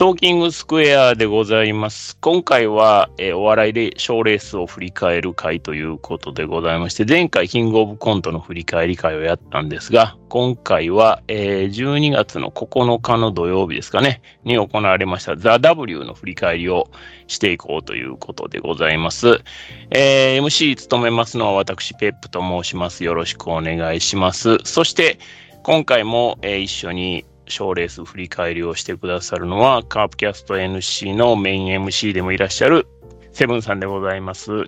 トーキングスクエアでございます。今回は、えーお笑いで賞レースを振り返る回ということでございまして、前回キングオブコントの振り返り会をやったんですが、今回は、えー12月の9日の土曜日ですかね、に行われましたザ・ W の振り返りをしていこうということでございます。えー MC 務めますのは私、ペップと申します。よろしくお願いします。そして、今回も、えー一緒に賞レース振り返りをしてくださるのは、カープキャスト NC のメイン MC でもいらっしゃるセブンさんでございます。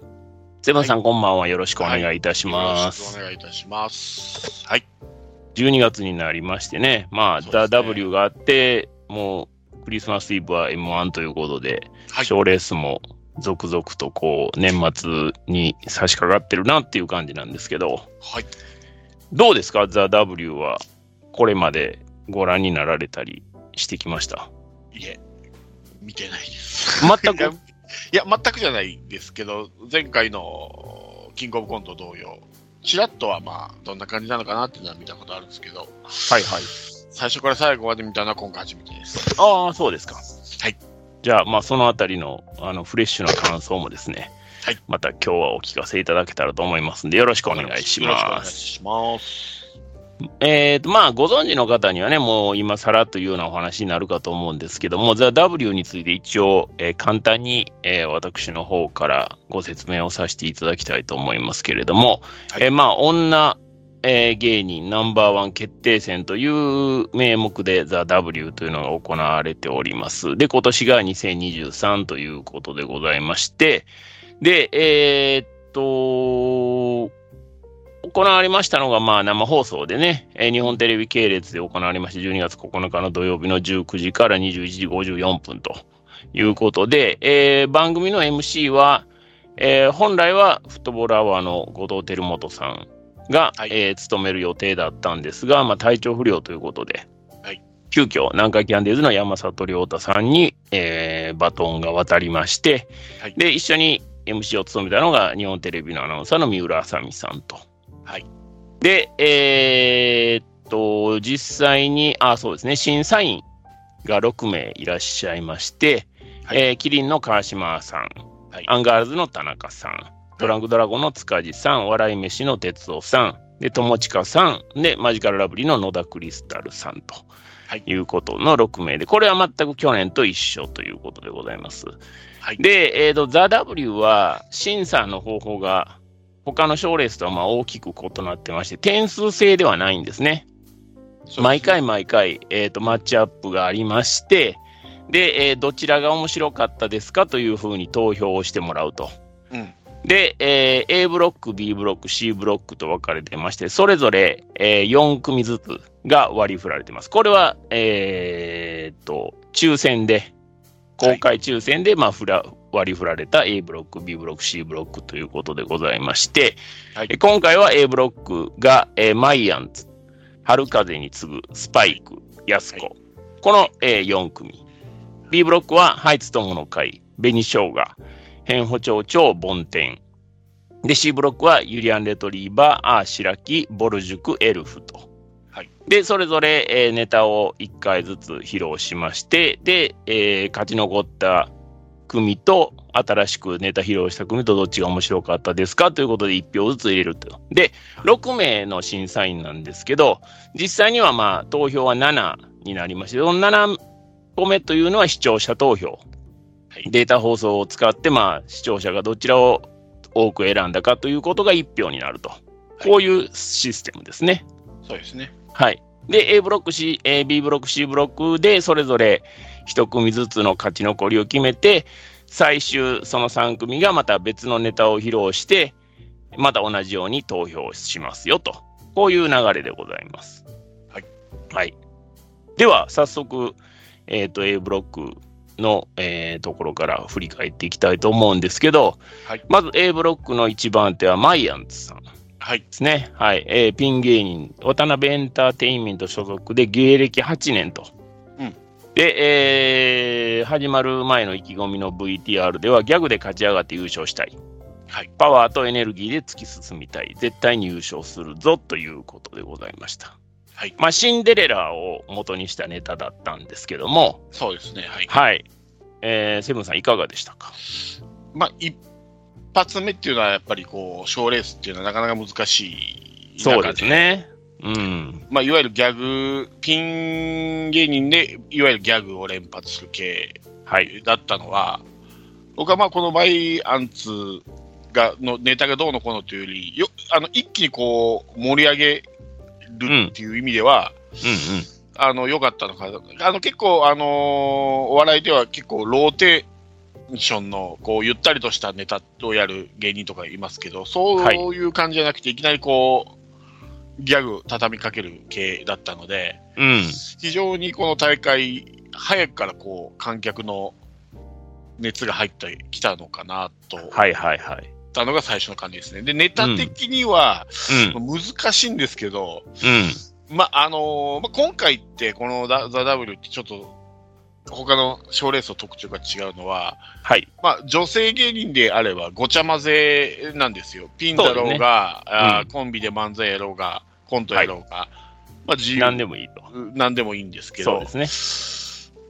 セブンさん、こんばんは。よろしくお願いいたします。よろしくお願いいたします。はい。12月になりましてね、まあ、ねザ・ W があって、もう、クリスマスイブは M1 ということで、はい。賞レースも続々とこう、年末に差し掛かってるなっていう感じなんですけど、はい。どうですか？ザ・ W は、これまでご覧になられたりしてきました？いえ、見てないです。全く？いや、全くじゃないですけど、前回のキングオブコント同様、ちらっとはまあ、どんな感じなのかなっていうのは見たことあるんですけど、はいはい。最初から最後まで見たのは今回初めてです。ああ、そうですか。はい。じゃあ、まあ、そのあたりの、あの、フレッシュな感想もですね、はい。また今日はお聞かせいただけたらと思いますんで、よろしくお願いしよろしくお願います。します。えーと、まあ、ご存知の方にはね、もう今更というようなお話になるかと思うんですけども、ザ・ W について一応、えー簡単に、えー私の方からご説明をさせていただきたいと思いますけれども、はいえーまあ、女、えー芸人ナンバーワン決定戦という名目でザ・ W というのが行われております。で、今年が2023ということでございまして、で、えーっと、行われましたのが、まあ、生放送でね、えー日本テレビ系列で行われまして、12月9日の土曜日の19時から21時54分ということで、えー番組の MC は、えー本来はフットボールアワーの後藤輝元さんが、はい。えー務める予定だったんですが、まあ、体調不良ということで、はい。急遽南海キャンディーズの山里亮太さんに、えーバトンが渡りまして、はい。で、一緒に MC を務めたのが日本テレビのアナウンサーの水卜麻美さんと。はい。で、えーっと、実際に、あ、そうですね、審査員が6名いらっしゃいまして、はいえー麒麟の川島さん、はいアンガールズの田中さん、ドランクドラゴンの塚地さん、笑い飯の哲夫さん、で、友近さん、で、マジカルラブリーの野田クリスタルさんとはいいうことの6名で、これは全く去年と一緒ということでございます。はい。で、えーと、ザ・ W は審査の方法が他の賞レースとはまあ大きく異なってまして、点数制ではないんですね。すね毎回毎回、えーと、マッチアップがありまして、で、えーどちらが面白かったですかというふうに投票をしてもらうと。うん。で、えー A ブロック、B ブロック、C ブロックと分かれてまして、それぞれ、えー4組ずつが割り振られてます。これは、えーっと、抽選で、公開抽選で、まあ、ふら割り振られた A ブロック、B ブロック、C ブロックということでございまして、はいえ今回は A ブロックが、えーマイアンツ、春風に次ぐスパイク、ヤスコ、はこの、え4組。B ブロックはハイツ友の会、紅生姜、変歩町長、梵天。で、C ブロックはユリアン・レトリーバー、アー・シラキ、ボルジュク、エルフと。はいで、それぞれ、えーネタを1回ずつ披露しまして、で、えー勝ち残った組と、新しくネタ披露した組とどっちが面白かったですかということで1票ずつ入れると。で、6名の審査員なんですけど、実際にはまあ投票は7になりまして、その7個目というのは視聴者投票。はいデータ放送を使って、まあ、視聴者がどちらを多く選んだかということが1票になると。こういうシステムですね。そうですね。はい。で、A ブロック C、A B ブロック C ブロックで、それぞれ1組ずつの勝ち残りを決めて、最終その3組がまた別のネタを披露して、また同じように投票しますよと。こういう流れでございます。はい。はい。では、早速、えっ、と、A ブロックの、えーところから振り返っていきたいと思うんですけど、はいまず A ブロックの一番手はマイアンツさん。はい。ですね。はい。えーピン芸人、渡辺エンターテインメント所属で芸歴8年と。うんで、えー始まる前の意気込みの VTR ではギャグで勝ち上がって優勝したい。はい。パワーとエネルギーで突き進みたい。絶対に優勝するぞということでございました。はい。まあ、シンデレラを元にしたネタだったんですけども、そうですね。はい。はい。えーセブンさん、いかがでしたか？まあ、一発目っていうのはやっぱりこう、賞レースっていうのはなかなか難しい中そうです。ね。うん。まあ、いわゆるギャグ、ピン芸人で、いわゆるギャグを連発する系はい。だったのは、僕はまあこのバイアンツがのネタがどうのこうのというより、よあの一気にこう盛り上げるっていう意味では、うんうん。あの良かったのかなあの結構、あのーお笑いでは結構ローテーションのこうゆったりとしたネタをやる芸人とかいますけど、そういう感じじゃなくて、いきなりこうギャグ畳みかける系だったので、うん。非常にこの大会、早くからこう観客の熱が入ってきたのかなと思っはいはいはい。たのが最初の感じですね。で、ネタ的にはうん。難しいんですけど、うん。まあのまあ、今回ってこのザ・ザ W ってちょっと他の賞レースと特徴が違うのは、はい。まあ、女性芸人であればごちゃ混ぜなんですよ。ピンだろうが、あーうんコンビで漫才やろうが、コントやろうが、まあ自由。何でもいいと。何でもいいんですけど、そうですね。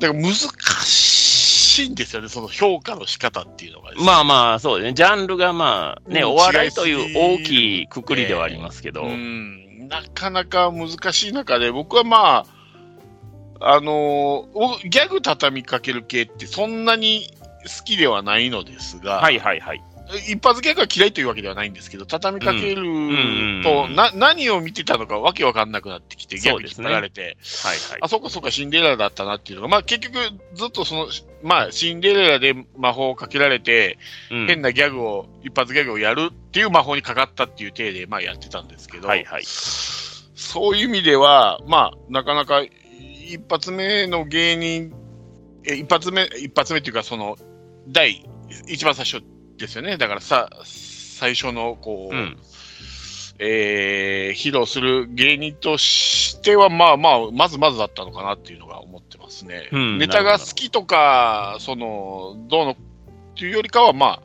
だから難しいんですよね、その評価の仕方っていうのが。ね、まあまあ、そうですね。ジャンルがまあ、ね、うんお笑いという大きいくくりではありますけど、うん、なかなか難しい中で、僕はまあ、あのギャグ畳みかける系ってそんなに好きではないのですが、はいはいはい。一発ギャグが嫌いというわけではないんですけど、畳みかけるん。と、うんな何を見てたのかわけわかんなくなってきて、ギャグに引っ張られて、はいはい。あそこそこシンデレラだったなっていうのが、まあ結局ずっとその、まあシンデレラで魔法をかけられて、うん。変なギャグを、一発ギャグをやるっていう魔法にかかったっていう体で、まあやってたんですけど、はいはい。そういう意味では、まあ、なかなか一発目の芸人、え一発目、一発目っていうか、その、第、一番最初ですよね。だからさ、最初の、こう、うん。えー披露する芸人としては、まあまあ、まずまずだったのかなっていうのが思ってますね。うんネタが好きとか、その、どうのっていうよりかは、まあ、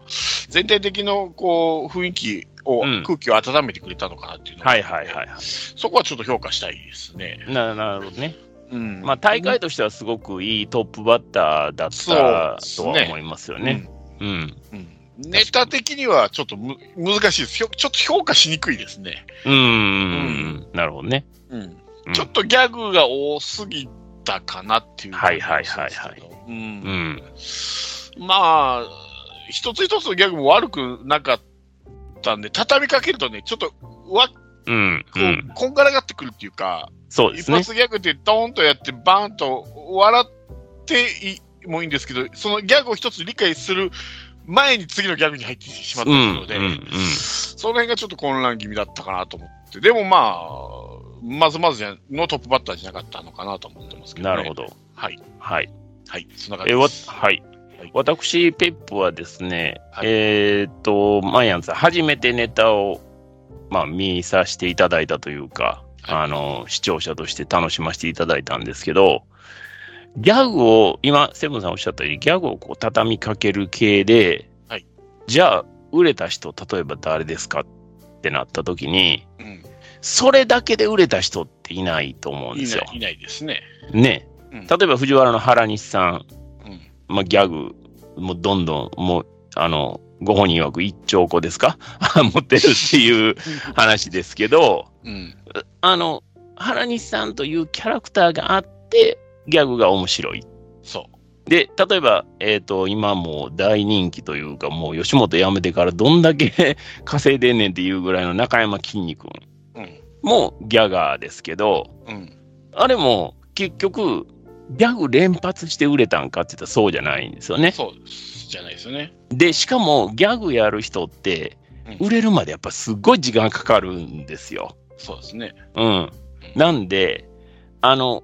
全体的の、こう、雰囲気を、うん空気を温めてくれたのかなっていうのがはいはいはいはい。そこはちょっと評価したいですね。ななるほどね。うんまあ大会としてはすごくいいトップバッターだったとは思いますよね。うん。うんネタ的にはちょっとむ難しいです。ひょちょっと評価しにくいですね。うん。うん。なるほどね。うんうんちょっとギャグが多すぎたかなっていう感じがするんですけど。はいはいはいうんうん。まあ、一つ一つのギャグも悪くなかったんで、畳みかけるとね、ちょっとわこうん。う、うん。こんがらがってくるっていうか、一そうですね。発ギャグでドーンとやって、バーンと笑っていもいいんですけど、そのギャグを一つ理解する前に次のギャグに入ってしまってうん。いるので、うん。うんその辺がちょっと混乱気味だったかなと思って、でもまあ、まずまずじゃのトップバッターじゃなかったのかなと思ってますけど、ね。なるほ。ど。はい。はい。はい。そんな感じです。はいはい。私、ペップはですね、はいえーっと、マイアンさん、初めてネタを、まあ、見させていただいたというか、はいあの、視聴者として楽しませていただいたんですけど、ギャグを、今、セブンさんおっしゃったように、ギャグをこう畳みかける系で、はいじゃあ、売れた人、例えば誰ですかってなった時に、うん。それだけで売れた人っていないと思うんですよいな。い、ですね。ね。うん例えば藤原の原西さん、うん。まあ、ギャグ、もうどんどん、もう、あの、ご本人曰く一兆個ですか？持ってるっていう話ですけど、うん。あの、原西さんというキャラクターがあって、ギャグが面白い。そで、例えば、えっ、と、今もう大人気というか、もう吉本辞めてからどんだけ 稼いでんねんっていうぐらいの中山きんに君。もギャガーですけど、うん。あれも結局、ギャグ連発して売れたんかって言ったらそうじゃないんですよね。そうじゃないですよね。で、しかもギャグやる人って、うん売れるまでやっぱすっごい時間かかるんですよ。そうですね。うん。なんで、あの、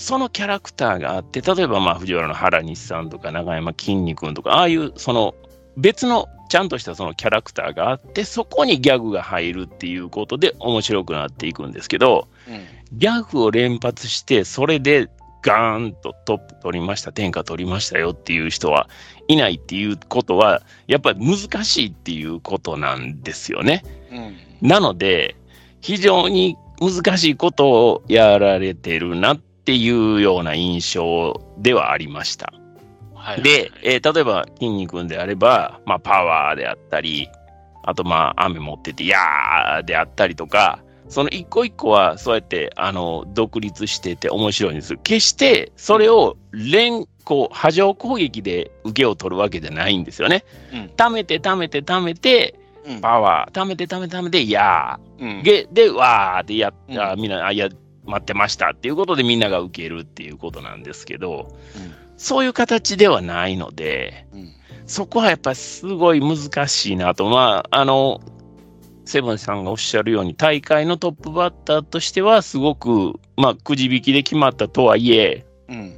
そのキャラクターがあって、例えばまあ藤原の原西さんとか長山きんに君とか、ああいうその別のちゃんとしたそのキャラクターがあって、そこにギャグが入るっていうことで面白くなっていくんですけど、うん。ギャグを連発して、それでガーンとトップ取りました、天下取りましたよっていう人はいないっていうことは、やっぱり難しいっていうことなんですよね。うん。なので、非常に難しいことをやられてるなっていうような印象ではありました。はいで、えー例えば、筋肉であれば、まあ、パワーであったり、あと、まあ、雨持ってて、やーであったりとか、その一個一個は、そうやって、あの、独立してて面白いんです。決して、それを連、こう、波状攻撃で受けを取るわけじゃないんですよね。うん溜めて、溜めて、溜めて、うんパワー、溜めて、溜めて、溜めて、やうんー。で、で、わーってやった、うんみんな、あ、いや、待ってましたっていうことでみんなが受けるっていうことなんですけど、そういう形ではないので、うんそこはやっぱりすごい難しいなと。まあ、あの、セブンさんがおっしゃるように、大会のトップバッターとしては、すごく、まあ、くじ引きで決まったとはいえ、うん。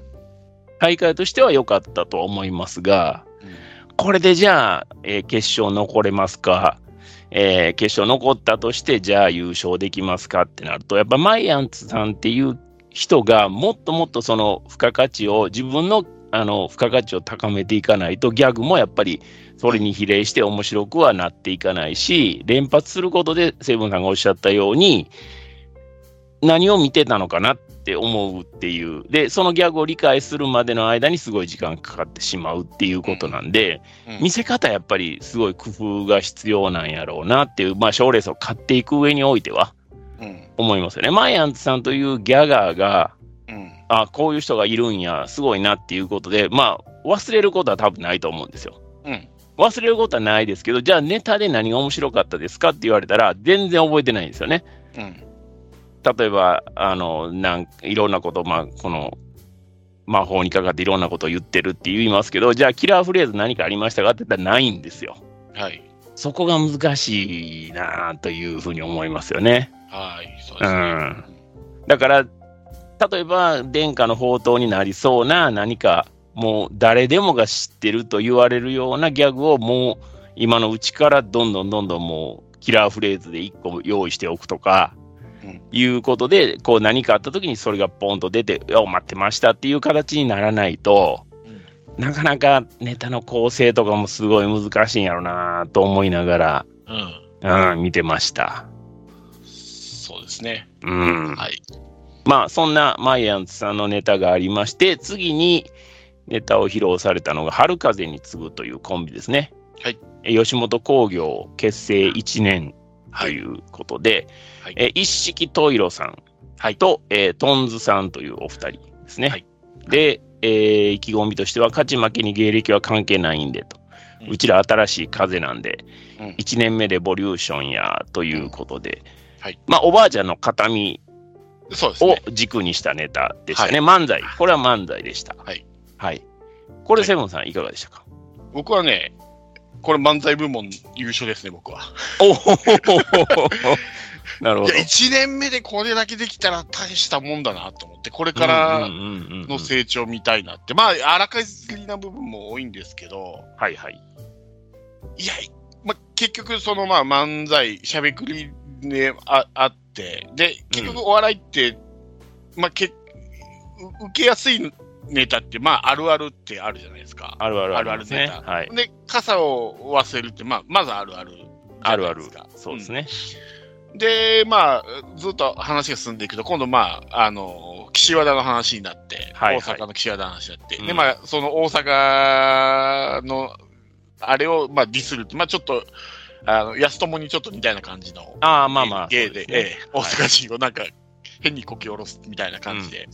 大会としては良かったと思いますが、これでじゃあ、えー決勝残れますか、えー決勝残ったとして、じゃあ優勝できますかってなると、やっぱマイアンツさんっていう人がもっともっとその付加価値を、自分のあの付加価値を高めていかないと、ギャグもやっぱりそれに比例して面白くはなっていかないし、連発することで、セブンさんがおっしゃったように、何を見てたのかなって思うっていう、で、そのギャグを理解するまでの間にすごい時間かかってしまうっていうことなんで、うん。見せ方やっぱりすごい工夫が必要なんやろうなっていう、まあ、賞レースを勝っていく上においてはうん。思いますよね。マイアンツさんというギャガーが、うん。あこういう人がいるんや、すごいなっていうことで、まあ、忘れることは多分ないと思うんですよ。うん。忘れることはないですけど、じゃあネタで何が面白かったですかって言われたら、全然覚えてないんですよね。うん例えば、あの、なんいろんなこと、まあ、この、魔法にかかっていろんなことを言ってるって言いますけど、じゃあキラーフレーズ何かありましたかって言ったらないんですよ。はいそこが難しいなというふうに思いますよね。はいそううですねん。だから、例えば、殿下の宝刀になりそうな何か、もう誰でもが知ってると言われるようなギャグをもう今のうちからどんどんどんどんもうキラーフレーズで1個用意しておくとか、うんいうことで、こう何かあった時にそれがポンと出て、よ待ってましたっていう形にならないと、うんなかなかネタの構成とかもすごい難しいんやろなと思いながら、うんうん、見てました。そうですねうん。はいまあ、そんなマイアンツさんのネタがありまして、次にネタを披露されたのが、春風に次ぐというコンビですね。はいえ。吉本興業結成1年とはいいうことで、はいえ一色トイロさん。と、えートンズさんというお二人ですね。はい。で、えー意気込みとしては、勝ち負けに芸歴は関係ないんでと。うん。うちら新しい風なんで、うん。1年目レボリューションやということで、はい。まあ、おばあちゃんの形見を軸にしたネタでしたね。漫才。これは漫才でした。はい。はい。これ、はい。セブンさん、いかがでしたか？僕はねこれ漫才部門優勝ですね僕は。おお なるほどいや。1年目でこれだけできたら大したもんだなと思ってこれからの成長見たいなって、まあ荒かじりな部分も多いんですけどはいはい。いや、まあ、結局そのまあ漫才しゃべくりでああってで結局お笑いって、まあ、けう受けやすいネタってまああるあるってあるじゃないですか。あるあるあるあるネ。タはい。で傘を忘れるって、まあ、まずあるあるじあるある。そうですね。で、まあ、ずっと話が進んでいくと、今度、まあ、あの、岸和田の話になって、はいはい。大阪の岸和田の話になって、うん。で、まあ、その大阪の、あれを、まあ、ディスるまあ、ちょっと、あの、安友にちょっと似たような感じの、ああ、まあまあ。芸で、ええ大はい。阪人をなんか、変にこき下ろすみたいな感じで、うん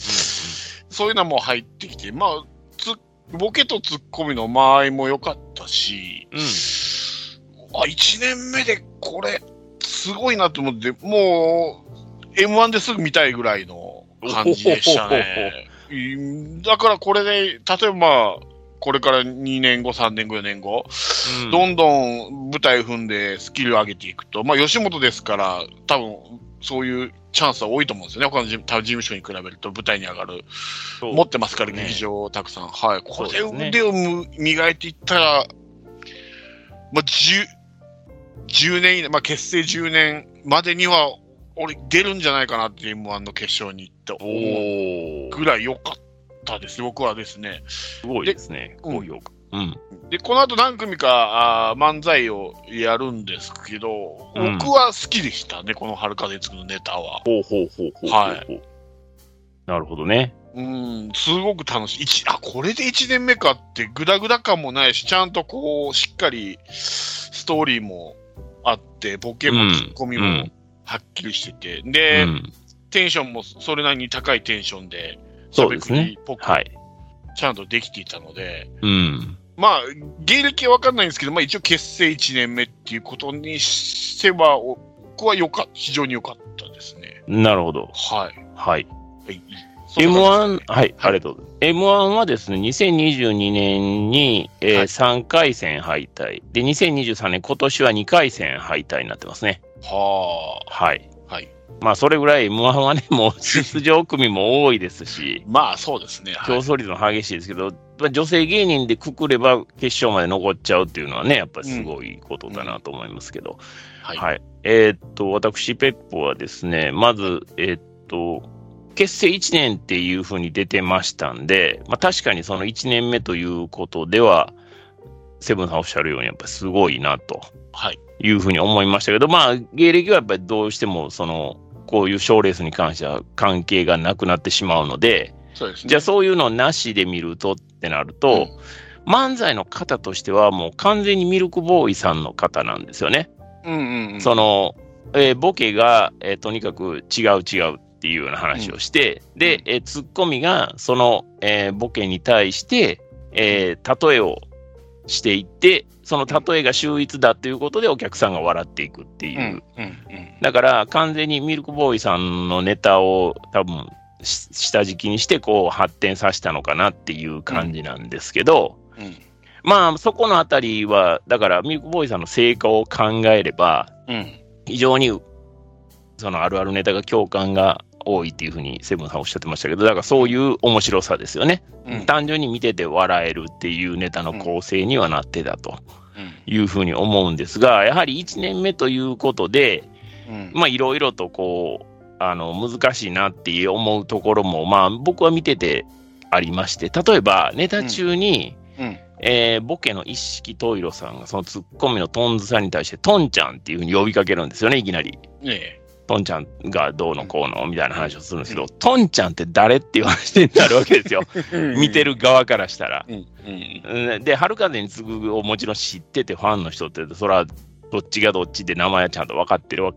そういうのも入ってきて、まあ、つボケとツッコミの間合いも良かったし、うん。うんあ、1年目でこれ、すごいなと思って、もう、M1 ですぐ見たいぐらいの感じでしたね。うんだからこれで、例えばまあ、これから2年後、3年後、4年後、うん。どんどん舞台踏んでスキル上げていくと、まあ、吉本ですから、多分そういうチャンスは多いと思うんですよね、他の事務所に比べると舞台に上がる、そう。持ってますから、ね。劇場をたくさん。はい、これで腕をむ磨いていったら、まあ、10, 10年以内、まあ、結成10年までには、俺、出るんじゃないかなって、M1 の決勝に行って思おおうぐらい良かったです、僕はですね。すごいですね。うん高評価。うん。で、この後何組かあー漫才をやるんですけど、うん僕は好きでしたね、この春風つくのネタは。ほうほうほうほう。はなるほどね。うん、すごく楽しい。一あ、これで1年目かって、グダグダ感もないし、ちゃんとこう、しっかり、ストーリーもあって、ボケもうんツッコミもうんはっきりしてて、うで、ん。テンションもそれなりに高いテンションで、そうですねっぽくはい。ちゃんとできていたので、うん。まあ、芸歴は分かんないんですけど、まあ一応結成1年目っていうことにしては、僕はよかった、非常に良かったですね。なるほど。はい。はい。はい、M1、はい、ありがとうございます。M1 はですね、2022年に、えーはい3回戦敗退。で、2023年、今年は2回戦敗退になってますね。じははい。あ。はい。まあ、それぐらい M1 はね、もう出場組も多いですし、まあそうですね。はい、競争率も激しいですけど、まあ女性芸人でくくれば決勝まで残っちゃうっていうのはね、やっぱりすごいことだなと思いますけど。はい。はい。えーっと、私、ペッポはですね、まず、えーっと、結成1年っていうふうに出てましたんで、まあ確かにその1年目ということでは、セブンさんおっしゃるようにやっぱりすごいなとはい。いうふうに思いましたけど、まあ芸歴はやっぱりどうしてもその、こういう賞レースに関しては関係がなくなってしまうので、そうですね。じゃあそういうのなしで見るとってなると、漫才の方としてはもう完全にミルクボーイさんの方なんですよね。うんうんうん。その、えーボケが、えーとにかく違う違うっていうような話をして、でうん、えーツッコミがその、えーボケに対して、えー例えをしていって、その例えが秀逸だということでお客さんが笑っていくっていう。うんうんうん。だから完全にミルクボーイさんのネタを多分し下敷きにしてこう発展させたのかなっていう感じなんですけど、うんまあそこのあたりは、だからミルクボーイさんの成果を考えれば、うん。非常にそのあるあるネタが共感が多いっていうふうにセブンさんおっしゃってましたけど、だからそういう面白さですよね。うん。単純に見てて笑えるっていうネタの構成にはなってたというふうに思うんですが、やはり1年目ということで、うん。まあいろいろとこう、あの、難しいなって思うところも、まあ僕は見ててありまして、例えばネタ中に、うん。えーボケの一色トイロさんがそのツッコミのトンズさんに対してトンちゃんっていうふうに呼びかけるんですよね、いきなり。ねえ。トンちゃんがどうのこうのみたいな話をするんですけど、トンちゃんって誰っていう話になるわけですよ。見てる側からしたら。で、春風に次ぐをもちろん知ってて、ファンの人って、それはどっちがどっちで名前はちゃんと分かってるわ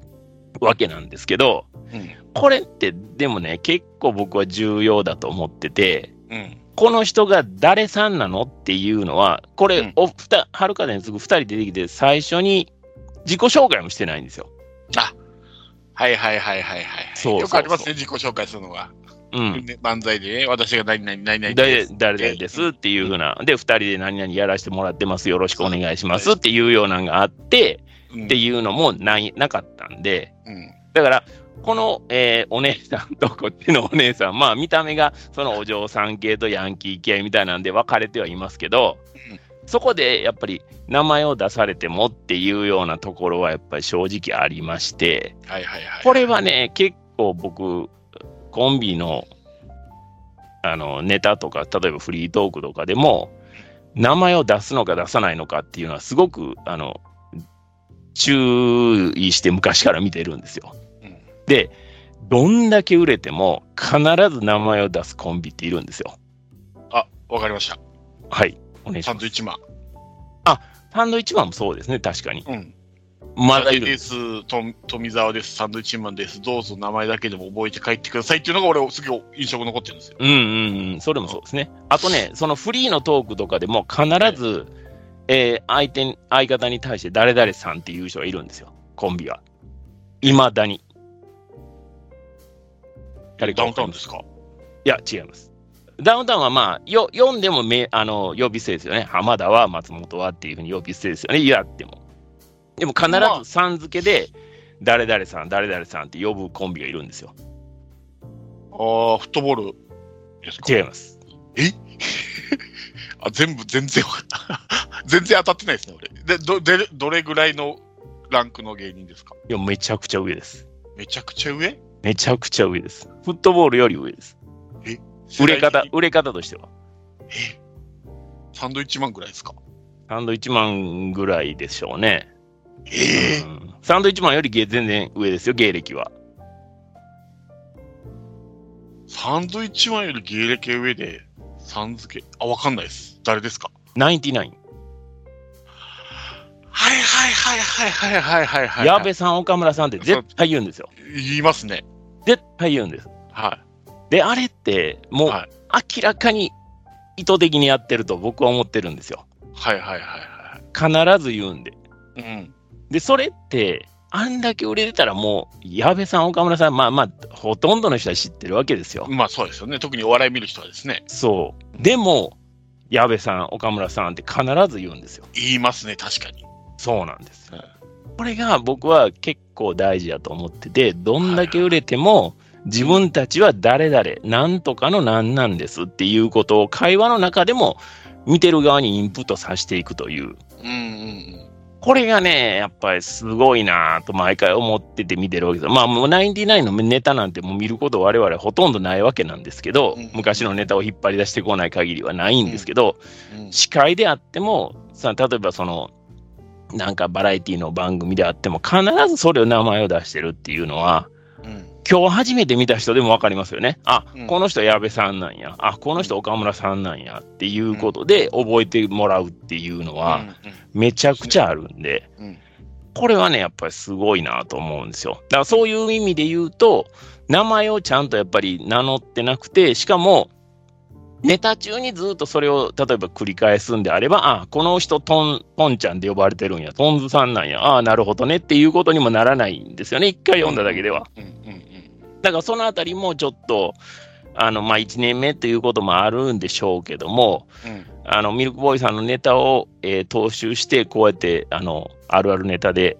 わけなんですけど、うん。これってでもね、結構僕は重要だと思ってて、うん。この人が誰さんなのっていうのは、これ、うんおふた春風に次ぐ2人出てきて、最初に自己紹介もしてないんですよ。あはいはいはいはいはい。そうよくありますね、自己紹介するのが。うん。ね漫才でね、私が何々何々誰です。誰々ですっていうふうな、で、2人で何々やらせてもらってます、よろしくお願いしますっていうようなのがあって、うんっていうのもないなかったんで、うん。だから、この、えーお姉さんとこっちのお姉さん、まあ見た目がそのお嬢さん系とヤンキー系みたいなんで分かれてはいますけど、うんそこでやっぱり名前を出されてもっていうようなところはやっぱり正直ありまして、はいはいはい。これはね、結構僕、コンビのあのネタとか、例えばフリートークとかでも、名前を出すのか出さないのかっていうのはすごくあの注意して昔から見てるんですよ。うんで、どんだけ売れても必ず名前を出すコンビっているんですよ。あ、わかりました。はい。お願いします。サンドイッチマン。サンドイッチマンもそうですね、確かに。うん。まだいるんでです。富澤です。サンドイッチマンです。どうぞ名前だけでも覚えて帰ってくださいっていうのが俺、すごい印象が残ってるんですよ。うんうんうん、それもそうですね。あとね、そのフリーのトークとかでも必ず、えー相手に、相方に対して誰々さんっていう人がいるんですよ、コンビは。いまだに。誰かダウンタウンですか？いや、違います。ダウンタウンはまあ、よ読んでもめあの呼び捨てですよね。浜田は松本はっていうふうに呼び捨てですよね。言わっても。でも必まあずさん付けで、誰々さん、誰々さんって呼ぶコンビがいるんですよ。ああ、フットボールですか？違います。あ、全部、全然わかった。全然当たってないですね、俺。で、ど、で、どれぐらいのランクの芸人ですか？いや、めちゃくちゃ上です。めちゃくちゃ上？めちゃくちゃ上です。フットボールより上です。売れ方、売れ方としては。サンドイッチマンぐらいですか？サンドイッチマンぐらいでしょうね。ええうんサンドイッチマンよりげ全然上ですよ、芸歴は。サンドイッチマンより芸歴上で、さん付け、あ、わかんないです。誰ですか？ナインティナイン。はいはいはいはいはいはいはいはい。矢部さん、岡村さんって絶対言うんですよ。言いますね。絶対言うんです。はで、あれって、もうはい明らかに意図的にやってると僕は思ってるんですよ。い。はいはいはいは必ず言うんで。い。うん。で、それって、あんだけ売れてたらもう、矢部さん、岡村さん、まあまあ、ほとんどの人は知ってるわけですよ。まあそうですよね。特にお笑い見る人はですね。そう。でも、矢部さん、岡村さんって必ず言うんですよ。言いますね、確かに。そうなんですうん。これが僕は結構大事だと思ってて、どんだけ売れても、自分たちは誰々、なんとかのなんなんですっていうことを会話の中でも見てる側にインプットさせていくという。うんうんこれがね、やっぱりすごいなぁと毎回思ってて見てるわけです。まあもう99のネタなんてもう見ること我々ほとんどないわけなんですけどうん、昔のネタを引っ張り出してこない限りはないんですけど、うん。うん司会であっても、さ例えばその、なんかバラエティの番組であっても、必ずそれを名前を出してるっていうのは、うん。今日初めて見た人でも分かりますよね。あ、うんこの人矢部さんなんや。あ、この人岡村さんなんやっていうことで覚えてもらうっていうのは、めちゃくちゃあるんで、うんこれはね、やっぱりすごいなと思うんですよ。だからそういう意味で言うと、名前をちゃんとやっぱり名乗ってなくて、しかも、ネタ中にずっとそれを例えば繰り返すんであれば、あ、この人トン、トンちゃんで呼ばれてるんや、トンズさんなんや、ああ、なるほどねっていうことにもならないんですよね、一回読んだだけでは。うんうんうん。だからそのあたりもちょっと、あの、まあ、1年目ということもあるんでしょうけども、うんあの、ミルクボーイさんのネタを、えー踏襲して、こうやって、あの、あるあるネタで、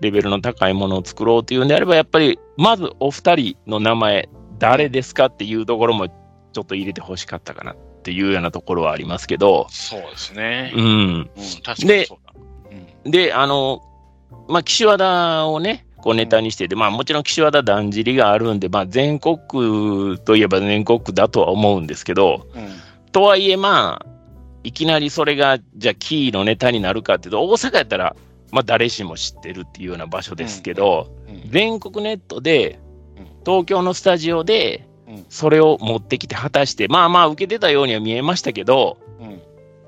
レベルの高いものを作ろうというんであれば、やっぱり、まずお二人の名前、誰ですかっていうところも、ちょっと入れてほしかったかなっていうようなところはありますけど、そうですね。うん。うん、確かにそうだ。うんで、あの、まあ、岸和田をね、こうネタにしてて、まあもちろん岸和田だんじりがあるんで、まあ全国区といえば全国区だとは思うんですけど、うん。とはいえまあ、いきなりそれが、じゃあキーのネタになるかっていうと、大阪やったら、まあ誰しも知ってるっていうような場所ですけど、うん。全国ネットでうん、東京のスタジオでうん、それを持ってきて果たして、まあまあ受けてたようには見えましたけど、うん。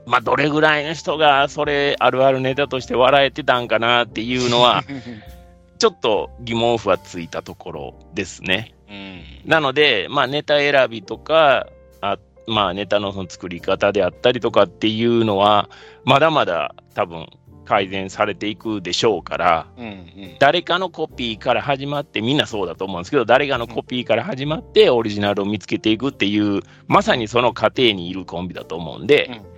まあどれぐらいの人がそれあるあるネタとして笑えてたんかなっていうのは、ちょっと疑問符はついたところですね。うん。なので、まあ、ネタ選びとか、あまあ、ネタのその作り方であったりとかっていうのは、まだまだ多分改善されていくでしょうから、うんうん。誰かのコピーから始まって、みんなそうだと思うんですけど、誰かのコピーから始まって、オリジナルを見つけていくっていう、まさにその過程にいるコンビだと思うんで、うん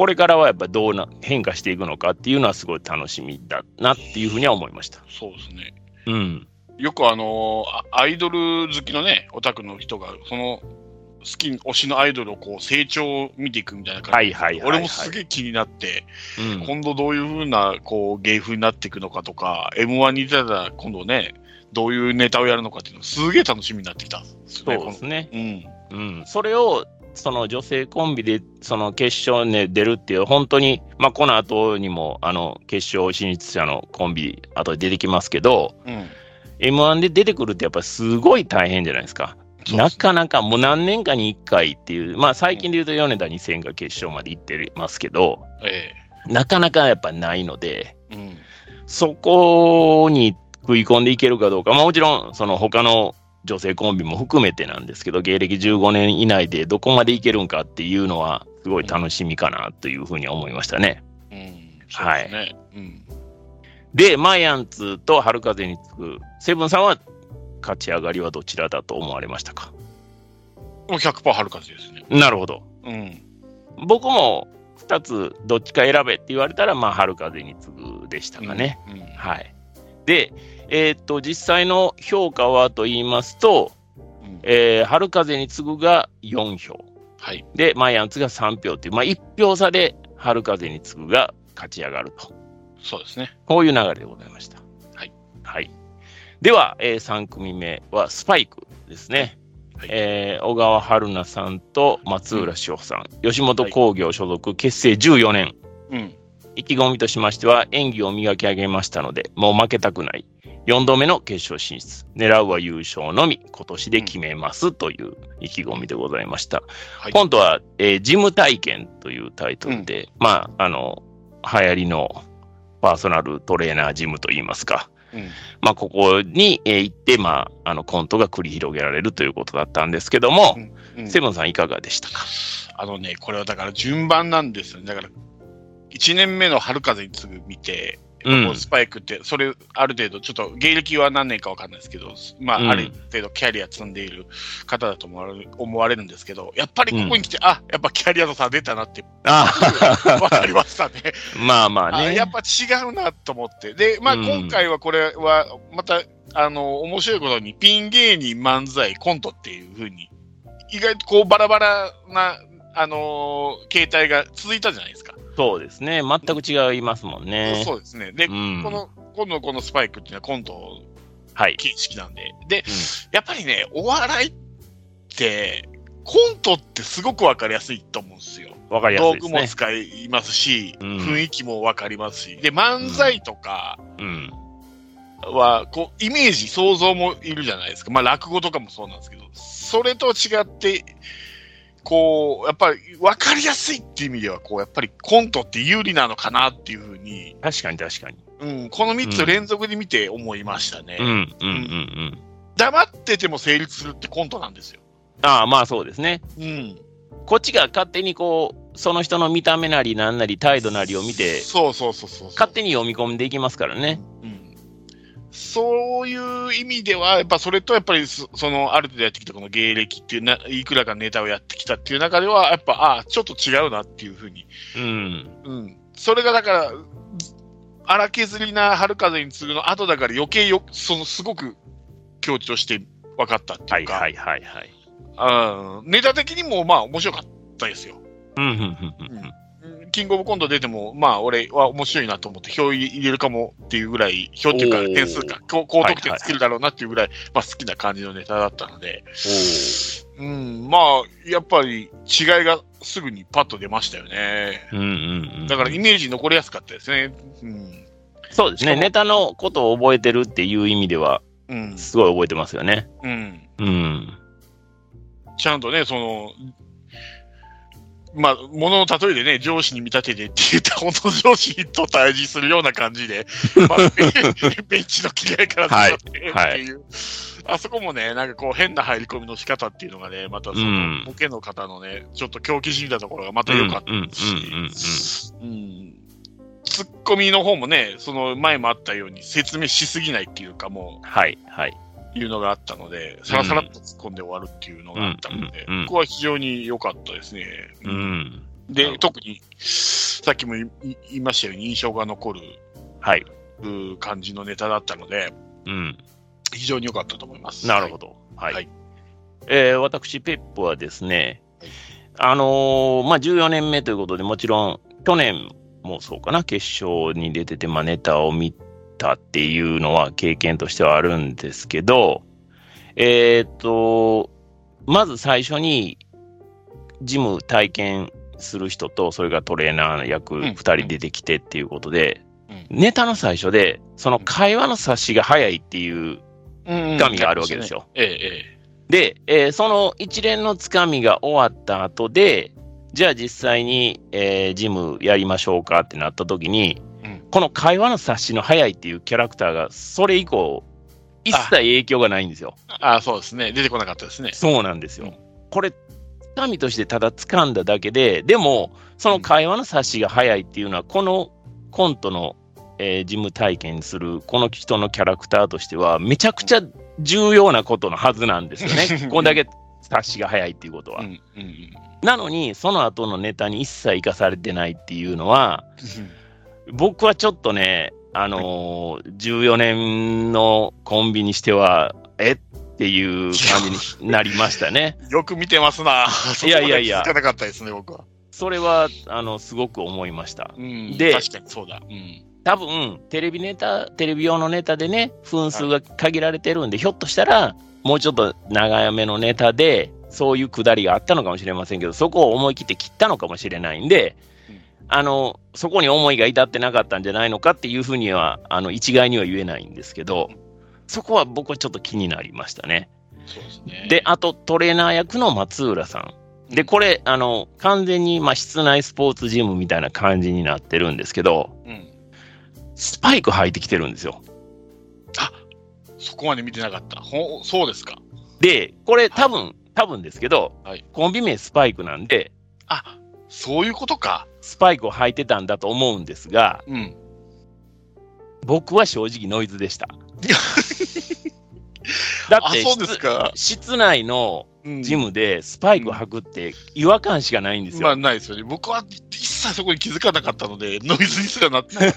これからはやっぱどうな変化していくのかっていうのはすごい楽しみだなっていうふうには思いました。そうですね。うん。よくあのアイドル好きのね、オタクの人が、その好き、推しのアイドルをこう成長を見ていくみたいな感じはいはいはいはい俺もすげえ気になって、うん、今度どういうふうなこう芸風になっていくのかとか、M1 に出たら今度ね、どういうネタをやるのかっていうのすげえ楽しみになってきた。そうですね。うん。うん、それをその女性コンビでその決勝に出るっていう、本当に、まあ、この後にもあの決勝進出者のコンビ、後で出てきますけど、うん。M1 で出てくるってやっぱりすごい大変じゃないですか。なかなかもう何年かに1回っていう、まあ最近で言うと米田2000が決勝まで行ってますけど、えなかなかやっぱないので、えうん。そこに食い込んでいけるかどうか、まあもちろんその他の女性コンビも含めてなんですけど、芸歴15年以内でどこまでいけるんかっていうのは、すごい楽しみかなというふうに思いましたね。うん。そうですね。うん。で、マイアンツと春風につく、セブンさんは勝ち上がりはどちらだと思われましたか？もう100%春風ですね。なるほど。うん。僕も2つどっちか選べって言われたら、まあ、春風に次ぐでしたかね。うん。はい。で、えーっと、実際の評価はと言いますと、うんえー春風に次ぐが4票。はい。で、マイアンツが3票っていう、まあ、1票差で春風に次ぐが勝ち上がると。そうですね。こういう流れでございました。はい。はい。では、え3組目はスパイクですね。はい、えー、小川春菜さんと松浦志保さん、うん、吉本興業所属、結成14年。うん。意気込みとしましては、演技を磨き上げましたので、もう負けたくない。4度目の決勝進出。狙うは優勝のみ、今年で決めますという意気込みでございました。はい、今度は、えー、事務体験というタイトルで、うん、まあ、あの、流行りのパーソナルトレーナージムといいますか、うん、まあ、ここに、え行って、まあ、あの、コントが繰り広げられるということだったんですけども、うん。うん、セブンさんいかがでしたか？あのね、これはだから順番なんですよね。だから、1年目の春風に次ぐ見て、うん、スパイクって、それ、ある程度、ちょっと芸歴は何年か分かんないですけど、まあ、うん、ある程度キャリア積んでいる方だと思われるんですけど、やっぱりここに来て、うん、あやっぱキャリアの差出たなって、分 かりましたね。まあまあね。やっぱ違うなと思って。で、まあ、今回はこれは、また、あの、面白いことに、ピン芸人、漫才、コントっていうふうに、意外とこう、バラバラな、あのー、形態が続いたじゃないですか。そうですね。全く違いますもんね。そうですね。で、うん、この、今度このスパイクっていうのはコント形式なんで。はい、で、うん、やっぱりね、お笑いって、コントってすごくわかりやすいと思うんですよ。わかりやすい、ね、道具も使いますし、うん、雰囲気もわかりますし。で、漫才とか、は、こう、イメージ、想像もいるじゃないですか。まあ、落語とかもそうなんですけど、それと違って、こう、やっぱり分かりやすいっていう意味では、こう、やっぱりコントって有利なのかなっていうふうに。確かに確かに。うん、この3つ連続で見て思いましたね。うん、うん、うん、うん。黙ってても成立するってコントなんですよ。ああ、まあそうですね。うん。こっちが勝手にこう、その人の見た目なりなんなり態度なりを見て、そうそうそうそう勝手に読み込んでいきますからね。うん。そういう意味では、やっぱそれとやっぱりそのある程度やってきたこの芸歴っていうな、いくらかネタをやってきたっていう中では、やっぱ、ああ、ちょっと違うなっていうふうに。うん。うん。それがだから、荒削りな春風に次ぐの後だから余計よ、そのすごく強調して分かったっていうか。はいはいはいはい。ネタ的にもまあ面白かったですよ。うん、うん、うん、うん。キングオブコント出ても、まあ、俺は面白いなと思って、票入れるかもっていうぐらい、票っていうか、点数か、高得点つけるだろうなっていうぐらい、まあ、好きな感じのネタだったので、うん、まあ、やっぱり違いがすぐにパッと出ましたよね。うんうんうん、だから、イメージ残りやすかったですね。うん、そうですね、ネタのことを覚えてるっていう意味では、うん、すごい覚えてますよね。うん。うん。ちゃんとね、その、まあ、ものの例えでね、上司に見立ててって言った本当の上司と対峙するような感じで、まあ、ベンチの切り合いから始まってっていう、はい、あそこもね、なんかこう変な入り込みの仕方っていうのがね、またその、ボケの方のね、ちょっと狂気じみたところがまた良かったし、ツッコミの方もね、その前もあったように説明しすぎないっていうかもう、はい、はい。いうのがあったので、さらさらっと突っ込んで終わるっていうのがあったので、ここは非常に良かったですね。うん、で、特に、さっきも言いましたように印象が残る、はい、感じのネタだったので、うん、非常に良かったと思います。なるほど。はい。はい、えー、私、ペップはですね、あのー、まあ、14年目ということで、もちろん、去年もそうかな、決勝に出てて、まあ、ネタを見たっていうのは経験としてはあるんですけど、えっ、と、まず最初に、ジム体験する人と、それがトレーナー役2人出てきてっていうことで、ネタの最初で、その会話の察しが早いっていう神があるわけですよ。で、えー、その一連のつかみが終わった後で、じゃあ実際に、えー、ジムやりましょうかってなった時に、この会話の察しの早いっていうキャラクターが、それ以降、一切影響がないんですよ。ああ、そうですね。出てこなかったですね。そうなんですよ。うん、これ、掴みとしてただ掴んだだけで、でも、その会話の察しが早いっていうのは、このコントの、えー、事務体験するこの人のキャラクターとしては、めちゃくちゃ重要なことのはずなんですよね。こんだけ察しが早いっていうことは。うんうん、なのに、その後のネタに一切生かされてないっていうのは、僕はちょっとね、あのー、14年のコンビにしては、えっていう感じになりましたね。よく見てますな。いやいやいや。なかったですね、僕は。それは、あの、すごく思いました。うん、で、確かにそうだ。うん。多分、テレビネタ、テレビ用のネタでね、分数が限られてるんで、ひょっとしたら、もうちょっと長めのネタで、そういうくだりがあったのかもしれませんけど、そこを思い切って切ったのかもしれないんで、あの、そこに思いが至ってなかったんじゃないのかっていうふうには、あの、一概には言えないんですけど、そこは僕はちょっと気になりましたね。そうですね。で、あとトレーナー役の松浦さん。で、これ、あの、完全に、まあ、室内スポーツジムみたいな感じになってるんですけど、うん。スパイク履いてきてるんですよ。そこまで見てなかった。ほそうですか。で、これ多分、多分ですけど、はいコンビ名スパイクなんで、あ、そういうことか。スパイクを履いてたんだと思うんですが、うん。僕は正直ノイズでした。だあ、って。室内のうんジムでスパイクを履くって違和感しかないんですよ。まあ、ないですよね。僕は一切そこに気づかなかったので、ノイズにすらなってない。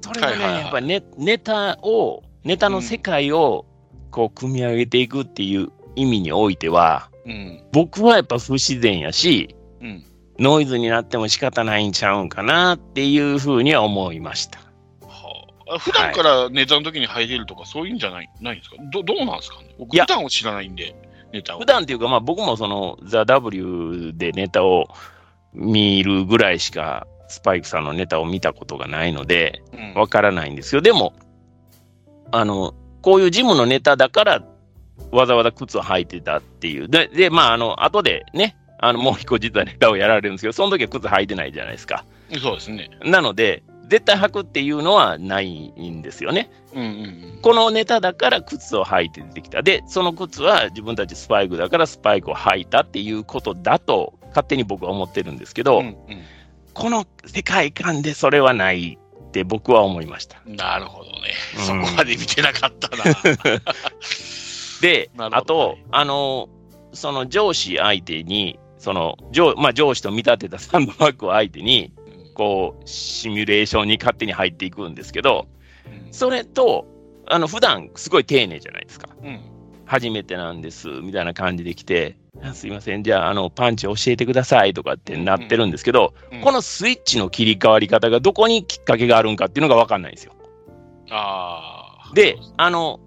それがね、はいはいはいやっぱりネネタを、ネタの世界をこう組み上げていくっていう意味においては、うん。僕はやっぱ不自然やし、うん。ノイズになっても仕方ないんちゃうんかなっていうふうには思いました。はあ、普段からネタの時に入れるとか、そういうんじゃないないんですか？どどうなんですかね？僕、普段を知らないんで、ネタを。普段っていうか、まあ僕もそのザ・ W でネタを見るぐらいしか、スパイクさんのネタを見たことがないので、うん、わからないんですよ。でも、あの、こういうジムのネタだから、わざわざ靴を履いてたっていう。で、でまあ、あの、後でね、あの、もう一個実はネタをやられるんですけど、その時は靴履いてないじゃないですか。そうですね。なので、絶対履くっていうのはないんですよね。うんうんうん。このネタだから靴を履いて出てきた。で、その靴は自分たちスパイクだからスパイクを履いたっていうことだと、勝手に僕は思ってるんですけど、うんこの世界観でそれはないって僕は思いました。うん、なるほどね。うんそこまで見てなかったな。で、なるほどあと、あの、その上司相手に、その上,、まあ、上司と見立てたサンドバッグを相手に、こう、シミュレーションに勝手に入っていくんですけど、うんそれと、あの、普段すごい丁寧じゃないですか。うん初めてなんです、みたいな感じで来て、あすいません、じゃあ、あの、パンチ教えてくださいとかってなってるんですけど、うんこのスイッチの切り替わり方がどこにきっかけがあるんかっていうのがわかんないんですよ。ああ。で、あの、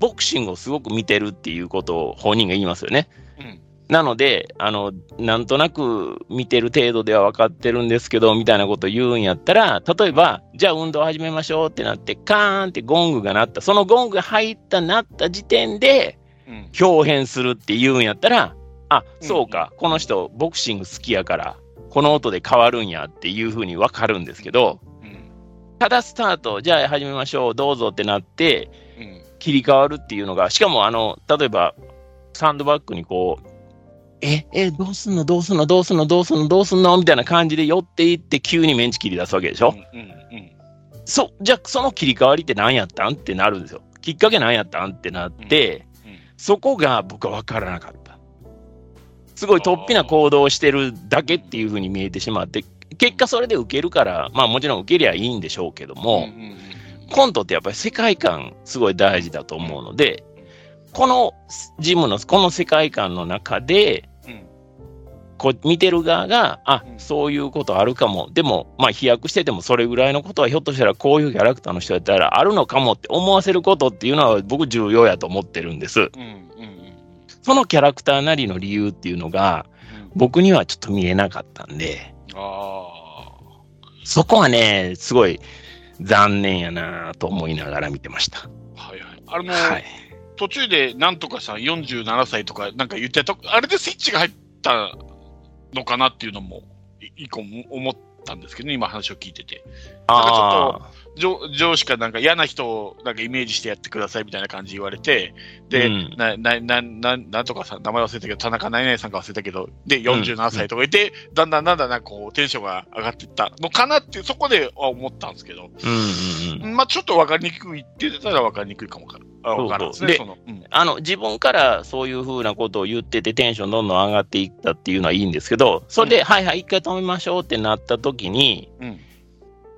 ボクシングをすごく見てるっていうことを本人が言いますよね。うんなので、あの、なんとなく見てる程度では分かってるんですけど、みたいなことを言うんやったら、例えば、じゃあ運動始めましょうってなって、カーンってゴングが鳴った。そのゴングが入った、鳴った時点で、うん。表変するって言うんやったら、あ、うん。そうか、この人、ボクシング好きやから、この音で変わるんやっていうふうに分かるんですけど、うん。ただスタート、じゃあ始めましょう、どうぞってなって、うん。切り替わるっていうのが、しかもあの、例えば、サンドバッグにこう、え、え、どうすんのどうすんのどうすんのどうすんのどうすんのみたいな感じで寄っていって急にメンチ切り出すわけでしょ、うんうんそ、じゃあその切り替わりって何やったん？ってなるんですよ。きっかけ何やったん？ってなって、うんそこが僕は分からなかった。すごい突飛な行動をしてるだけっていうふうに見えてしまって、結果それで受けるから、まあもちろん受けりゃいいんでしょうけども、うんうんうん。コントってやっぱり世界観すごい大事だと思うので、このジムのこの世界観の中で、うんこう見てる側が、あうんそういうことあるかも、でも、まあ、飛躍してても、それぐらいのことはひょっとしたらこういうキャラクターの人やったらあるのかもって思わせることっていうのは、僕、重要やと思ってるんです。うんうんうんそのキャラクターなりの理由っていうのが、僕にはちょっと見えなかったんで、あそこはね、すごい残念やなと思いながら見てました。あ、はいはい。あの、はい。途中でなんとかさん47歳とかなんか言ってた、あれでスイッチが入ったのかなっていうのも、い一個も思ったんですけどね、今話を聞いてて。ああ上上司かなんか嫌な人をなんかイメージしてやってくださいみたいな感じ言われて、で、うんな、な、な、な、なんとかさん、名前忘れたけど、田中何々さんか忘れたけど、で、47歳とかいて、だんだんだんだんなんかこう、テンションが上がっていったのかなって、そこでは思ったんですけど、うんうんうん。まあちょっと分かりにくいって言ってたら分かりにくいかもか分からんですね。でその、うん。あの、自分からそういうふうなことを言っててテンションどんどん上がっていったっていうのはいいんですけど、それで、うんはいはい、一回止めましょうってなった時に、うん。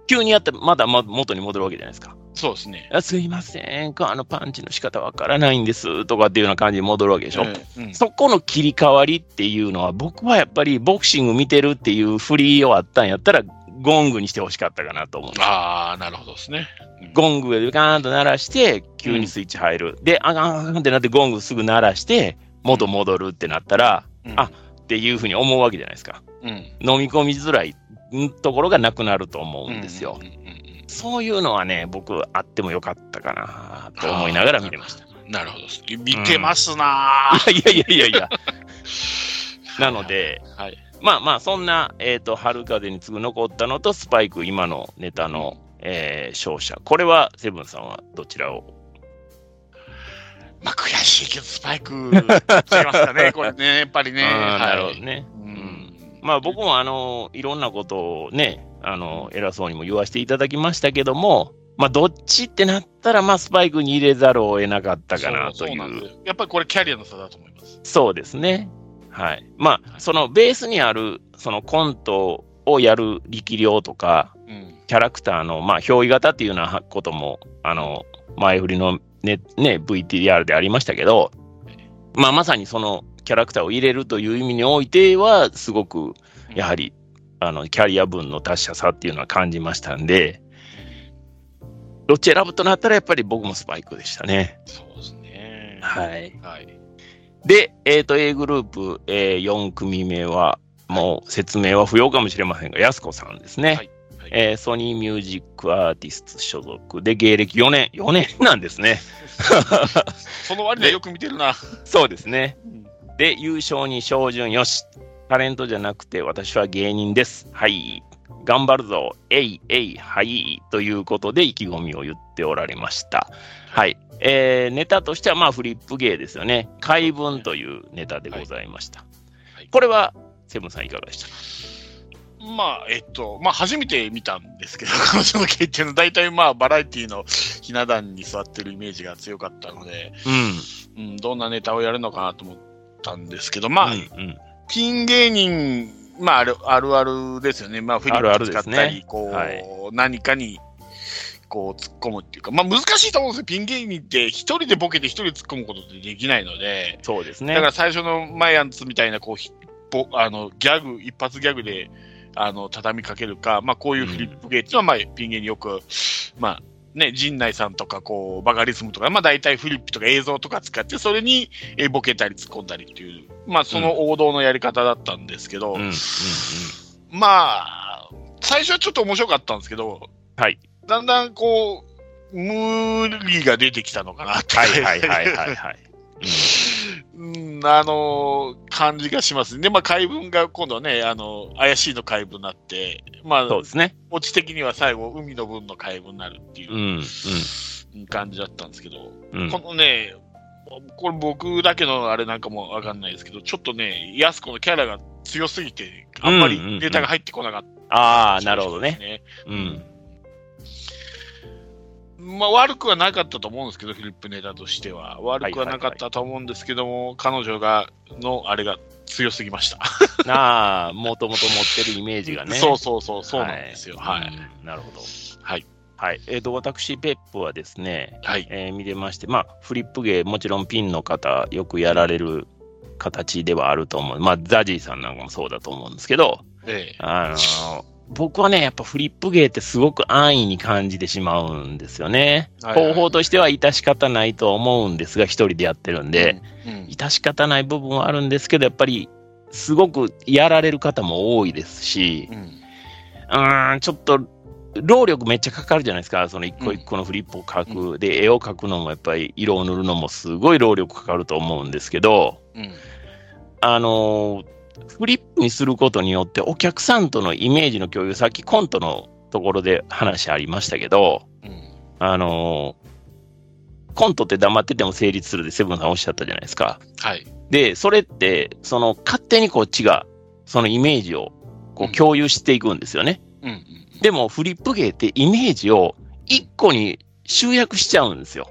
急にやって、まだま元に戻るわけじゃないですか。そうですね。あすいません、あのパンチの仕方わからないんですとかっていうような感じに戻るわけでしょ。うんうんそこの切り替わりっていうのは、僕はやっぱりボクシング見てるっていう振りをあったんやったら、ゴングにしてほしかったかなと思う。ああ、なるほどですね。うん、ゴングでガーンと鳴らして、急にスイッチ入る。うん、で、あがーんってなってゴングすぐ鳴らして、元戻るってなったら、うん、あっていうふうに思うわけじゃないですか。うん、飲み込みづらいところがなくなると思うんですよ。そういうのはね、僕、あってもよかったかなと思いながら見てました。なるほど。見てますな、うん、いやいやいやいや。なので、はい、まあまあ、そんな、えっ、ー、と、春風に次ぐ残ったのと、スパイク、今のネタの、えー、勝者。これは、セブンさんはどちらを？まあ、悔しいけど、スパイク、違いますかね、これね、やっぱりね。なるほどね。うん、まあ、僕も、あの、いろんなことをね、あの、偉そうにも言わせていただきましたけども、まあ、どっちってなったら、まあ、スパイクに入れざるを得なかったかなという。そうやっぱりこれ、キャリアの差だと思います。そうですね。はい。まあ、そのベースにある、そのコントをやる力量とか、うん、キャラクターの、まあ、憑依型っていうようなことも、あの、前振りのね、ね、VTR でありましたけど、まあ、まさにそのキャラクターを入れるという意味においては、すごく、やはり、あの、キャリア分の達者さっていうのは感じましたんで、どっち選ぶとなったら、やっぱり僕もスパイクでしたね。そうですね。はい。はい、で、えっ、ー、と、A グループ、えー、4組目は、もう説明は不要かもしれませんが、やすこさんですね。はいはい、えー、ソニーミュージックアーティスト所属で芸歴4年、4年なんですね。その割にはよく見てるな。そうですね。で、優勝に照準よし。タレントじゃなくて私は芸人です。はい。頑張るぞ。えい、えい、はい。ということで意気込みを言っておられました。はい。えー、ネタとしてはまあフリップ芸ですよね。怪文というネタでございました。はいはい、これは、セブンさんいかがでした？かまあ、えっと、まあ、初めて見たんですけど、彼女の経験の大体まあ、バラエティのひな壇に座ってるイメージが強かったので、うん、うん、どんなネタをやるのかなと思ったんですけど、まあ、うんうん、ピン芸人、まあある、あるあるですよね。まあ、フリップ使ったり、あるあるね、こう、はい、何かに、こう、突っ込むっていうか、まあ、難しいと思うんですよ。ピン芸人って一人でボケて一人で突っ込むことってできないので、そうですね。だから最初のマイアンツみたいな、こう、あの、ギャグ、一発ギャグで、あの、畳みかけるか、まあ、こういうフリップ芸っていうのは、まあ、ピン芸によく、まあ、ね、陣内さんとか、こう、バカリズムとか、まあ、大体フリップとか映像とか使って、それに、えボケたり突っ込んだりっていう、まあ、その王道のやり方だったんですけど、うんうんうん、まあ、最初はちょっと面白かったんですけど、はい。だんだんこう、無理が出てきたのかなって。はいはいはいはいはい。うん、あのー、感じがします。で、まあ、怪文が今度はね、あのー、怪しいの怪文になって、まあ、そうですね。オチ的には最後、海の分の怪文になるっていう、感じだったんですけど、うん、このね、これ僕だけのあれなんかもわかんないですけど、ちょっとね、安子のキャラが強すぎて、あんまりネタが入ってこなかった、ねうんうんうん、ああ、なるほどね。うん。まあ、悪くはなかったと思うんですけど、フィリップ・ネタとしては。悪くはなかったと思うんですけども、彼女が、のあれが強すぎました。ああ、もともと持ってるイメージがね。そうそうそう、そうなんですよ。はい。はい、なるほど。はい。はい。えっ、ー、と、私、ペップはですね、はい。えー、見れまして、まあ、フリップ芸、もちろんピンの方、よくやられる形ではあると思う。まあ、ザジーさんなんかもそうだと思うんですけど、ええ、あのー僕はね、やっぱフリップ芸ってすごく安易に感じてしまうんですよね。はいはい。はい、方法としては致し方ないと思うんですが、一人でやってるんで、うんうん、致し方ない部分はあるんですけど、やっぱりすごくやられる方も多いですし、うん、うんちょっと労力めっちゃかかるじゃないですか。その一個一個のフリップを書く。うん、で、絵を描くのもやっぱり色を塗るのもすごい労力かかると思うんですけど、うん、あのーフリップにすることによってお客さんとのイメージの共有、さっきコントのところで話ありましたけど、うん、あのー、コントって黙ってても成立するでセブンさんおっしゃったじゃないですか。はい。で、それって、その勝手にこっちがそのイメージをこう共有していくんですよね。うん、うんうん、でもフリップ芸ってイメージを一個に集約しちゃうんですよ。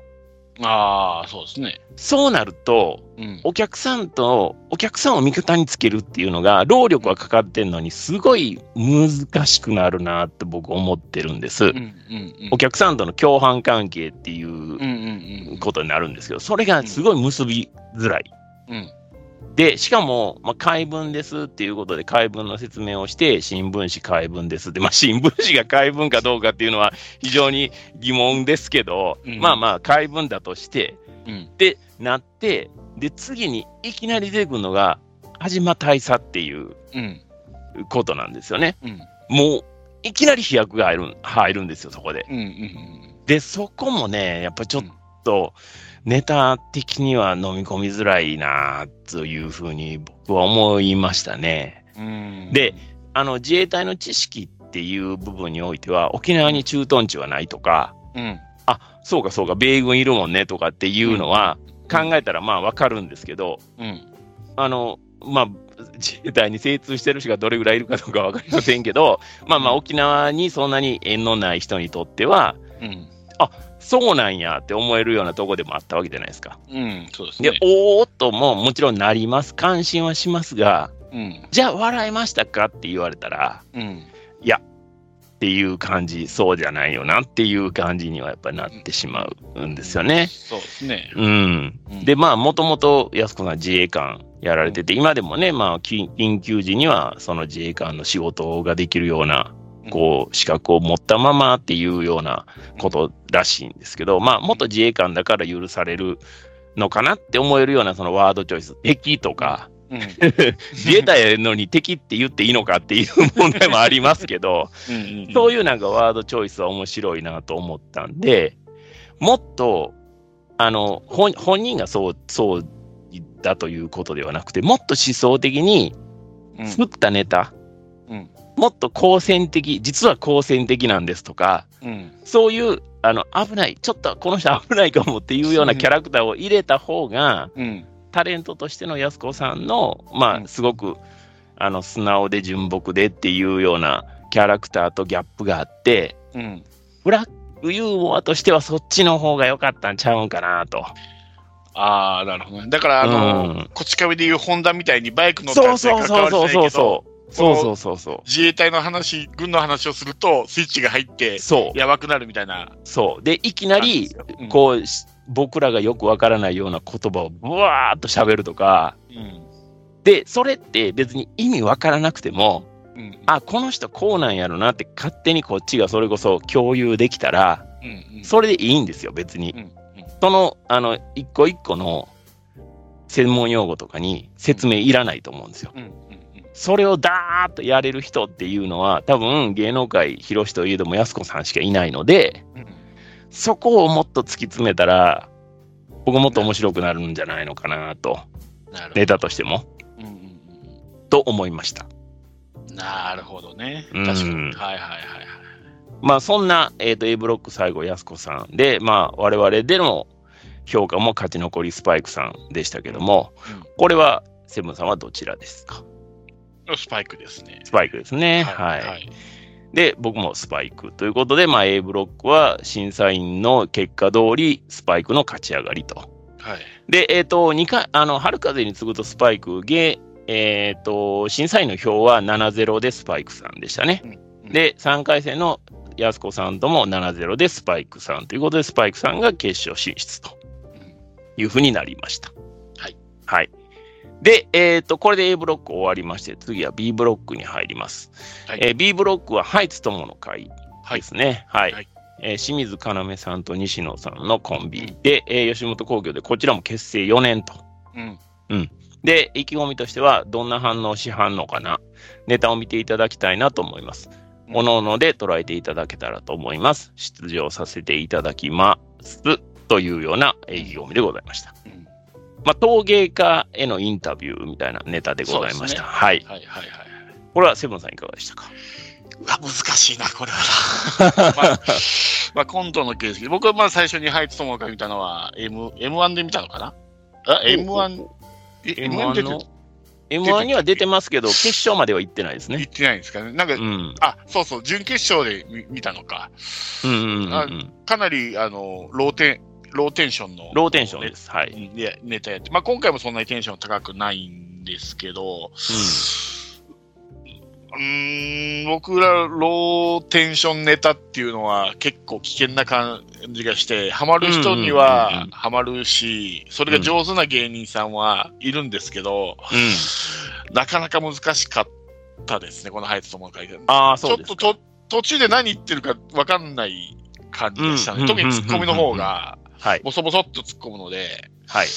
ああ、そうですね。そうなると、うん、お客さんと、お客さんを味方につけるっていうのが、労力はかかってんのに、すごい難しくなるなって僕思ってるんです。うんうんうん、お客さんとの共犯関係っていうことになるんですけど、それがすごい結びづらい。うん、で、しかも、まあ、解文ですっていうことで解文の説明をして、新聞紙解文ですって、まあ、新聞紙が解文かどうかっていうのは非常に疑問ですけど、うん、まあまあ解文だとして、うん、で、なって、で、次にいきなり出てくるのが、始ま大佐っていうことなんですよね。うん、もう、いきなり飛躍が入る入るんですよ、そこで。うんうんうん、で、そこもね、やっぱちょっと、ネタ的には飲み込みづらいなというふうに僕は思いましたね。で、あの自衛隊の知識っていう部分においては、沖縄に駐屯地はないとか、うん、あそうかそうか、米軍いるもんねとかっていうのは、考えたらまあわかるんですけど、うん、あの、まあ、自衛隊に精通してる人がどれぐらいいるかどうかわかりませんけど、まあまあ沖縄にそんなに縁のない人にとっては、うん、あそうなんやって思えるようなとこでもあったわけじゃないですか。うん、そうですね。で、おーっとももちろんなります。関心はしますが、うん、じゃあ笑いましたかって言われたら、うん、いや、っていう感じ、そうじゃないよなっていう感じにはやっぱりなってしまうんですよね。そうですね。うん。で、まあ、もともと安子さん自衛官やられてて、今でもね、まあ、緊急時にはその自衛官の仕事ができるようなこう、資格を持ったままっていうようなことらしいんですけど、まあ、元自衛官だから許されるのかなって思えるようなそのワードチョイス、敵とか、うん、自衛隊やのに敵って言っていいのかっていう問題もありますけど、そういうなんかワードチョイスは面白いなと思ったんで、もっと、あの、本人がそう、そうだということではなくて、もっと思想的に作ったネタ、うんもっと好戦的、実は好戦的なんですとか、うん、そういうあの危ない、ちょっとこの人危ないかもっていうようなキャラクターを入れた方が、うん、タレントとしての安子さんの、まあ、すごくあの素直で純朴でっていうようなキャラクターとギャップがあって、うん、ブラックユーモアとしてはそっちの方が良かったんちゃうんかなと。ああ、なるほどね。だから、あの、うん、こち亀でいうホンダみたいにバイク乗って関わりないけどそうそうそうそう。そうそうそうそう。自衛隊の話、軍の話をすると、スイッチが入って、そう。やばくなるみたいな。そう。で、いきなり、うん、こう、僕らがよくわからないような言葉をブワーっと喋るとか、うん、で、それって別に意味わからなくても、うん、あ、この人こうなんやろなって勝手にこっちがそれこそ共有できたら、うんうん、それでいいんですよ、別に。うんうん、その、あの、一個一個の専門用語とかに説明いらないと思うんですよ。うんそれをダーッとやれる人っていうのは、多分芸能界広しといえども安子さんしかいないので、うん、そこをもっと突き詰めたら、僕もっと面白くなるんじゃないのかなと、ネタとしても、うんうんうん、と思いました。なるほどね。確かに。はいはいはいはい。まあそんな、えっ、ー、と A ブロック最後安子さんで、まあ我々での評価も勝ち残りスパイクさんでしたけども、うん、これはセブンさんはどちらですか？スパイクですね。スパイクですね。はい。はい、で、僕もスパイクということで、まあ、A ブロックは審査員の結果通り、スパイクの勝ち上がりと。はい。で、えっ、ー、と、2回、あの、春風に次ぐとスパイク、ゲえっ、ー、と、審査員の票は7-0でスパイクさんでしたね。うん、で、3回戦の安子さんとも7-0でスパイクさんということで、スパイクさんが決勝進出というふうになりました。はい。はい。で、えっ、ー、と、これで A ブロック終わりまして、次は B ブロックに入ります。はい、えー、B ブロックはハイツ友の会ですね。はい。はい、えー、清水要さんと西野さんのコンビで、えー、吉本興業でこちらも結成4年と。うん。うん。で、意気込みとしては、どんな反応しはんのかな、ネタを見ていただきたいなと思います。おのおので捉えていただけたらと思います。出場させていただきます。というような意気込みでございました。うんまあ、陶芸家へのインタビューみたいなネタでございました。ね、はい。はいはいはい。これはセブンさんいかがでしたか？うわ、難しいな、これは まあ、まあ、コントの形式。僕はまあ最初にハイツ友が見たのは M、M1 で見たのかな？あ、M1、M1 の？M1 には出てますけど、決勝までは行ってないですね。行ってないんですかね？なんか、うん、あ、そうそう、準決勝で見たのか。うんうんかなり、あの、ローテン、ローテンションの、ローテンションです。はい。で、ネタやって。まあ、今回もそんなにテンション高くないんですけど、うん、ん、僕らローテンションネタっていうのは結構危険な感じがして、ハマる人にうんうんうんうんはハマるし、それが上手な芸人さんはいるんですけど、なかなか難しかったですね、このハイツ友の会で。ああ、ちそうですか。ょっとと途中で何言ってるか分かんない感じでしたね。うん特にツッコミの方が、はい。ボソボソっと突っ込むので、はい。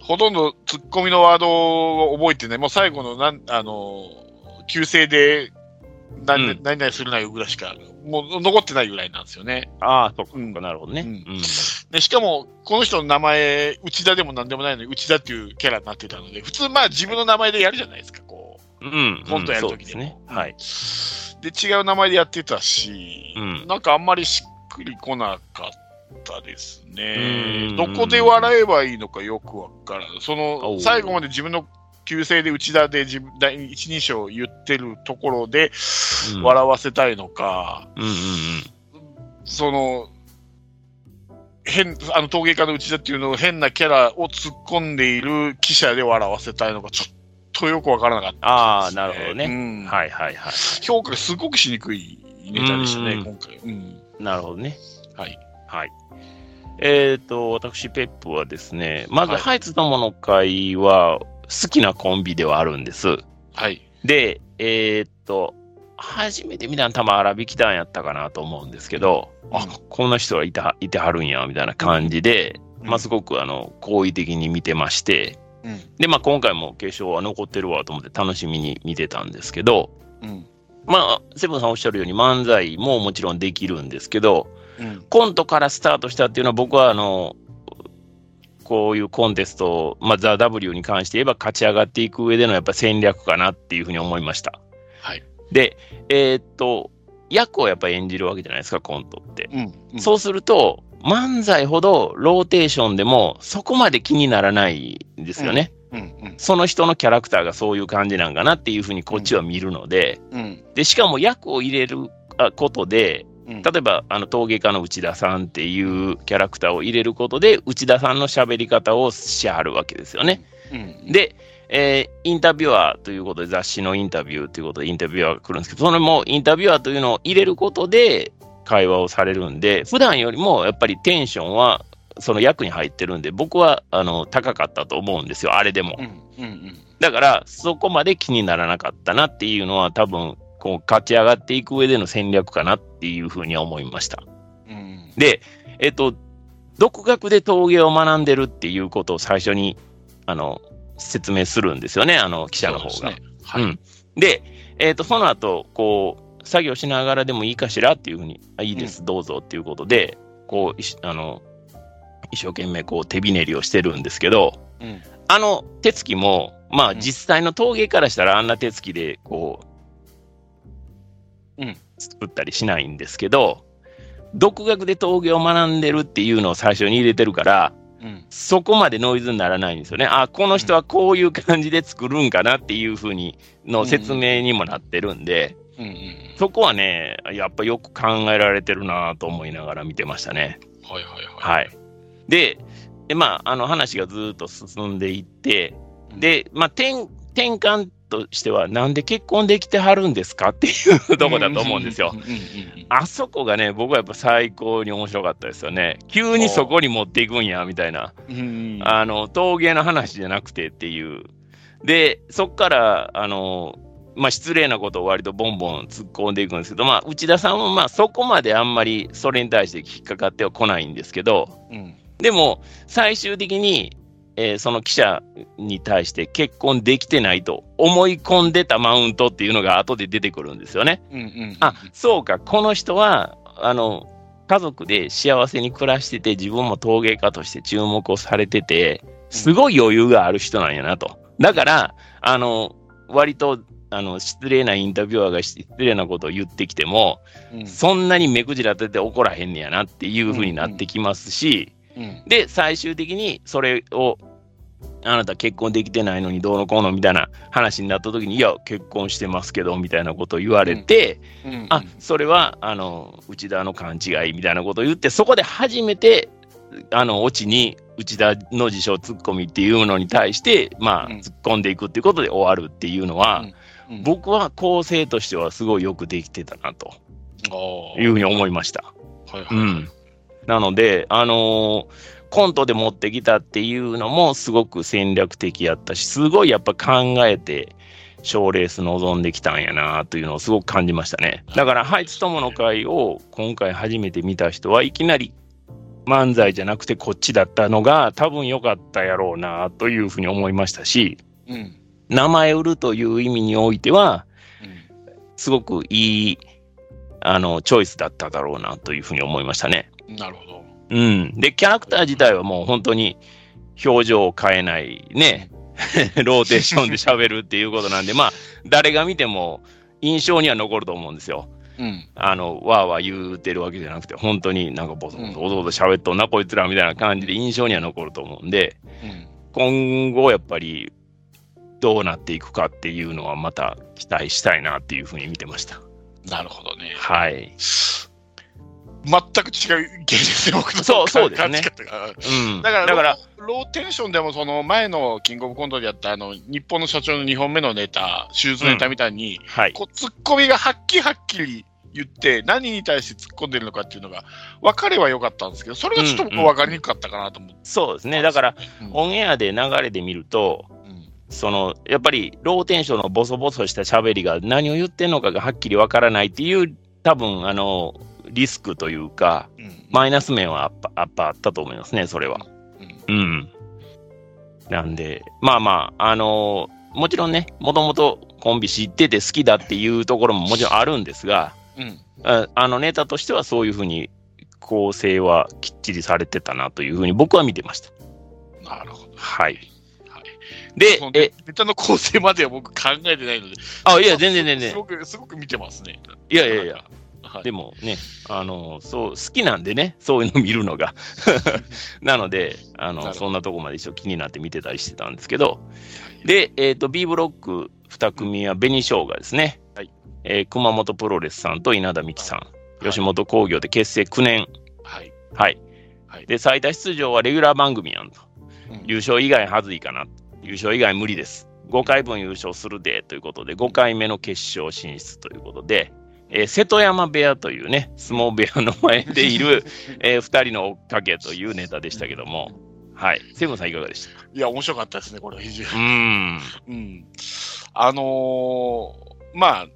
ほとんどツッコミのワードを覚えてね、もう最後のなん、あの、旧姓で何,、うん何々するなよぐらいしか、もう残ってないぐらいなんですよね。ああ、そっか、うんなるほどね。ううんん。で、しかも、この人の名前、内田でも何でもないのに、内田っていうキャラになってたので、普通まあ自分の名前でやるじゃないですか、こう。うん。コントやるときでもね。はい。で、違う名前でやってたし、うんなんかあんまりしっくりこなかったですねう。んどこで笑えばいいのかよくわからない。そおの、う最後まで自分の旧姓で内田で自分第一人称を言ってるところでうん笑わせたいのか、うんうんうん。その、変、あの陶芸家の内田っていうのを変なキャラを突っ込んでいる記者で笑わせたいのか、ちょっとよくわからなかったです、ああ、なるほどね。うんはいはいはい。評価がすごくしにくいネタでしたね、うん今回。うん。なるほどね。はい。はい。えっ、と、私、ペップはですね、まず、はいハイツ友の会は好きなコンビではあるんです。はい。で、えっ、と、初めて見たの多分荒引き団やったかなと思うんですけど、あうん、こんな人がいてはいてはるんや、みたいな感じで、まあ、すごく、あの、好意的に見てまして、うん。で、まあ、今回も決勝は残ってるわと思って楽しみに見てたんですけど、うん。まあ、セブンさんおっしゃるように漫才ももちろんできるんですけど、うん。コントからスタートしたっていうのは僕はあの、こういうコンテスト、まあ、ザ・ W に関して言えば勝ち上がっていく上でのやっぱ戦略かなっていうふうに思いました。はい。で、えーっと、役をやっぱ演じるわけじゃないですか、コントって。うん。うんそうすると、漫才ほどローテーションでもそこまで気にならないんですよね。うん。うん。その人のキャラクターがそういう感じなんかなっていうふうにこっちは見るので、うん。で、しかも役を入れるあことで、うん。例えば、あの、陶芸家の内田さんっていうキャラクターを入れることで、内田さんの喋り方をしはるわけですよね。うん。で、えーインタビュアーということで、雑誌のインタビューということでインタビュアーが来るんですけど、それもインタビュアーというのを入れることで会話をされるんで、普段よりもやっぱりテンションは、その役に入ってるんで、僕は、あの、高かったと思うんですよ、あれでも。うん。うん。だから、そこまで気にならなかったなっていうのは、多分、こう、勝ち上がっていく上での戦略かなっていうふうには思いました。うん。で、えっと、独学で陶芸を学んでるっていうことを最初に、あの、説明するんですよね、あの、記者の方が。はい。うん。で、えっと、その後、こう、作業しながらでもいいかしらっていうふうに、あいいです、どうぞっていうことで、こう、あの、一生懸命こう手びねりをしてるんですけど、うん。あの手つきも、まあうん実際の陶芸からしたらあんな手つきでこう、うん作ったりしないんですけど、独学で陶芸を学んでるっていうのを最初に入れてるから、うん。そこまでノイズにならないんですよね。あ、この人はこういう感じで作るんかなっていうふうにの説明にもなってるんで、うん。うん。そこはね、やっぱよく考えられてるなと思いながら見てましたね。はいはいはい。はい。で、でまあ、あの話がずっと進んでいって、で、まあ、転転換としては、なんで結婚できてはるんですかっていうとこだと思うんですよ。あそこがね、僕はやっぱ最高に面白かったですよね。急にそこに持っていくんや、みたいな。あの、陶芸の話じゃなくてっていう。で、そっから、あの、まあ、失礼なことを割とボンボン突っ込んでいくんですけど、まあ、内田さんはまあ、そこまであんまりそれに対して引っかかってはこないんですけど、うん。でも、最終的に、えーその記者に対して結婚できてないと思い込んでたマウントっていうのが後で出てくるんですよね。うん。うん。あ、そうか、この人は、あの、家族で幸せに暮らしてて、自分も陶芸家として注目をされてて、すごい余裕がある人なんやなと。だから、あの、割と、あの、失礼なインタビュアーが失礼なことを言ってきても、うん。そんなに目くじら立てて怒らへんねやなっていう風になってきますし、うん。で、最終的にそれを、あなた結婚できてないのにどうのこうのみたいな話になった時に、いや、結婚してますけど、みたいなことを言われて、うん。あ、それは、あの、内田の勘違いみたいなことを言って、そこで初めて、あの、オチに内田の自称ツッコミっていうのに対して、まあ、うん。突っ込んでいくっていうことで終わるっていうのは、うん。うん、僕は構成としてはすごいよくできてたなと。いうふうに思いました。はいはい、うん、なので、あのー、コントで持ってきたっていうのもすごく戦略的やったし、すごいやっぱ考えて、賞レース臨んできたんやなというのをすごく感じましたね。だから、ハイツ友の会を今回初めて見た人はいきなり漫才じゃなくてこっちだったのが多分良かったやろうなというふうに思いましたし、うん、名前売るという意味においては、すごくいいあのチョイスだっただろうなというふうに思いましたね。なるほど。うん。で、キャラクター自体はもう本当に表情を変えないね、ローテーションで喋るっていうことなんで、まあ、誰が見ても印象には残ると思うんですよ。うん、あの、わーわー言うてるわけじゃなくて、本当になんかボソボソ、おどおど喋っとんな、こいつらみたいな感じで印象には残ると思うんで、うん、今後やっぱりどうなっていくかっていうのはまた期待したいなっていうふうに見てました。なるほどね。はい。全く違う芸術の僕のそうそうですね。うん、だから、だからローテンションでもその前のキングオブコントでやったあの日本の社長の2本目のネタ、シューズネタみたいに、うんはい、こうツッコミがはっきりはっきり言って、何に対して突っ込んでるのかっていうのが分かればよかったんですけど、それがちょっと僕分かりにくかったかなと思って、うんうん、そうですね。だから、うん、オンエアで流れで見ると、そのやっぱりローテンションのボソボソした喋りが何を言ってんのかがはっきり分からないっていう多分あのリスクというか、うん、マイナス面はやっぱあったと思いますね、それは。うん。うん、なんで、まあまあ、あのー、もちろんね、もともとコンビ知ってて好きだっていうところももちろんあるんですが、うん、ああのネタとしてはそういうふうに構成はきっちりされてたなというふうに僕は見てました。なるほど。はい。で、え、ネタの構成までは僕考えてないので。あ、いや、全然全然。すごく、すごく見てますね。いやいやいや。はい、でもね、あの、そう、好きなんでね、そういうの見るのが。なので、あの、そんなとこまで一応気になって見てたりしてたんですけど、で、えっ、ー、と、B ブロック2組は紅生姜ですね。はい。えー、熊本プロレスさんと稲田美希さん、はい、吉本興業で結成9年。はい。はい。はい、で、最多出場はレギュラー番組やんと。うん、優勝以外はずいかな。優勝以外無理です。5回分優勝するでということで、5回目の決勝進出ということで、えー、瀬戸山部屋というね、相撲部屋の前でいる、えー、2人の追っかけというネタでしたけども、はい。セブンさんいかがでしたいや、面白かったですね、これ、非常に。うん。うん。あのー、まあ、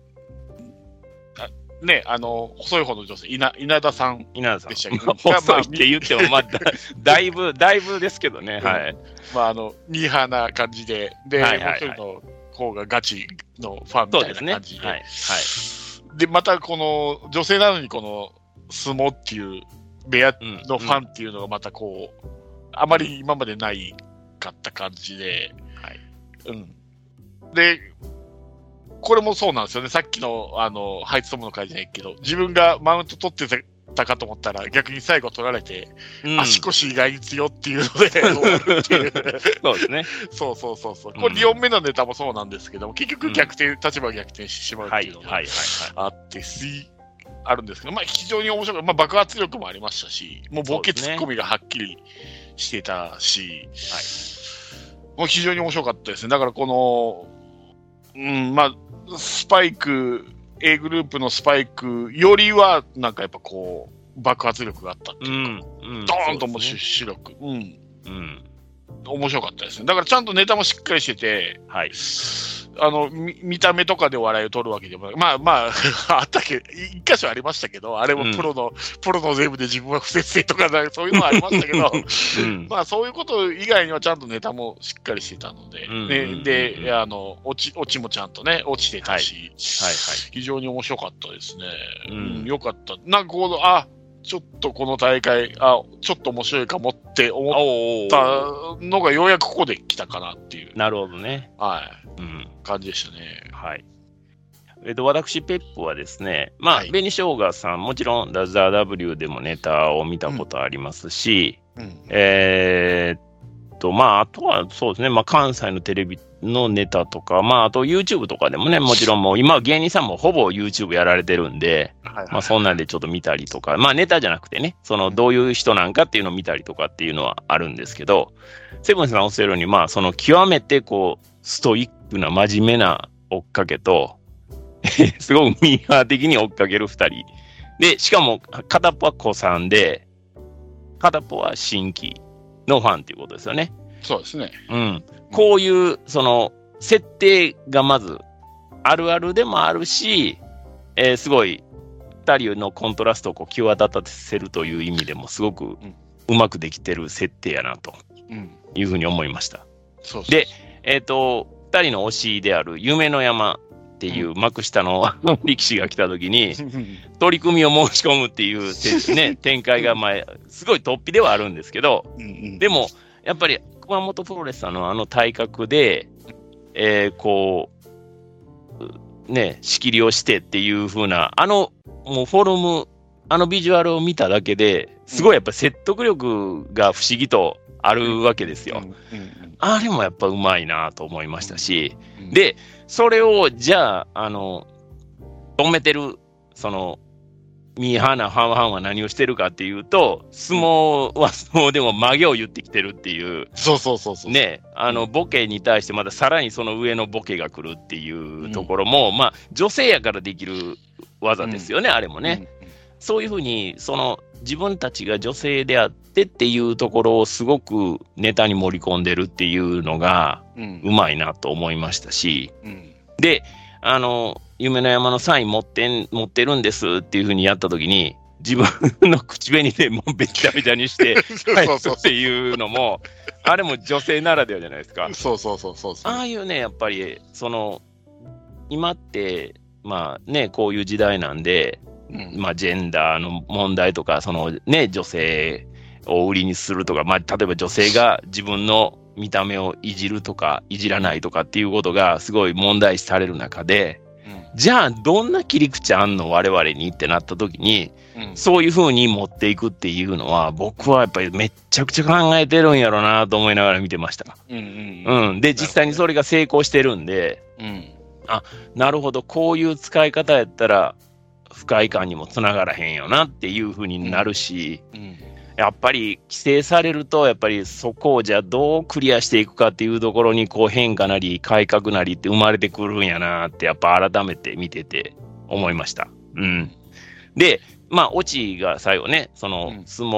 ね、あの、細い方の女性、稲稲田さん稲田さんでしたけど、細いって言っても、まあ、だ いぶ、だいぶですけどね、はい。まあ、あの、ニーハーな感じで、で、はいはいはい、もう一人の方がガチのファンみたいな感じで、でね、はい。はいで、またこの女性なのにこの相撲っていう部屋のファンっていうのがまたこう、うんうん、あまり今までないかった感じで、はい。うん。で、これもそうなんですよね。さっきの、あの、ハイツトムの会じゃないけど、自分がマウント取ってたかと思ったら、逆に最後取られて、うん、足腰意外に強っていうので そうですね。そうそうそうそう。これ2本目のネタもそうなんですけども、結局逆転、うん、立場逆転してしまうっていうのがあって、あるんですけど、まあ非常に面白い。まあ爆発力もありましたし、もうボケツッコミがはっきりしてたし、はい、もう非常に面白かったですね。だからこの、うん、まあ、スパイク、A グループのスパイクよりは、なんかやっぱこう、爆発力があったっていうか、うんうん、ドーンともう主力、うん、うん。面白かったですね。だからちゃんとネタもしっかりしてて、はい。あの、見た目とかで笑いを取るわけでもない。まあまあ、あったけど、一箇所ありましたけど、あれもプロの、うん、プロの全部で自分は不節制とか、そういうのはありましたけど、うん、まあそういうこと以外にはちゃんとネタもしっかりしてたので、ね、で、あの、落ち、落ちもちゃんとね、落ちてたし、はい、はい、はい、非常に面白かったですね。うん、よかった。なんかこの、あ、ちょっとこの大会、あ、ちょっと面白いかもって思ったのがようやくここで来たかなっていう。なるほどね。はい。うん。感じでしたね。はい。えっと、私、ペップはですね、まあ、はい、紅生姜さん、もちろん、ダザー W でもネタを見たことありますし、うんうん、えー、っと、まあ、あとはそうですね、まあ、関西のテレビのネタとか、まあ、あと YouTube とかでもね、もちろんもう、今、芸人さんもほぼ YouTube やられてるんで、まあ、そんなんでちょっと見たりとか、まあ、ネタじゃなくてね、その、どういう人なんかっていうのを見たりとかっていうのはあるんですけど、セブンさんおっしゃるように、まあ、その、極めて、こう、ストイックな真面目な追っかけと、すごくミーハー的に追っかける二人。で、しかも片っぽは子さんで、片っぽは新規のファンっていうことですよね。そうですね。うん。こういう、その、設定がまず、あるあるでもあるし、えー、すごい、二人のコントラストをこう際立たせるという意味でも、すごくうまくできてる設定やな、というふうに思いました。そうで、えっ、ー、と、二人の推しである夢の山っていう幕下の 力士が来た時に、取り組みを申し込むっていう、ね、展開が前、すごい突飛ではあるんですけど、でも、やっぱり熊本プロレスさんのあの体格で、えー、こう、ね、仕切りをしてっていう風な、あの、もうフォルム、あのビジュアルを見ただけで、すごいやっぱ説得力が不思議とあるわけですよ。あれもやっぱうまいなと思いましたし、で、それを、じゃあ、あの、止めてる、その、ミーハーなファンファンは何をしてるかっていうと、相撲は相撲でも曲げを言ってきてるっていう。そうそうそうそう。ね、あの、ボケに対してまたさらにその上のボケが来るっていうところも、うん、まあ、女性やからできる技ですよね、うん、あれもね。うん、そういうふうに、その、自分たちが女性であってっていうところをすごくネタに盛り込んでるっていうのが、うまいなと思いましたし、で、あの、夢の山のサイン持ってん、持ってるんですっていうふうにやったときに、自分の口紅でもうべちゃべちゃにして そうそうっていうのも、あれも女性ならではじゃないですか。そうそうそうそうああいうね、やっぱり、その、今って、まあね、こういう時代なんで、まあ、ジェンダーの問題とか、そのね、女性を売りにするとか、まあ、例えば女性が自分の見た目をいじるとか、いじらないとかっていうことがすごい問題視される中で、うん、じゃあ、どんな切り口あんの我々にってなった時に、うん、そういうふうに持っていくっていうのは、僕はやっぱりめっちゃくちゃ考えてるんやろうなと思いながら見てました。うん、うんうん、で、実際にそれが成功してるんで、うん、あ、なるほど、こういう使い方やったら、不快感にもつながらへんよなっていうふうになるし、うん、やっぱり規制されると、やっぱりそこをじゃあどうクリアしていくかっていうところにこう変化なり改革なりって生まれてくるんやなってやっぱ改めて見てて思いました。うん。で、まあ、オチが最後ね、その相撲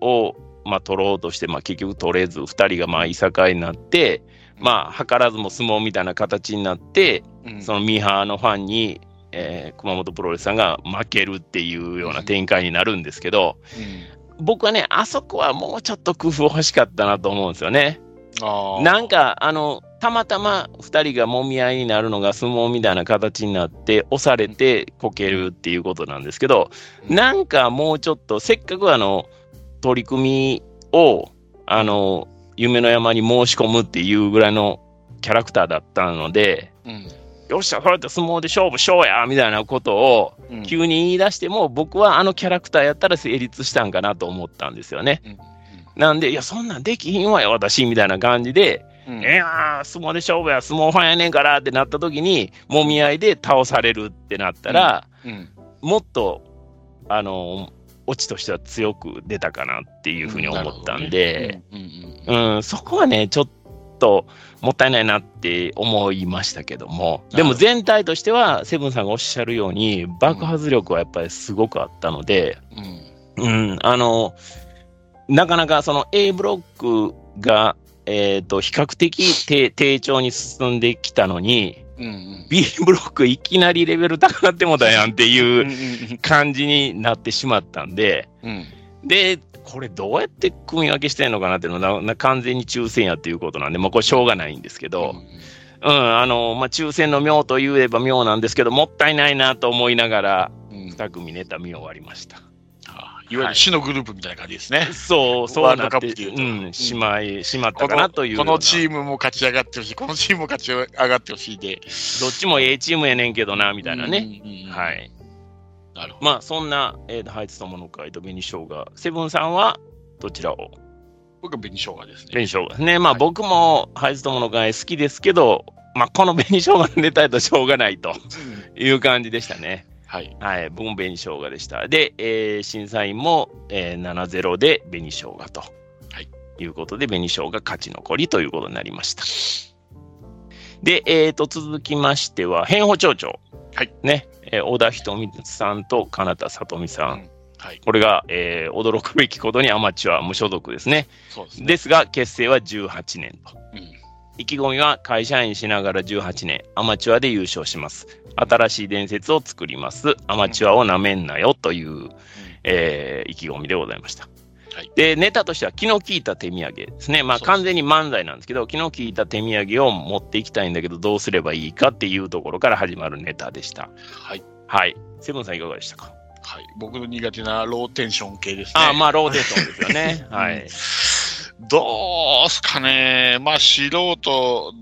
を、まあ、取ろうとして、まあ、結局取れず、2人がまあいさかいになって、まあ、図らずも相撲みたいな形になって、そのミーハーのファンにえー、熊本プロレスさんが負けるっていうような展開になるんですけど、うん、僕はね、あそこはもうちょっと工夫欲しかったなと思うんですよね。なんか、あの、たまたま2人がもみ合いになるのが相撲みたいな形になって押されてこけるっていうことなんですけど、なんかもうちょっとせっかくあの取り組みをあの夢の山に申し込むっていうぐらいのキャラクターだったので、うん、よっしゃ、それって相撲で勝負しようやみたいなことを急に言い出しても、うん、僕はあのキャラクターやったら成立したんかなと思ったんですよね。うん。うん、なんで、いや、そんなんできひんわよ、私、みたいな感じで、うん、いや相撲で勝負や、相撲ファンやねんからってなった時に、もみ合いで倒されるってなったら、うん、もっと、あの、オチとしては強く出たかなっていうふうに思ったんで、うん、そこはね、ちょっともったいないなって思いましたけども、でも全体としては、セブンさんがおっしゃるように、爆発力はやっぱりすごくあったので、うん、うん、あの、なかなかその A ブロックが、えっ、ー、と、比較的低低調に進んできたのに、うんうん、B ブロックいきなりレベル高くなってもだやんっていう感じになってしまったんで、うん、で、これどうやって組み分けしてんのかなっていうのはな完全に抽選やっていうことなんで、まあ、これしょうがないんですけど、うん、うん、あの、まあ、抽選の妙と言えば妙なんですけど、もったいないなと思いながら、2組ネタ見終わりました。いわゆる死のグループみたいな感じですね。はい、そう、そうなって、うん、しまい、しまったかなというこのチームも勝ち上がってほしい、このチームも勝ち上がってほしいで。どっちも A チームやねんけどな、みたいなね。はい。なるほど。まあ、そんな、えー、ハイツ友の会と紅生姜。セブンさんはどちらを？僕は紅生姜ですね。紅生姜ですね。まあ、はい、僕もハイツ友の会好きですけど、まあ、この紅生姜のネタやとしょうがないという感じでしたね。はい。はい。僕も紅生姜でした。で、えー、審査員も、えー、7-0で紅生姜と。はい。いうことで、紅生姜勝ち残りということになりました。で、えっ、と、続きましては、変法町長。はい。ね、えー小田仁美さんと金田里美さん。うんはい。これが、えー驚くべきことにアマチュア無所属ですね。そうですね。ですが、結成は18年と。うん意気込みは会社員しながら18年、アマチュアで優勝します。新しい伝説を作ります。アマチュアをなめんなよという、えー意気込みでございました。はいで、ネタとしては気の利いた手土産ですね。まあ完全に漫才なんですけど、気の利いた手土産を持っていきたいんだけど、どうすればいいかっていうところから始まるネタでした。はい。はい。セブンさんいかがでしたか、はい。僕の苦手なローテンション系ですね。ああ、まあローテーションですよね。はい。どうすかね。まあ、素人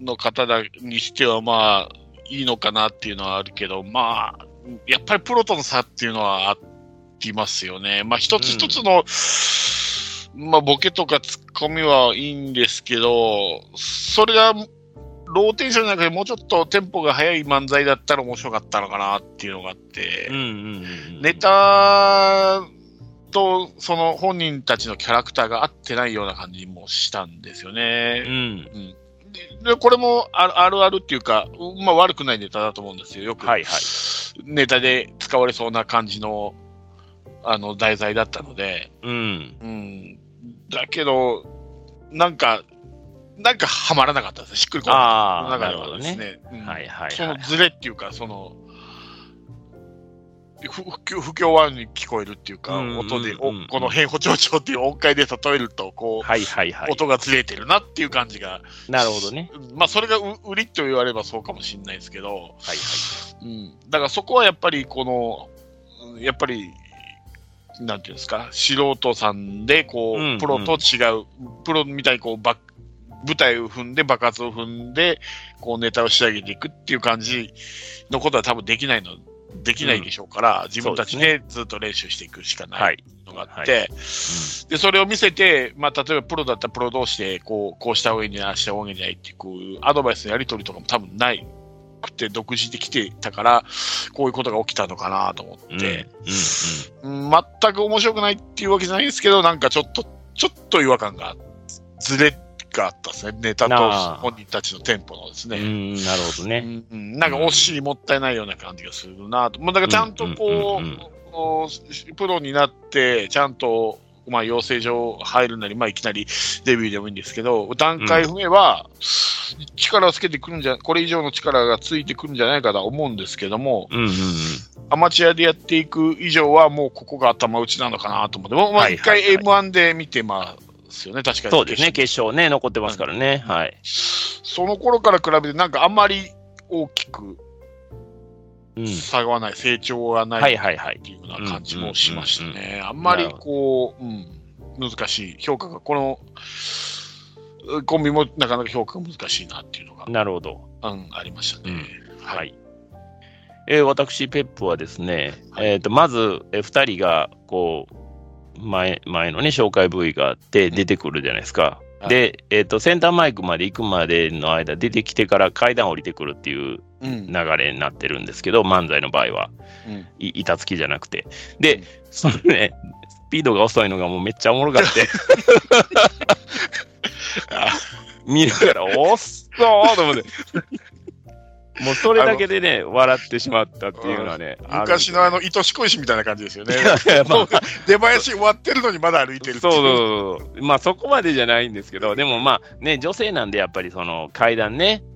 の方だにしては、まあ、いいのかなっていうのはあるけど、まあ、やっぱりプロとの差っていうのはありますよね。まあ、一つ一つの、まあ、ボケとかツッコミはいいんですけど、それが、ローテンションじゃなくて、もうちょっとテンポが速い漫才だったら面白かったのかなっていうのがあって、うんうんうん。ネタとその本人たちのキャラクターが合ってないような感じもしたんですようね。ん。ででこれもあるあるあるっていうか、まあ、悪くないネタだと思うんですよ。よく。ネタで使われそうな感じのあの題材だったので、うん。うん、だけど、なんか、なんかはまらなかったですね。しっくりこなああ、かった。ですね。うんはいはいはい。そのズレっていうか、その、不不協和音に聞こえるっていうか、うんうんうん音で、おこの変歩調調っていう音階で例えると、こう、はいはいはい。音がずれてるなっていう感じが、なるほどね。まあ、それがう売りと言われればそうかもしれないですけど、はいはい。うん、だからそこはやっぱり、この、うんやっぱり、なんていうんですか、素人さんで、こう、うんうんプロと違う、プロみたいにこう、バッ舞台を踏んで、爆発を踏んで、こう、ネタを仕上げていくっていう感じのことは多分できないの、できないでしょうから、自分たちでずっと練習していくしかなはい。い。のがあって、で、それを見せて、まあ、例えばプロだったらプロ同士で、こう、こうした方がいいんじゃない、ああした方がいいんじゃないっていうアドバイスのやり取りとかも多分ないくて、独自できてたから、こういうことが起きたのかなと思うん。って、うんうん全く面白くないっていうわけじゃないですけど、なんかちょっと、ちょっと違和感が、ずれがあったですね。ネタと本人たちのテンポのですね。ん、なるほどね。うんうんなんか惜しい、もったいないような感じがするなと。まあ、だからちゃんとこうんうんうんう、こうプロになって、ちゃんと、まあ、養成所入るなり、まあ、いきなりデビューでもいいんですけど、段階踏めば、力をつけてくるんじゃ、これ以上の力がついてくるんじゃないかとは思うんですけども、うんうんうん。アマチュアでやっていく以上は、もうここが頭打ちなのかなと思って、もう一回はいはい M1 で見てますよね、確かに。そうですね、決勝ね、残ってますからね。はい。その頃から比べて、なんかあんまり大きくうん。差がない、成長がない。はいはいはいっていうような感じもしましたうんうんね。あんまりこう、うん、難しい。評価が、この、コンビもなかなか評価が難しいなっていうのが、なるほど。うん、ありましたね。ははい。い。えー私、ペップはですね、はいえっ、と、まず、えー二人が、こう、前、前のね、紹介部位があって、出てくるじゃないですか。はいで、えっ、と、センターマイクまで行くまでの間、出てきてから階段降りてくるっていううん。流れになってるんですけど、漫才の場合は。うんい板付きじゃなくて。で、そのね、スピードが遅いのがもうめっちゃおもろかって。見ながら、おっそーと思って。もうそれだけでね、笑ってしまったっていうのはね。昔のあの、糸しこ石みたいな感じですよね。まあ出囃子終わってるのにまだ歩いてるってそいうそうそう。まあそこまでじゃないんですけど、でもまあね、女性なんでやっぱりその階段ね、うん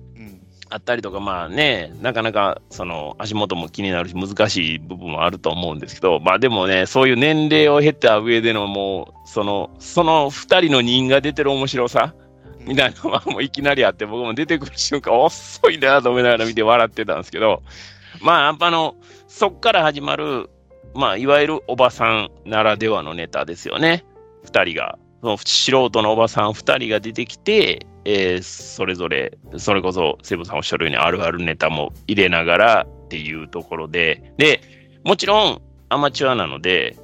あったりとか、まあね、なかなかその足元も気になるし、難しい部分もあると思うんですけど、まあでもね、そういう年齢を経た上でのもう、その、その二人の人が出てる面白さみたいなのはもういきなりあって、僕も出てくる瞬間、遅いなと思いながら見て笑ってたんですけど、まあ、やっぱの、そっから始まる、まあ、いわゆるおばさんならではのネタですよね。二人が。その素人のおばさん二人が出てきて、えーそれぞれ、それこそセブンさんおっしゃるようにあるあるネタも入れながらっていうところで、で、もちろんアマチュアなので、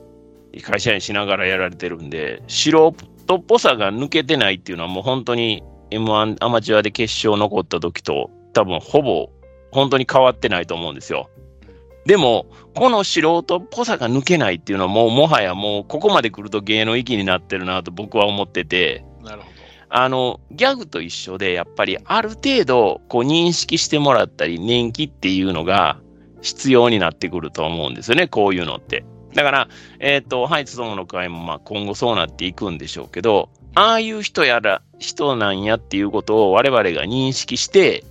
会社員しながらやられてるんで、素人っぽさが抜けてないっていうのはもう本当に M1 アマチュアで決勝残った時と多分ほぼ本当に変わってないと思うんですよ。でも、この素人っぽさが抜けないっていうのはもうもはやもうここまで来ると芸の域になってるなと僕は思ってて、なるほどあの、ギャグと一緒で、やっぱりある程度、こう認識してもらったり、年季っていうのが必要になってくると思うんですよね、こういうのって。だから、えっ、ー、と、ハイツ友の会も、まあ、今後そうなっていくんでしょうけど、ああいう人やら、人なんやっていうことを我々が認識して、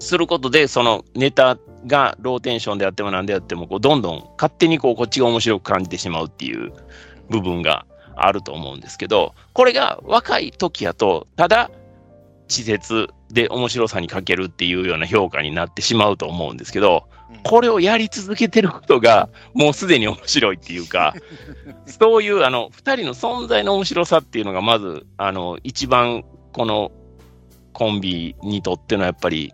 することで、そのネタがローテンションであっても何であっても、こうどんどん勝手にこうこっちが面白く感じてしまうっていう部分があると思うんですけど、これが若い時やと、ただ、稚拙で面白さに欠けるっていうような評価になってしまうと思うんですけど、これをやり続けてることが、もうすでに面白いっていうか、そういうあの2人の存在の面白さっていうのが、まずあの一番このコンビにとってのやっぱり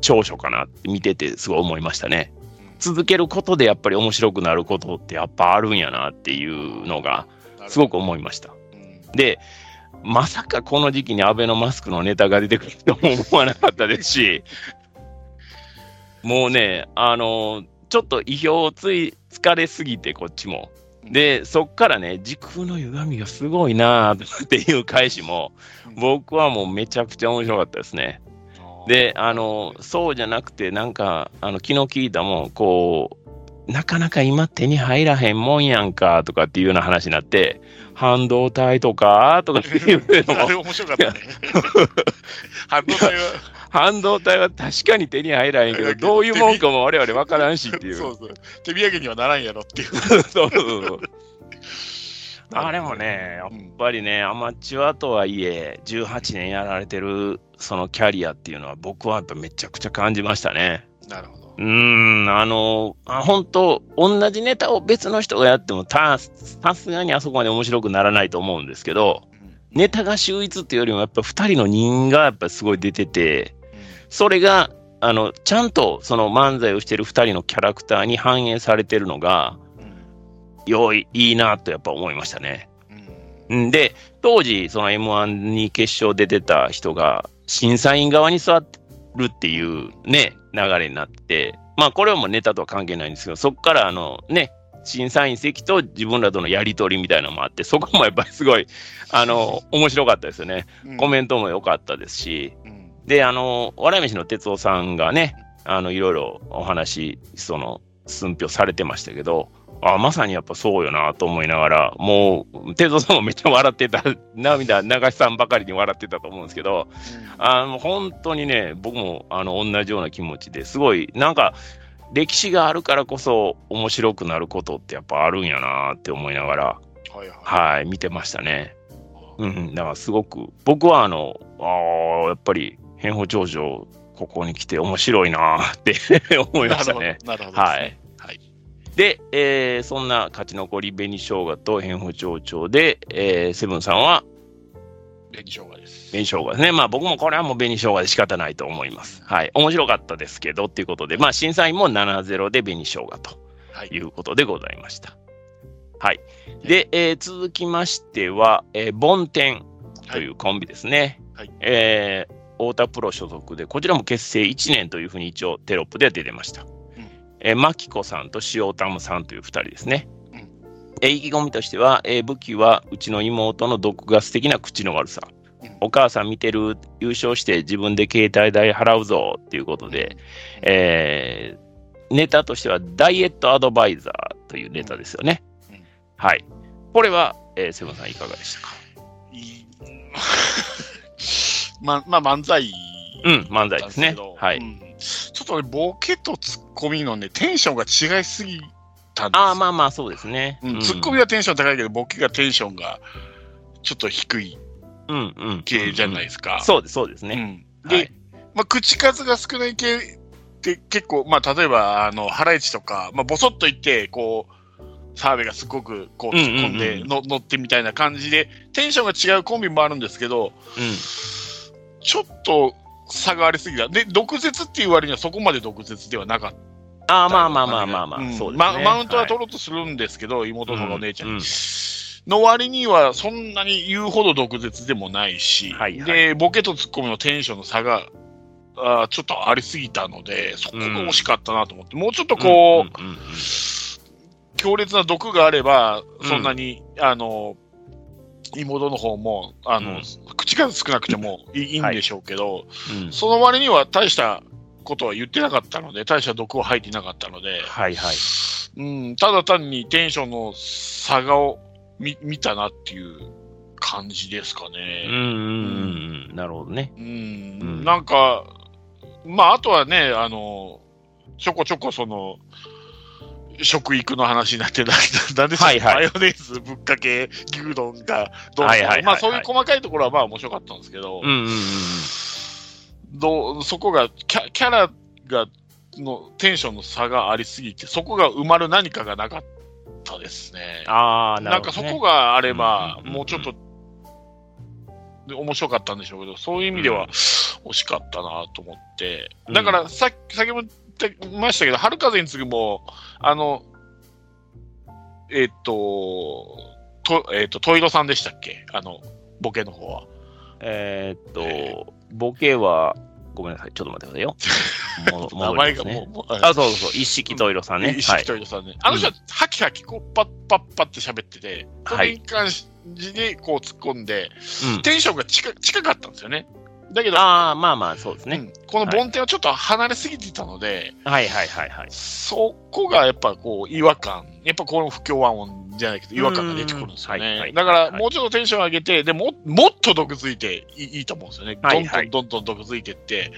長所かなって見ててすごい思いましたね。続けることでやっぱり面白くなることってやっぱあるんやなっていうのがすごく思いました。で、まさかこの時期にアベノマスクのネタが出てくるとも思わなかったですし、もうね、あのちょっと意表をつい、疲れすぎて、こっちも。で、そっからね、時空の歪みがすごいなっていう返しも、僕はもうめちゃくちゃ面白かったですね。で、あの、そうじゃなくて、なんか、あの、昨日聞いたもん、こう、なかなか今手に入らへんもんやんか、とかっていうような話になって、半導体とか、とかっていうのも。あれ面白かったね。半導体は。半導体は確かに手に入らへんけど、どういうもんかも我々分からんしっていう。そうそう。手土産にはならんやろっていう。そうそうそう。あれもね、やっぱりね、アマチュアとはいえ、18年やられてるそのキャリアっていうのは、僕はやっぱめちゃくちゃ感じましたね。なるほど。うん、あの、あ本当同じネタを別の人がやっても、さすがにあそこまで面白くならないと思うんですけど、ネタが秀逸っていうよりも、やっぱ2人の人がやっぱすごい出てて、それが、あの、ちゃんとその漫才をしてる2人のキャラクターに反映されてるのが、良い、いいなとやっぱ思いましたね。うん、で、当時、その M1 に決勝で出た人が、審査員側に座るっていうね、流れになって、まあこれはもうネタとは関係ないんですけど、そこからあのね、審査員席と自分らとのやり取りみたいなのもあって、そこもやっぱりすごい、あの、面白かったですよね。コメントも良かったですし、うん、で、あの、笑い飯の哲夫さんがね、あの、いろいろお話、その、寸評されてましたけど、あまさにやっぱそうよなと思いながら、もう、哲夫さんもめっちゃ笑ってた、涙流しさんばかりに笑ってたと思うんですけど、うん、あの、本当にね、僕も、あの、同じような気持ちですごい、なんか、歴史があるからこそ面白くなることってやっぱあるんやなって思いながら、はい、はいはい、見てましたね。うん、だからすごく、僕はあの、あやっぱり、変法長女、ここに来て面白いなって 思いましたね。なるほど、ね、はい。で、えー、そんな勝ち残り紅生姜と変法町長で、えー、セブンさんは紅生姜です。紅生姜ですね。まあ僕もこれはもう紅生姜で仕方ないと思います。はい。面白かったですけどっていうことで、まあ審査員も7-0で紅生姜ということでございました。はい。で、えー、続きましては、えー、ボンテンというコンビですね。はい。えー、太田プロ所属で、こちらも結成1年というふうに一応テロップでは出てました。えー、マキコさんと塩タムさんという2人ですね。うん、えー、意気込みとしては、えー、武器はうちの妹の毒ガス的な口の悪さ。うん、お母さん見てる、優勝して自分で携帯代払うぞっていうことで、えー、ネタとしてはダイエットアドバイザーというネタですよね。うん、はい。これは、えー、セブンさんいかがでしたか？ま、まあ、漫才。うん、漫才ですね。はい。うんちょっとね、ボケとツッコミのね、テンションが違いすぎたんです。ああ、まあまあ、そうですね。うん、ツッコミはテンション高いけど、ボケがテンションがちょっと低い系じゃないですか。そうです、そうですね。うん、で、はい、まあ、口数が少ない系って結構、まあ、例えば、あの、ハライチとか、まあ、ぼそっと言って、こう、澤部がすごくこう突っ込んでの、乗ってみたいな感じで、テンションが違うコンビもあるんですけど、うん、ちょっと差がありすぎた。で、毒舌っていう割にはそこまで毒舌ではなかった。ああ、まあまあまあまあまあ、うん、そうですね、マウントは取ろうとするんですけど、はい、妹のお姉ちゃん。に。うん。うん。の割にはそんなに言うほど毒舌でもないし、はいはい、で、ボケとツッコミのテンションの差が、あちょっとありすぎたので、そこが惜しかったなと思って、うん、もうちょっとこう、強烈な毒があれば、そんなに、うん、あの、妹の方も、あの、口数少なくてもいい,、い、いんでしょうけど、うん。その割には大したことは言ってなかったので、大した毒は入ってなかったので、はいはい。うん、ただ単にテンションの差がを見見たなっていう感じですかうんね。うんうんうん。なるほどね。うん、うんなんか、まあ、あとはね、あの、ちょこちょこその、食育の話になって、な なんではいはい。マヨネーズぶっかけ牛丼がどうはいはいまあそういう細かいところはまあ面白かったんですけど、うんうんうんどうそこがキャ、キャラが、のテンションの差がありすぎて、そこが埋まる何かがなかったですね。ああ、ななんかるほど、ね。そこがあれば、うんうんうんうん。もうちょっと、で面白かったんでしょうけど、そういう意味では惜しかったなと思って。うん。だからさ先も言ってましたけど、春風に次ぐも、あの、えっ、と、と、えっ、と、トイロさんでしたっけ？あの、ボケの方は。えーっと、ボケは、ごめんなさい、ちょっと待ってくださいよ。も名戻前がもう、もうあ、そうそうそう、一式トイロさんね。石木トイロさんね。あの人は、ハキハキ、こう、パッパッパって喋ってて、そはいれに関じで、こう、突っ込んで、うん。テンションが近近かったんですよね。だけど、ああ、まあまあ、そうですね。うんこの梵天はちょっと離れすぎてたので、はいはいはいはい。そこがやっぱこう違和感、やっぱこの不協和音じゃないけど違和感が出てくるんですようんはいはい。ねだからもうちょっとテンション上げて、でももっと毒づいていいいいと思うんですよね。はいはいどんどんどんどん毒づいてって、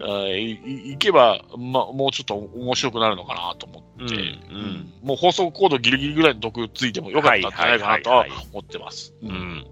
うあーいいいけば、ま、もうちょっと面白くなるのかなと思って、うんうんうんもう放送コードギリギリぐらいの毒ついてもよかったんじゃないかなとは思ってます。ん。ううんん。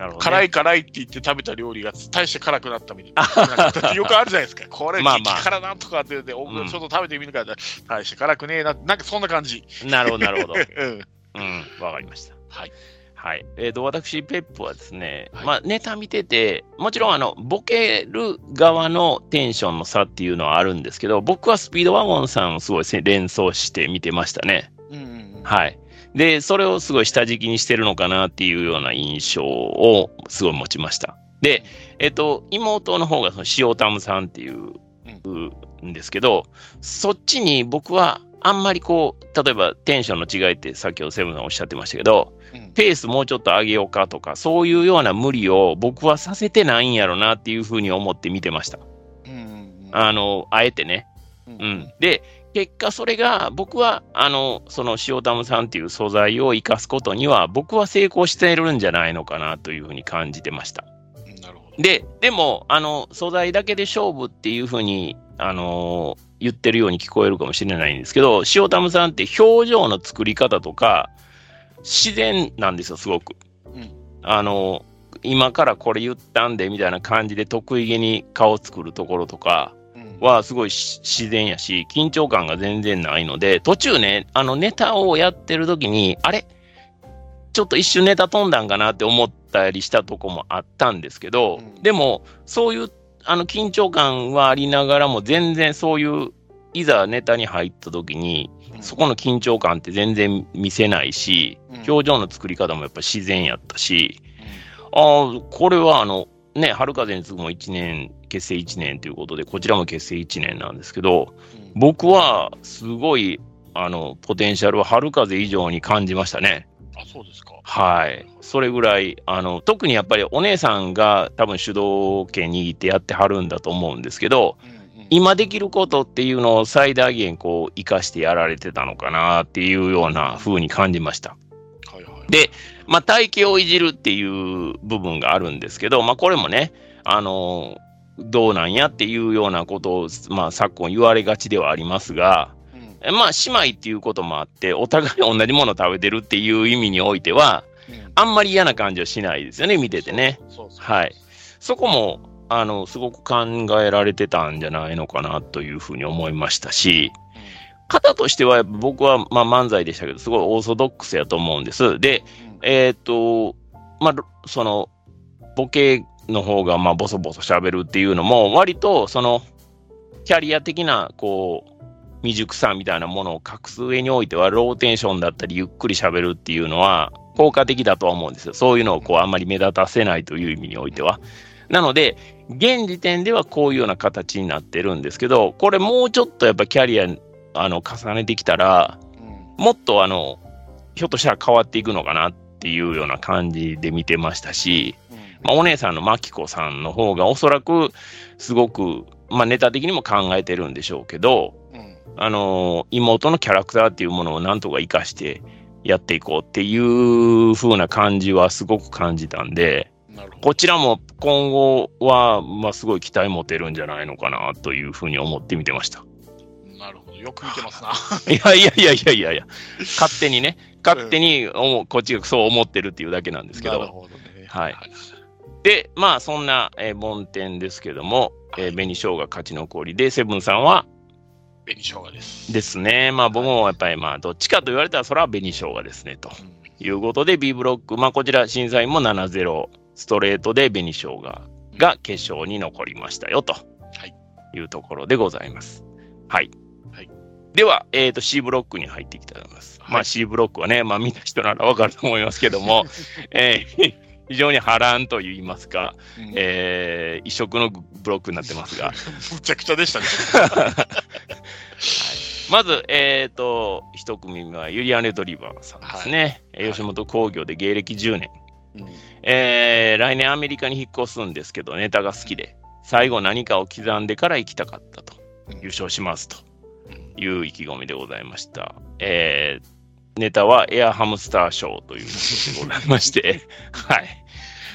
なるほど、ね。辛い辛いって言って食べた料理が大して辛くなったみたいな。よくあるじゃないですか。これ、まあまあ激辛なんとかって言って、ちょっと食べてみるから、大して辛くねえな。なんかそんな感じ。なるほど、なるほど。うん。うん、わかりました。はい。はい。えっ、と、私、ペップはですね、はいまあ、ネタ見てて、もちろん、あの、ボケる側のテンションの差っていうのはあるんですけど、僕はスピードワゴンさんをすごいせ連想して見てましたね。うんうんうん。はい。で、それをすごい下敷きにしてるのかなっていうような印象をすごい持ちました。で、えっ、と、妹の方がその塩タムさんっていう、んですけど、そっちに僕はあんまりこう、例えばテンションの違いって先ほどセブンさんおっしゃってましたけど、うんペースもうちょっと上げようかとか、そういうような無理を僕はさせてないんやろなっていうふうに思って見てました。うんうんうんあの、あえてね。うんうん。で、結果それが僕は、あの、その塩タムさんっていう素材を生かすことには、僕は成功しているんじゃないのかなというふうに感じてました。うんなるほど。で、でも、あの、素材だけで勝負っていうふうに、あの言ってるように聞こえるかもしれないんですけど、塩タムさんって表情の作り方とか、自然なんですよ、すごく。うんあの今からこれ言ったんでみたいな感じで得意げに顔作るところとかうんはすごいし自然やし、緊張感が全然ないので、途中ね、あのネタをやってる時に、あれ？ちょっと一瞬ネタ飛んだんかなって思ったりしたとこもあったんですけど、うん。でも、そういうあの緊張感はありながらも、全然そういう、いざネタに入った時に、うん。そこの緊張感って全然見せないし、うん。表情の作り方もやっぱ自然やったし、ああ、これはあの、ね、春風に次ぐも1年、結成1年ということで、こちらも結成1年なんですけど、うん僕はすごい、あの、ポテンシャルを春風以上に感じましたね。あ、そうですか。はい。それぐらい、あの、特にやっぱりお姉さんが多分主導権握ってやってはるんだと思うんですけど、うんうん今できることっていうのを最大限こう、活かしてやられてたのかなっていうような風に感じました。はいはい。で、まあ、体型をいじるっていう部分があるんですけど、まあ、これもね、あの、どうなんやっていうようなことを、まあ、昨今言われがちではありますが、うんえまあ、姉妹っていうこともあって、お互い同じものを食べてるっていう意味においては、うんあんまり嫌な感じはしないですよね、見ててね。はい。そこも、あの、すごく考えられてたんじゃないのかなというふうに思いましたし、方としては僕は、まあ、漫才でしたけど、すごいオーソドックスやと思うんです。で、うんえーっと、まあ、ろその、ボケの方が、まあ、ボソボソ喋るっていうのも、割と、その、キャリア的な、こう、未熟さみたいなものを隠す上においては、ローテンションだったり、ゆっくり喋るっていうのは、効果的だとは思うんですよ。そういうのを、こう、あんまり目立たせないという意味においては。なので、現時点ではこういうような形になってるんですけど、これもうちょっとやっぱキャリア、あの、重ねてきたら、うんもっとあの、ひょっとしたら変わっていくのかなっていうような感じで見てましたし、うんまあ、お姉さんのマキコさんの方がおそらくすごく、まあ、ネタ的にも考えてるんでしょうけど、うん。あのー妹のキャラクターっていうものをなんとか活かしてやっていこうっていう風な感じはすごく感じたんで。こちらも今後は、まあ、すごい期待持てるんじゃないのかなというふうに思って見てました。なるほど。よく見てますな。い やいやいやいやいやいや、勝手にね、勝手に思うこっちがそう思ってるっていうだけなんですけど。なるほどね。はいで、まあ、そんな、えー梵天ですけども、えー紅生姜勝ち残りで、セブンさんは？紅生姜です。ですね、まあ、僕もやっぱり、まあ、どっちかと言われたら、それは紅生姜ですね、とうんいうことで、B ブロック、まあ、こちら、審査員も7-0、ストレートで紅生姜が決勝に残りましたよ、とはいいうところでございます。はい。はいでは、えっ、と、C ブロックに入っていきたいと思います。まあ、はい C ブロックはね、まあ、見た人ならわかると思いますけども、えー非常に波乱といいますか、うん。えー異色のブロックになってますが、むちゃくちゃでしたね。まず、えっ、と、一組目はユリアン・レトリバーさんですね。えーはい吉本興業で芸歴10年。うん。えー来年アメリカに引っ越すんですけど、ネタが好きで、最後何かを刻んでから行きたかったと、優勝しますという意気込みでございました。えーネタはエアハムスターショーということでございまして、はい。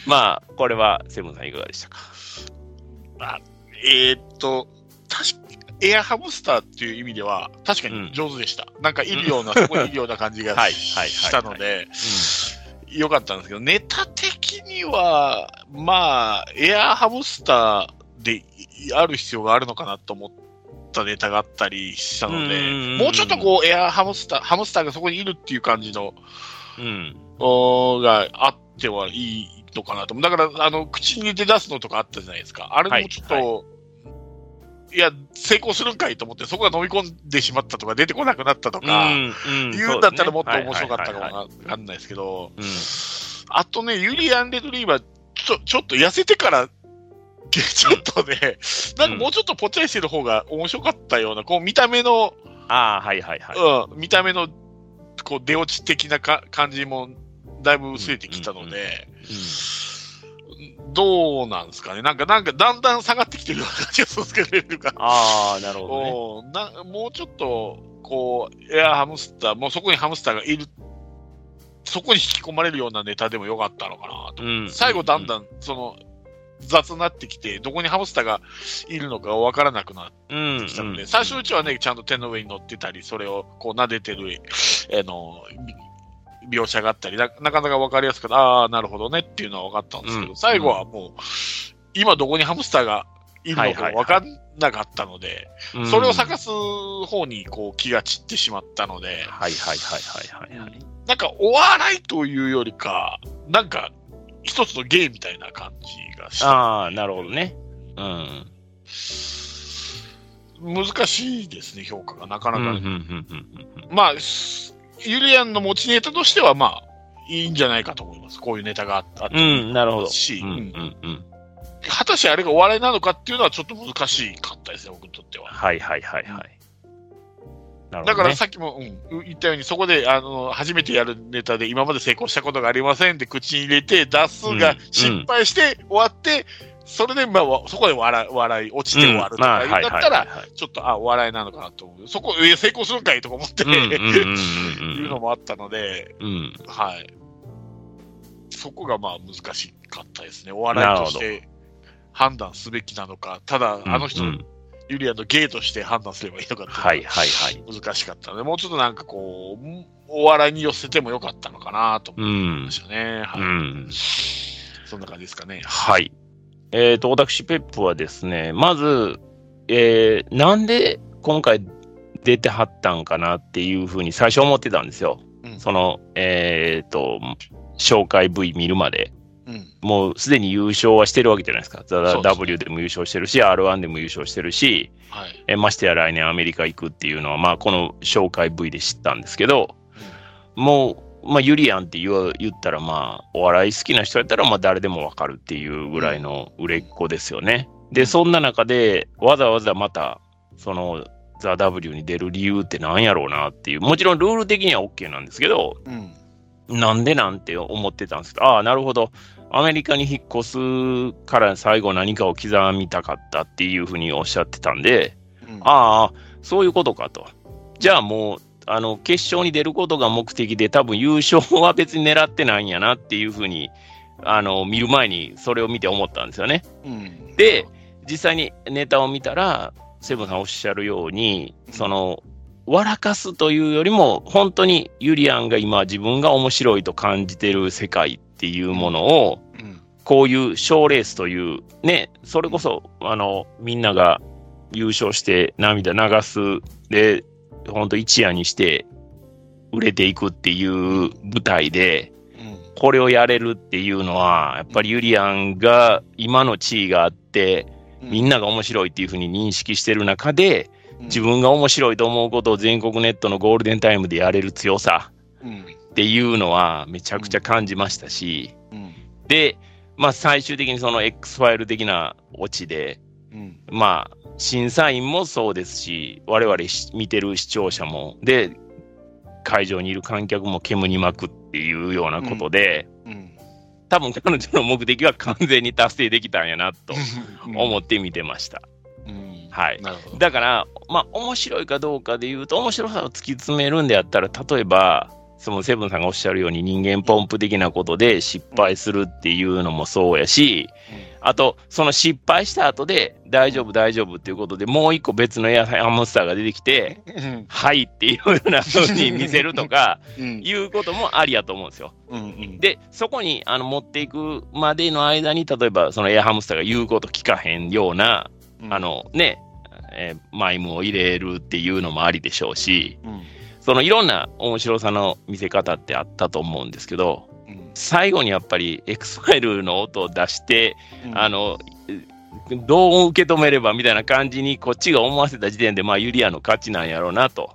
まあ、これはセブンさんいかがでしたか？えーっと、確かエアハムスターっていう意味では、確かに上手でした。なんかいるような、そこにいるような感じがしたので、よかったんですけど、ネタ的には、まあ、エアハムスターである必要があるのかなと思ったネタがあったりしたので、うん。もうちょっとこう、エアハムスター、ハムスターがそこにいるっていう感じの、うん。おーがあってはいいのかなと。だから、あの、口に出すのとかあったじゃないですか。あれもちょっと、、はいや、成功するんかいと思って、そこが飲み込んでしまったとか、出てこなくなったとうん、か、うん。言うんだったらもっと面白かったかもはいはいはいはいわかんないですけど、うんあとね、ユリアン・レトリーバー、ちょ、ちょっと痩せてから、ちょっとね、なんかもうちょっとぽっちゃりしてる方が面白かったような、こう見た目の、ああ、はいはいはい。うん、見た目の、こう出落ち的なか感じも、だいぶ薄れてきたので、どうなんですかねなんか、なんか、だんだん下がってきてるような感じがするんですけど。ああ、なるほどね。なもうちょっと、こう、エアハムスター、もうそこにハムスターがいる、そこに引き込まれるようなネタでもよかったのかなと。うん最後、だんだん、その、雑になってきて、どこにハムスターがいるのかわからなくなっうんてきたので、最初のうちはね、ちゃんと手の上に乗ってたり、それをこう撫でてる、あの、び描写があったりな、なかなかわかりやすくて、ああ、なるほどねっていうのは分かったんですけど、うん。最後はもう、今どこにハムスターがいるのか分かんなかったので、うん。それを探す方にこう気が散ってしまったので、はいはいはいはいはいはい。なんかお笑いというよりか、なんか一つの芸みたいな感じがした。ああ、なるほどね。うん。難しいですね、評価がなかなか。まあ、すユリアンの持ちネタとしては、まあ、いいんじゃないかと思います。こういうネタがああってうん。うん、なるほど。し、うんううんんうん。果たしてあれがお笑いなのかっていうのはちょっと難しかったですね、僕にとっては。はいはいはいはい。だからさっきも、うん、言ったように、そこであの初めてやるネタで、今まで成功したことがありませんって口に入れて、出すがうん失敗して終わって、それで、まあ、わそこで笑い、笑い落ちて終わるとかだったら、ちょっと、あ、お笑いなのかなと思う。そこ、え成功するんかいとか思って、うんうんうんうんいうのもあったので、うん。はい。そこがまあ難しかったですね。お笑いとして判断すべきなのか、ただ、あの人、うんうんユリアンの芸として判断すればいいのかってはいはいはい。難しかったので、もうちょっとなんかこう、お笑いに寄せてもよかったのかなと思ういんま。したね。はい。うん。そんな感じですかね。はい。えっ、と、私、ペップはですね、まず、えー、なんで今回出てはったんかなっていうふうに最初思ってたんですよ。うんその、えっ、と、紹介 V 見るまで。うん。もうすでに優勝はしてるわけじゃないですか。ザ・ W でも優勝してるし、R1 でも優勝してるし、はい。えましてや来年アメリカ行くっていうのは、まあ、この紹介 V で知ったんですけど、もう、まあ、ユリアンって言わ言ったら、まあ、お笑い好きな人やったら、まあ、誰でもわかるっていうぐらいの売れっ子ですよね。で、そんな中で、わざわざまた、その、ザ・ W に出る理由って何やろうなっていう、もちろんルール的には OK なんですけど、うん。なんでなんて思ってたんですけど、ああ、なるほど。アメリカに引っ越すから最後何かを刻みたかったっていうふうにおっしゃってたんで、うんああ、そういうことかと。じゃあもう、あの、決勝に出ることが目的で、多分優勝は別に狙ってないんやなっていうふうに、あの、見る前にそれを見て思ったんですよね。うんで、実際にネタを見たら、セブンさんおっしゃるように、その、笑かすというよりも、本当にユリアンが今自分が面白いと感じてる世界っていうものを、こういう賞レースという、ね、それこそ、あの、みんなが優勝して涙流す、で、本当一夜にして売れていくっていう舞台で、これをやれるっていうのは、やっぱりユリアンが今の地位があって、みんなが面白いっていうふうに認識してる中で、自分が面白いと思うことを全国ネットのゴールデンタイムでやれる強さ。っていうのはめちゃくちゃ感じましたし、うんで、まあ最終的にその X ファイル的なオチで、うんまあ審査員もそうですし、我々し見てる視聴者も、で、会場にいる観客も煙に巻くっていうようなことで、うん多分彼女の目的は完全に達成できたんやなと思っって見てました。うん。はい。だから、まあ、面白いかどうかで言うと、面白さを突き詰めるんであったら、例えば、そのセブンさんがおっしゃるように人間ポンプ的なことで失敗するっていうのもそうやし、あと、その失敗した後で大丈夫大丈夫っていうことでもう一個別のエアハムスターが出てきて、うん。はいっていうような風に見せるとか、うん。いうこともありやと思うんですよ。で、そこにあの持っていくまでの間に、例えばそのエアハムスターが言うこと聞かへんような、あのね、えーマイムを入れるっていうのもありでしょうし、うんそのいろんな面白さの見せ方ってあったと思うんですけど、うん最後にやっぱり X ファイルの音を出して、うん。あの、どう受け止めればみたいな感じにこっちが思わせた時点で、まあユリアの勝ちなんやろうなと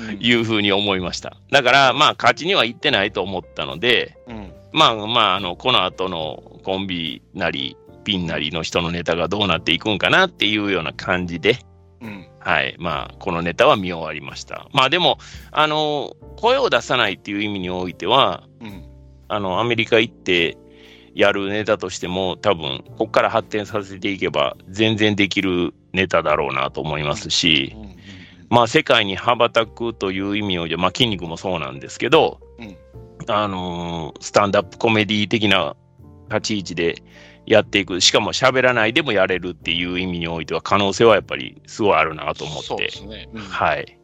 うん。いうふうに思いました。だからまあ勝ちには行ってないと思ったので、うん。まあまあ、あの、この後のコンビなり、ピンなりの人のネタがどうなっていくんかなっていうような感じで、うんはい。まあ、このネタは見終わりました。まあでも、あの、声を出さないっていう意味においては、うんあの、アメリカ行ってやるネタとしても、多分、ここから発展させていけば、全然できるネタだろうなと思いますし、うんまあ、世界に羽ばたくという意味を、まあ、筋肉もそうなんですけど、うんあのースタンダップコメディ的な立ち位置でやっていく、しかも喋らないでもやれるっていう意味においては、可能性はやっぱりすごいあるなと思ってね。うんはい、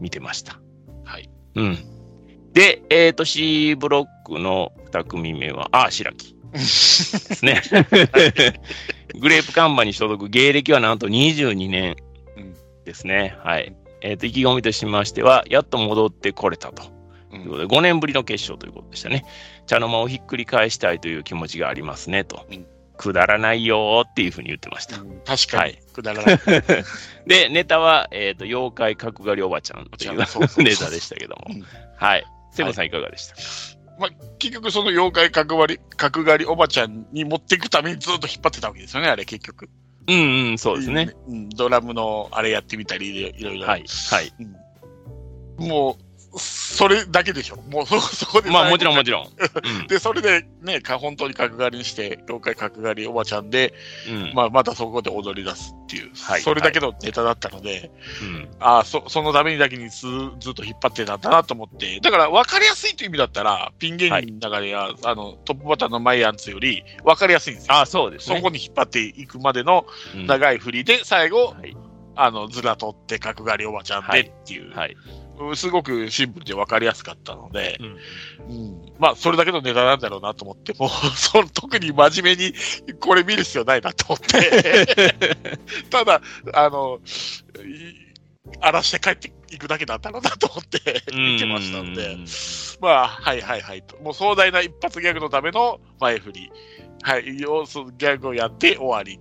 見てました。はい。うん。で、えっ、と、C ブロックの2組目は、あ、白木ですね。グレープカンバに所属、芸歴はなんと22年うんですね。はい。えっ、と、意気込みとしましては、やっと戻ってこれたということで、5年ぶりの決勝ということでしたね。茶の間をひっくり返したいという気持ちがありますね、と。うんくだらないよーっていうふうに言ってました。うん確かにはい、くだらない。で、ネタは、えっ、と、妖怪角刈りおばちゃんというネタでしたけども。うんはい。セブンさんいかがでした？か、結局その妖怪角刈り、角刈りおばちゃんに持っていくためにずっと引っ張ってたわけですよね、あれ結局。うんうん、そうですね。うん。ドラムのあれやってみたり、いろいろ。はい。はい。うんもう、それだけでしょ。もうそ、そこで。まあもちろんもちろん。う んで、それでね、か本当に角刈りにして、妖怪角刈りおばちゃんで、うん。まあ、またそこで踊り出すっていう、はいそれだけのネタだったので、うんああ、そ、そのためにだけにずずっと引っ張ってたんだなと思って、だから分かりやすいという意味だったら、ピン芸人の中では、あの、トップバッターのマイアンツより分かりやすいんですよ。あそうですね。そこに引っ張っていくまでのうん長い振りで、最後、はい。あの、ずら取って角刈りおばちゃんでっていう、はい。すごくシンプルで分かりやすかったので、うんうん、まあ、それだけのネタなんだろうなと思って、もう、その特に真面目にこれ見る必要ないなと思って、ただ、あの、い荒らして帰っていくだけだったろうなと思って見てましたので、まあ、はいはいはいと。もう壮大な一発ギャグのための前振り。はい、要するギャグをやって終わり。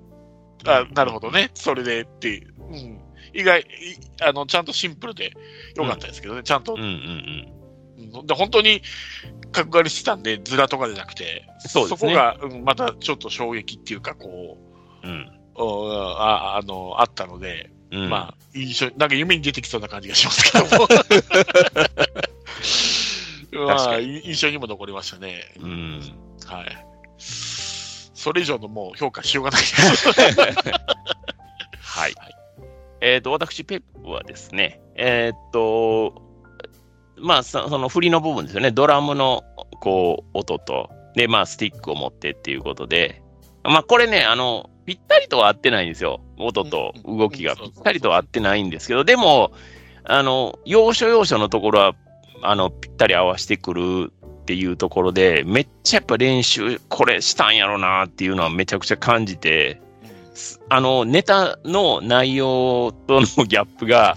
あなるほどね。それでっていう。うん、意外いあの、ちゃんとシンプルでよかったですけどね。ちゃんとうんうんうん。うんで本当に角刈りしてたんで、ズラとかじゃなくて、そうですねこが、うん、またちょっと衝撃っていうか、こうん。う、うんああの、あったので、うんまあ、印象、なんか夢に出てきそうな感じがしますけども。まあ、印象にも残りましたね。うん。はい。それ以上のもう評価しようがない。はい。えっ、と、私、ペップはですね、えっ、と、まあ、そその振りの部分ですよね。ドラムの、こう、音と、で、まあ、スティックを持ってっていうことで、まあ、これね、あの、ぴったりとは合ってないんですよ。音と動きがぴったりとは合ってないんですけど、でも、あの、要所要所のところは、あの、ぴったり合わせてくるっていうところで、めっちゃやっぱ練習、これしたんやろなっていうのはめちゃくちゃ感じて、あの、ネタの内容とのギャップが、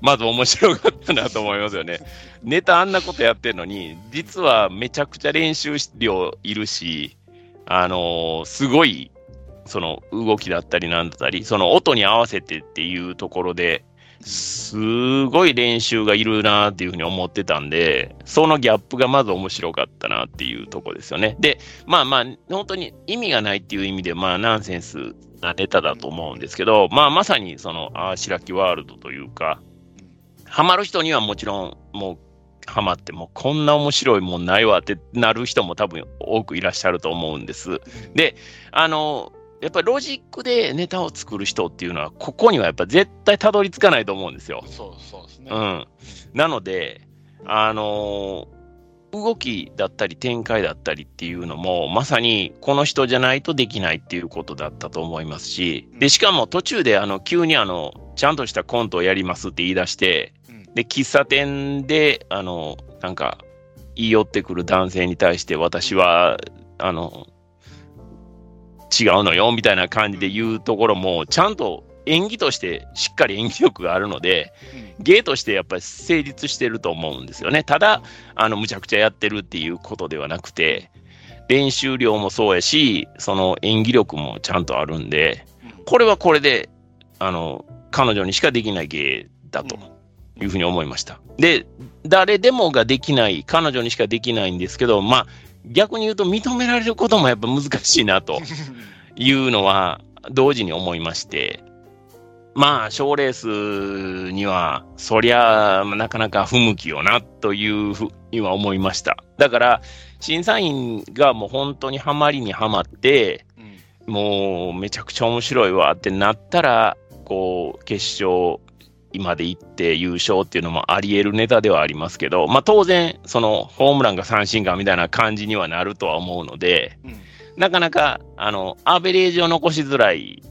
まず面白かったなと思いますよね。ネタあんなことやってるのに、実はめちゃくちゃ練習量いるし、あのすごい、その動きだったりなんだったり、その音に合わせてっていうところで、すごい練習がいるなっていうふうに思ってたんで、そのギャップがまず面白かったなっていうとこですよね。で、まあまあ、本当に意味がないっていう意味で、まあナンセンスなネタだと思うんですけど、まあまさにその、あー白木ワールドというか、ハマる人にはもちろん、もう、ハマって、もうこんな面白いもんないわってなる人も多分多くいらっしゃると思うんです。で、あの、やっぱりロジックでネタを作る人っていうのは、ここにはやっぱ絶対たどり着かないと思うんですよ。そうそうですね。うん。なので、あのー動きだったり展開だったりっていうのも、まさにこの人じゃないとできないっていうことだったと思いますし、で、しかも途中であの、急にあの、ちゃんとしたコントをやりますって言い出して、うん。で、喫茶店で、あの、なんか、言い寄ってくる男性に対して、私は、あの、違うのよ、みたいな感じで言うところも、ちゃんと演技としてしっかり演技力があるので、芸としてやっぱり成立してると思うんですよね。ただ、あの、むちゃくちゃやってるっていうことではなくて、練習量もそうやし、その演技力もちゃんとあるんで、これはこれで、あの、彼女にしかできない芸だというふうに思いました。で、誰でもができない、彼女にしかできないんですけど、まあ、逆に言うと認められることもやっぱ難しいなと いうのは同時に思いまして、まあ、賞レースには、そりゃ、なかなか不向きよな、というふうには思いました。だから、審査員がもう本当にハマりにはまって、うんもうめちゃくちゃ面白いわってなったら、こう、決勝まで行って優勝っていうのもあり得るネタではありますけど、まあ当然、そのホームランが三振がみたいな感じにはなるとは思うので、うんなかなか、あの、アベレージを残しづらい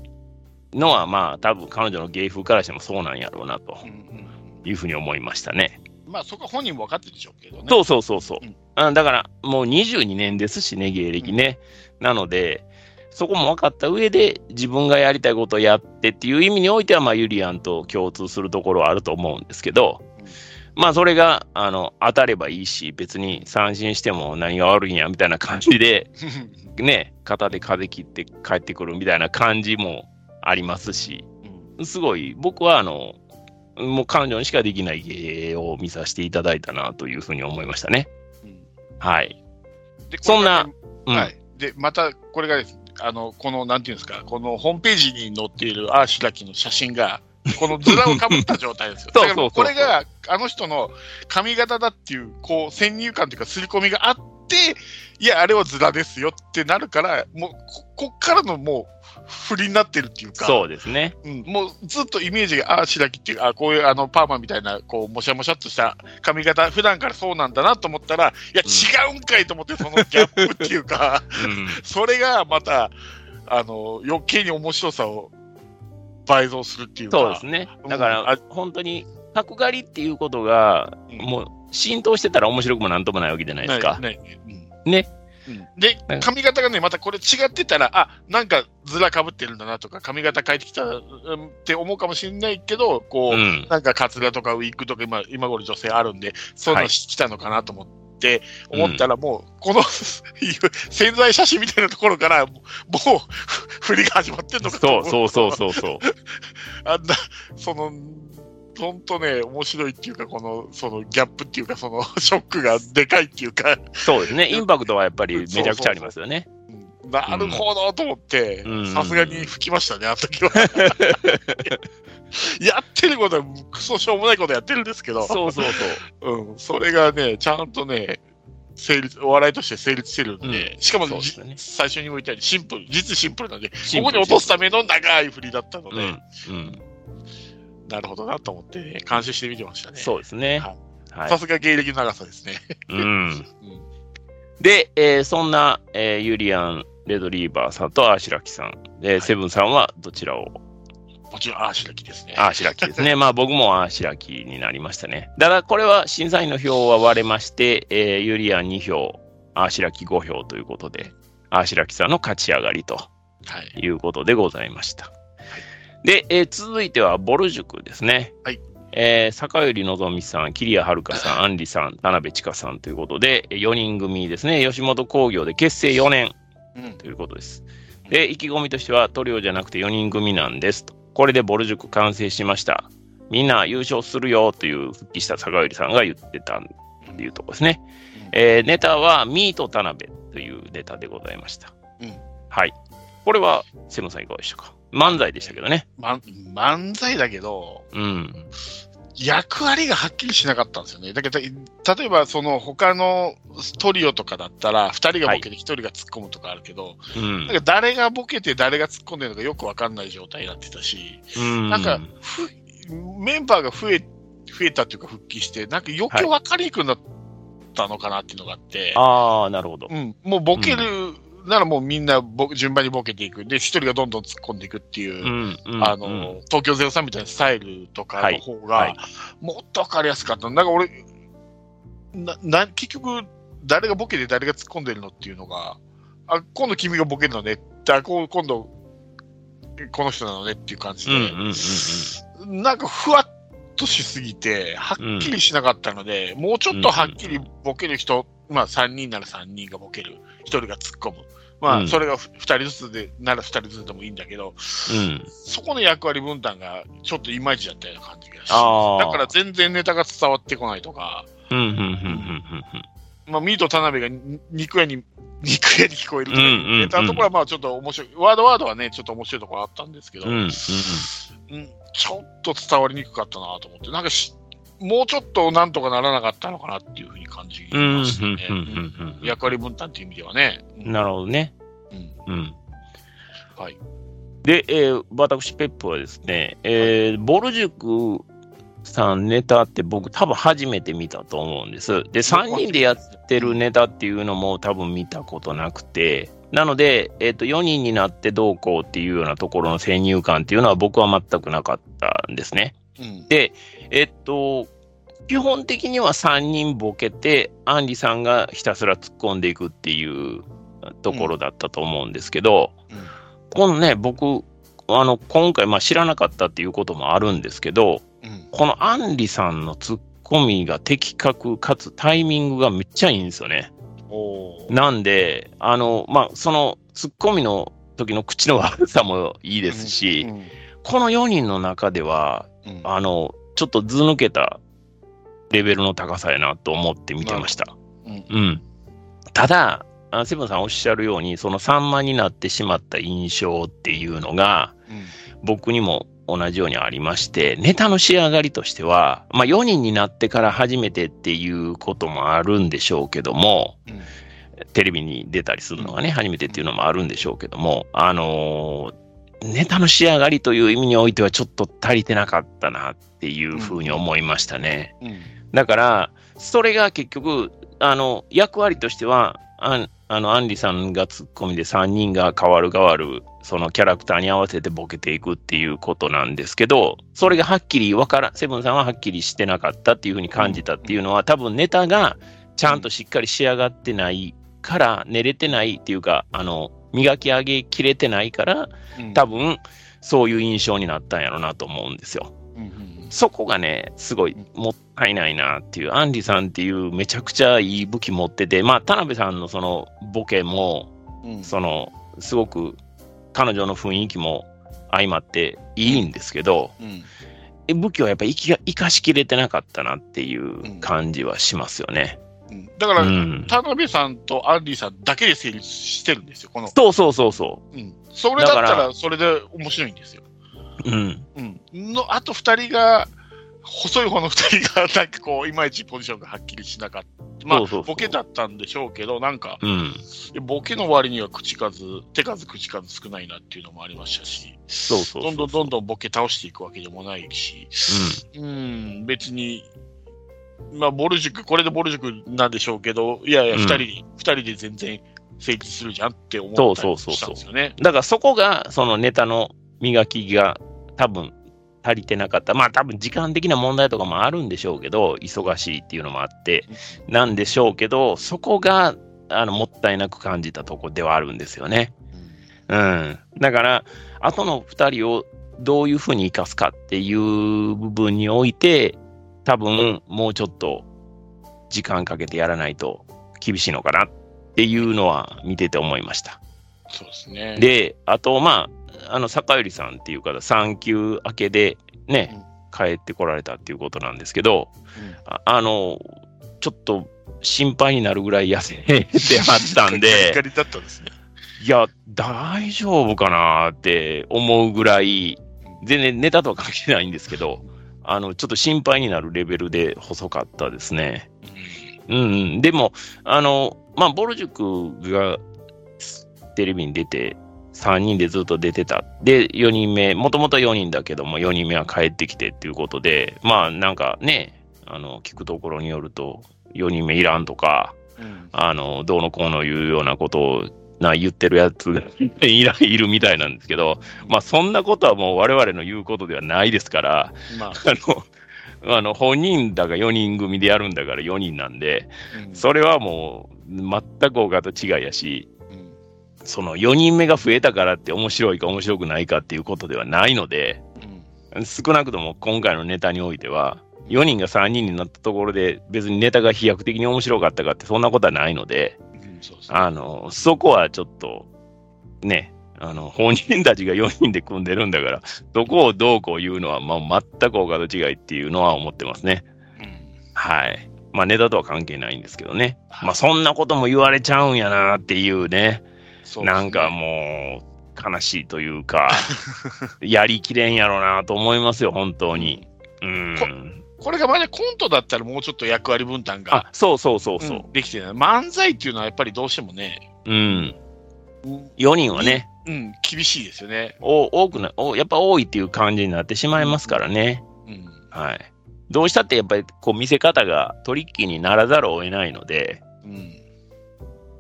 のは、まあ多分彼女の芸風からしてもそうなんやろうなとうんうんいうふうに思いましたね。まあ、そこは本人も分かってるでしょうけどね。そうそうそうそううん。あだから、もう22年ですしね、芸歴ね。なので、そこも分かった上で、自分がやりたいことをやってっていう意味においては、まあ、ユリアンと共通するところはあると思うんですけど、まあ、それが、あの、当たればいいし、別に三振しても何が悪いんや、みたいな感じで、ね、肩で風切って帰ってくるみたいな感じもありますし、うんすごい、僕は、あの、もう彼女にしかできない芸を見させていただいたなというふうに思いましたね。うんはい。でそんなうんはい。で、また、これがです、あの、この、なんていうんですか、このホームページに載っているアーシュラキの写真が、このズラをかぶった状態ですよ。だかこれが、あの人の髪型だっていう、こう、先入観というか、刷り込みがあって、いや、あれはズラですよってなるから、もう、ここっからのもう、振りになってるっていうか、そうですね。うん、もうずっとイメージが、ああ、白木っていう、あこういうあのパーマみたいな、こう、もしゃもしゃっとした髪型、普段からそうなんだなと思ったら、いや、違うんかいと思って、そのギャップっていうか、うん。それがまた、あの、余計に面白さを倍増するっていうか。そうですね。だかうんら、本当に、角刈りっていうことが、うんもう、浸透してたら面白くもなんともないわけじゃないですか。ね。うん。でうん、髪型がね、またこれ違ってたら、あ、なんかずらかぶってるんだなとか、髪型変えてきたうんって思うかもしれないけど、こう、うん。なんかカツラとかウィッグとか今、今頃女性あるんで、そういうの来たのかなと思って、思ったらもう、この 潜在写真みたいなところから、もう、振りが始まってんのかとそ思うそうそうそうそう。あんな、その、ほんとね、面白いっていうか、この、そのギャップっていうか、その、ショックがでかいっていうか、そうですね。インパクトはやっぱりめちゃくちゃありますよね。うんなるほどと思ってうん、さすがに吹きましたね、あの時は。やってることは、クソしょうもないことやってるんですけど、そうそうそう。うん、それがね、ちゃんとね、成立、お笑いとして成立してるんで、うんしかも、ねじ最初にも言ったようにシンプル、実シンプルなんで、ここに落とすための長い振りだったので、うん。うん。なるほどなと思って、ね、監視してみてましたね。そうですね。さ。すが芸歴の長さですね。うん。で、えーそんな、えーユリアン・レドリーバーさんとアーシラキさん、で、いセブンさんはどちらを？もちろん、ああ、白木ですね。アーシラキですね。まあ僕もアーシラキになりましたね。ただこれは審査員の票は割れまして、えーユリアン2票、アーシラキ5票ということで、アーシラキさんの勝ち上がりとはい。いうことでございました。で、えー続いてはボル塾ですね。はい。えー坂寄のぞみさん、桐谷遥さん、アンリさん、田辺千佳さんということで、4人組ですね。吉本興業で結成4年うん。ということです。で、意気込みとしてはトリオじゃなくて4人組なんですと。これでボル塾完成しました。みんな優勝するよという復帰した坂寄さんが言ってたっていうところですね。えーネタはミート田辺というネタでございました。うんはい。これは、セブンさんいかがでしたか？漫才でしたけどね。ま、漫才だけど、うん。役割がはっきりしなかったんですよね。だけど、例えばその他のトリオとかだったら、二人がボケて一人が突っ込むとかあるけど、うんなんか誰がボケて誰が突っ込んでるのかよくわかんない状態になってたし、うん。なんか、ふメンバーが増え、増えたっていうか復帰して、なんか余計分かりにくくなったのかなっていうのがあって、ああ、なるほど。うん、もうボケるならもうみんなぼ順番にボケていく。で、一人がどんどん突っ込んでいくっていう、うん。うんあの、東京03みたいなスタイルとかの方が、はいはいもっと分かりやすかった。なんか俺、な、な、結局、誰がボケて誰が突っ込んでるのっていうのが、あ、今度君がボケるのね。あ、こう今度、この人なのねっていう感じうん。うん。で、うん。うん。なんかふわっとしすぎて、はっきりしなかったので、もうちょっとはっきりボケる人、まあ3人なら3人がボケる、1人が突っ込む。まうんあ、それが2人ずつで、なら2人ずつでもいいんだけど、うん。そこの役割分担がちょっといまいちだったような感じがしだから全然ネタが伝わってこないとか。まあ、ミート田辺がに肉屋に、肉屋に聞こえるとか、うんうんうんネタのところはまあちょっと面白い、ワードワードはね、ちょっと面白いところあったんですけど、うん。うん。うんちょっと伝わりにくかったなと思って、なんかし、もうちょっとなんとかならなかったのかなっていうふうに感じうん。ましたね。役割分担っていう意味ではね。うんなるほどね。うんうん。はい。で、えー私、ペップはですね、えーボル塾さんネタって僕多分初めて見たと思うんです。で、3人でやってるネタっていうのも多分見たことなくて、なので、えっ、と、4人になってどうこうっていうようなところの先入観っていうのは僕は全くなかったんですね。うん。えっと、基本的には3人ボケて、アンリさんがひたすら突っ込んでいくっていうところだったと思うんですけど、うんこのね、僕、あの、今回、まあ知らなかったっていうこともあるんですけど、うん。このアンリさんのツッコミが的確かつタイミングがめっちゃいいんですよね。なんで、あの、まあ、そのツッコミの時の口の悪さもいいですし、うんこの4人の中では、うん。あの、ちょっと図抜けたレベルの高さやなと思って見てました。うん。うん。ただ、あセブンさんおっしゃるように、その散漫になってしまった印象っていうのが、うん。僕にも同じようにありまして、ネタの仕上がりとしては、まあ4人になってから初めてっていうこともあるんでしょうけども、うん。テレビに出たりするのがね、初めてっていうのもあるんでしょうけども、あのーネタの仕上がりという意味においてはちょっと足りてなかったなっていうふうに思いましたね。うんだから、それが結局、あの、役割としては、あんあの、アンリさんがツッコミで3人が変わる変わる、そのキャラクターに合わせてボケていくっていうことなんですけど、それがはっきりわからん、セブンさんははっきりしてなかったっていうふうに感じたっていうのは、多分ネタがちゃんとしっかり仕上がってないから、練れてないっていうか、あの、磨き上げきれてないから、うん。多分、そういう印象になったんやろうなと思うんですよ。うんうんそこがね、すごいもったいないなっていう、アンリさんっていうめちゃくちゃいい武器持ってて、まあ、田辺さんのそのボケも、うん。その、すごく彼女の雰囲気も相まっていいんですけど、うん。え武器はやっぱり生きが生かしきれてなかったなっていう感じはしますよね。うんだから、うん田辺さんとアンディさんだけで成立してるんですよ、この。そうそうそうそうん。それだったらら、それで面白いんですよ。う。うん。うん。の、あと二人が、細い方の二人が、なんかこう、いまいちポジションがはっきりしなかった。まあそうそうそうボケだったんでしょうけど、なんか、うん。ボケの割には口数、手数、口数少ないなっていうのもありましたし、そうそうそう。どんどんどんどんボケ倒していくわけでもないし、うん。うん、別に、まあ、ボル塾、これでボル塾なんでしょうけど、いやいや、うん二人で、二人で全然成立するじゃんって思ったりしたんですよね。だからそこが、そのネタの磨きが多分足りてなかった。まあ多分時間的な問題とかもあるんでしょうけど、忙しいっていうのもあって、なんでしょうけど、そこが、あの、もったいなく感じたとこではあるんですよね。うん。だから、後の二人をどういうふうに生かすかっていう部分において、多分もうちょっと時間かけてやらないと厳しいのかなっていうのは見てて思いました。そうですね。で、あと、まあ、あの、坂寄さんっていう方、産休明けでね、帰ってこられたっていうことなんですけど、うんああの、ちょっと心配になるぐらい痩せてはったんで、だったんですね。いや、大丈夫かなって思うぐらい、全然ネタとは関係ないんですけど、あの、ちょっと心配になるレベルで細かったですね。うん、うん。でも、あの、まあ、ボル塾がテレビに出て、3人でずっと出てた。で、4人目、もともと4人だけども、4人目は帰ってきてっていうことで、まあ、なんかね、あの、聞くところによると、4人目いらんとか、うんあの、どうのこうのいうようなことを、な、言ってるやつがいらいるみたいなんですけど、まあ、そんなことはもう我々の言うことではないですから、まあ、あの、あの、本人だが4人組でやるんだから4人なんで、うん。それはもう、全く他と違いやし、うん。その4人目が増えたからって面白いか面白くないかっていうことではないので、うん。少なくとも今回のネタにおいては、4人が3人になったところで別にネタが飛躍的に面白かったかってそんなことはないので、うんそうですね。あの、そこはちょっと、ね、あの、本人たちが4人で組んでるんだから、そこをどうこう言うのは、まあ、全く他と違いっていうのは思ってますね。うんはい。まあ、ネタとは関係ないんですけどね。はいまあ、そんなことも言われちゃうんやなっていうね。そうねなんかもう、悲しいというか、やりきれんやろうなと思いますよ、本当に。うん。これがまだコントだったらもうちょっと役割分担があ、そうそうそうそう。うんできてない。漫才っていうのはやっぱりどうしてもね、うん。うん、4人はね、うん厳しいですよね。お多くなお、やっぱ多いっていう感じになってしまいますからね。うんはい。どうしたってやっぱりこう見せ方がトリッキーにならざるを得ないので、うん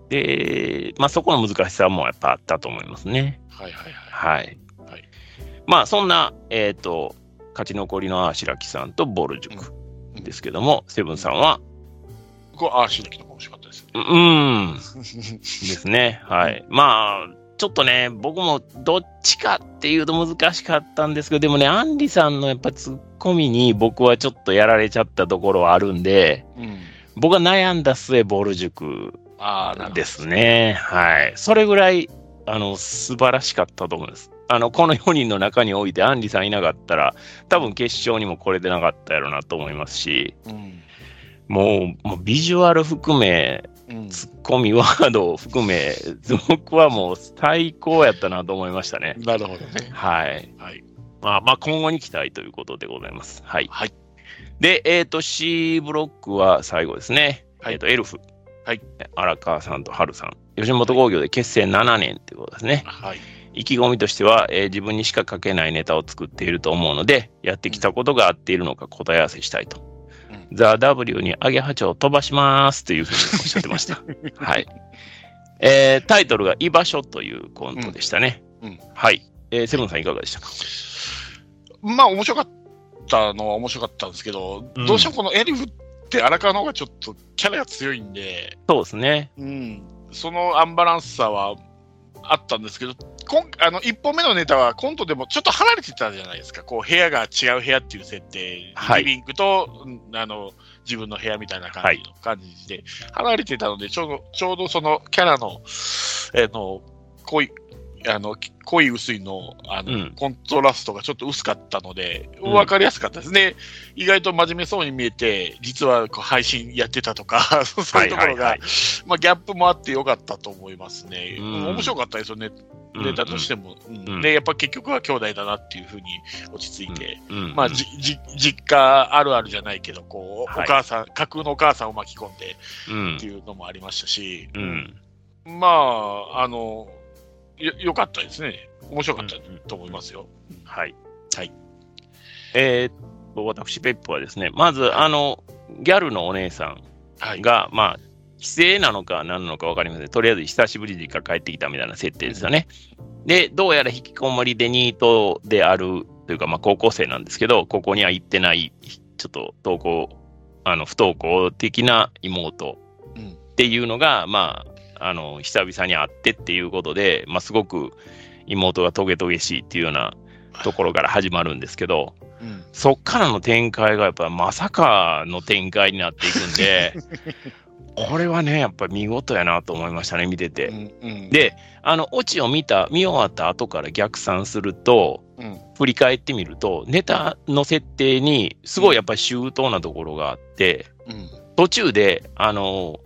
で、まあそこの難しさもやっぱあったと思いますね。はいはいはい。はい。はいまあそんな、えっ、と、勝ち残りのアーシラキさんとボル塾ですけども、セブンさんは、これ、ああ、白木の面白かったですね。うーん、ですね。はい。まあ、ちょっとね、僕もどっちかっていうと難しかったんですけど、でもね、アンリさんのやっぱツッコミに僕はちょっとやられちゃったところはあるんで、うん。僕は悩んだ末、ボル塾ですね。はい。それぐらい、あの、素晴らしかったと思います。あの、この4人の中において、アンリさんいなかったら、多分決勝にもこれでなかったやろうなと思いますし、うん。もう、もうビジュアル含め、うん。ツッコミワードを含め、僕はもう最高やったなと思いましたね。なるほどね。はい。はい。まあ、まあ、今後に期待ということでございます。はい。はい。で、えっ、と、C ブロックは最後ですね。はいえっ、と、エルフ。はい。荒川さんと春さん。吉本興業で結成7年ということですね。はい。意気込みとしては、えー自分にしか書けないネタを作っていると思うので、やってきたことが合っているのか答え合わせしたいと。うんザ・ W にアゲハチョウ飛ばしますというふうにおっしゃってました。はい。えータイトルが居場所というコントでしたね。うんうんはい。えーセブンさんいかがでしたか？まあ、面白かったのは面白かったんですけど、うんどうしてもこのエリフって荒川の方がちょっとキャラが強いんで、そうですね。うん、そのアンバランスさはあったんですけど、こんあの1本目のネタはコントでもちょっと離れてたじゃないですか、こう部屋が違う部屋っていう設定、はい。リビングとうんあの自分の部屋みたいな感じの感じで、離れてたのでちょうど、ちょうどそのキャラの、えーのこういあの、濃い薄いの、あの、うん。コントラストがちょっと薄かったので、うん。わかりやすかったですね。意外と真面目そうに見えて、実はこう配信やってたとか、そういうところが、まあ、ギャップもあってよかったと思いますね。うん。面白かったですよね、ネタとしても。うん。うん。で、やっぱ結局は兄弟だなっていうふうに落ち着いて、まあ、じじ実家あるあるじゃないけど、こう、はい。お母さん、架空のお母さんを巻き込んでうん。っていうのもありましたし、うん。まあ、あの、よ、よかったですね。面白かったうんうんと思いますよ。はい。はい。えーっと、私、ペップはですね、まず、あの、ギャルのお姉さんはい。が、まあ、帰省なのか何なのか分かりません。とりあえず久しぶりに帰ってきたみたいな設定ですよね。で、どうやら引きこもりでニートであるというか、まあ、高校生なんですけど、ここには行ってない、ちょっと登校、あの、不登校的な妹うんっていうのが、まあ、あの、久々に会ってっていうことで、まあ、すごく妹がトゲトゲしいっていうようなところから始まるんですけど、うん。そっからの展開がやっぱまさかの展開になっていくんで、これはね、やっぱり見事やなと思いましたね、見てて。うんうん、で、あの、オチを見た、見終わった後から逆算すると、うん、振り返ってみると、ネタの設定にすごいやっぱり周到なところがあって、うん、途中で、あの、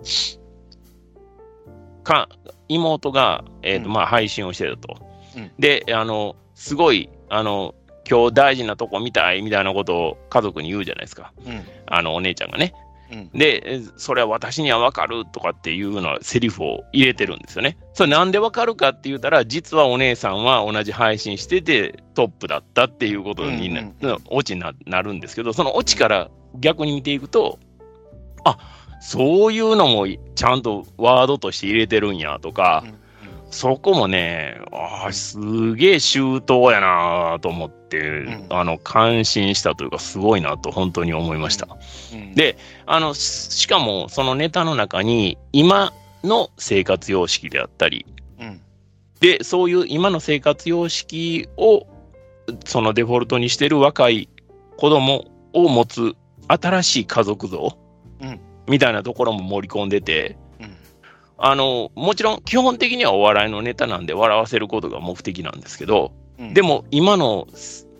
か、妹が、えっ、と、うんまあ、配信をしてたと。うんで、あの、すごい、あの、今日大事なとこ見たいみたいなことを家族に言うじゃないですか。うん、あの、お姉ちゃんがね。うん。で、えそれは私にはわかるとかっていうようなセリフを入れてるんですよね。それなんでわかるかって言ったら、実はお姉さんは同じ配信しててトップだったっていうことにな、うんオチにななるんですけど、そのオチから逆に見ていくと、あそういうのもちゃんとワードとして入れてるんやとか、そこもね、あーすげえ周到やなと思って、ん。あの、感心したというか、すごいなと本当に思いました。うん、であの、ししかもそのネタの中に、今の生活様式であったり、うん、で、そういう今の生活様式を、そのデフォルトにしてる若い子供を持つ新しい家族像、うんみたいなところも盛り込んでて、うん、あの、もちろん基本的にはお笑いのネタなんで笑わせることが目的なんですけど、うん。でも今の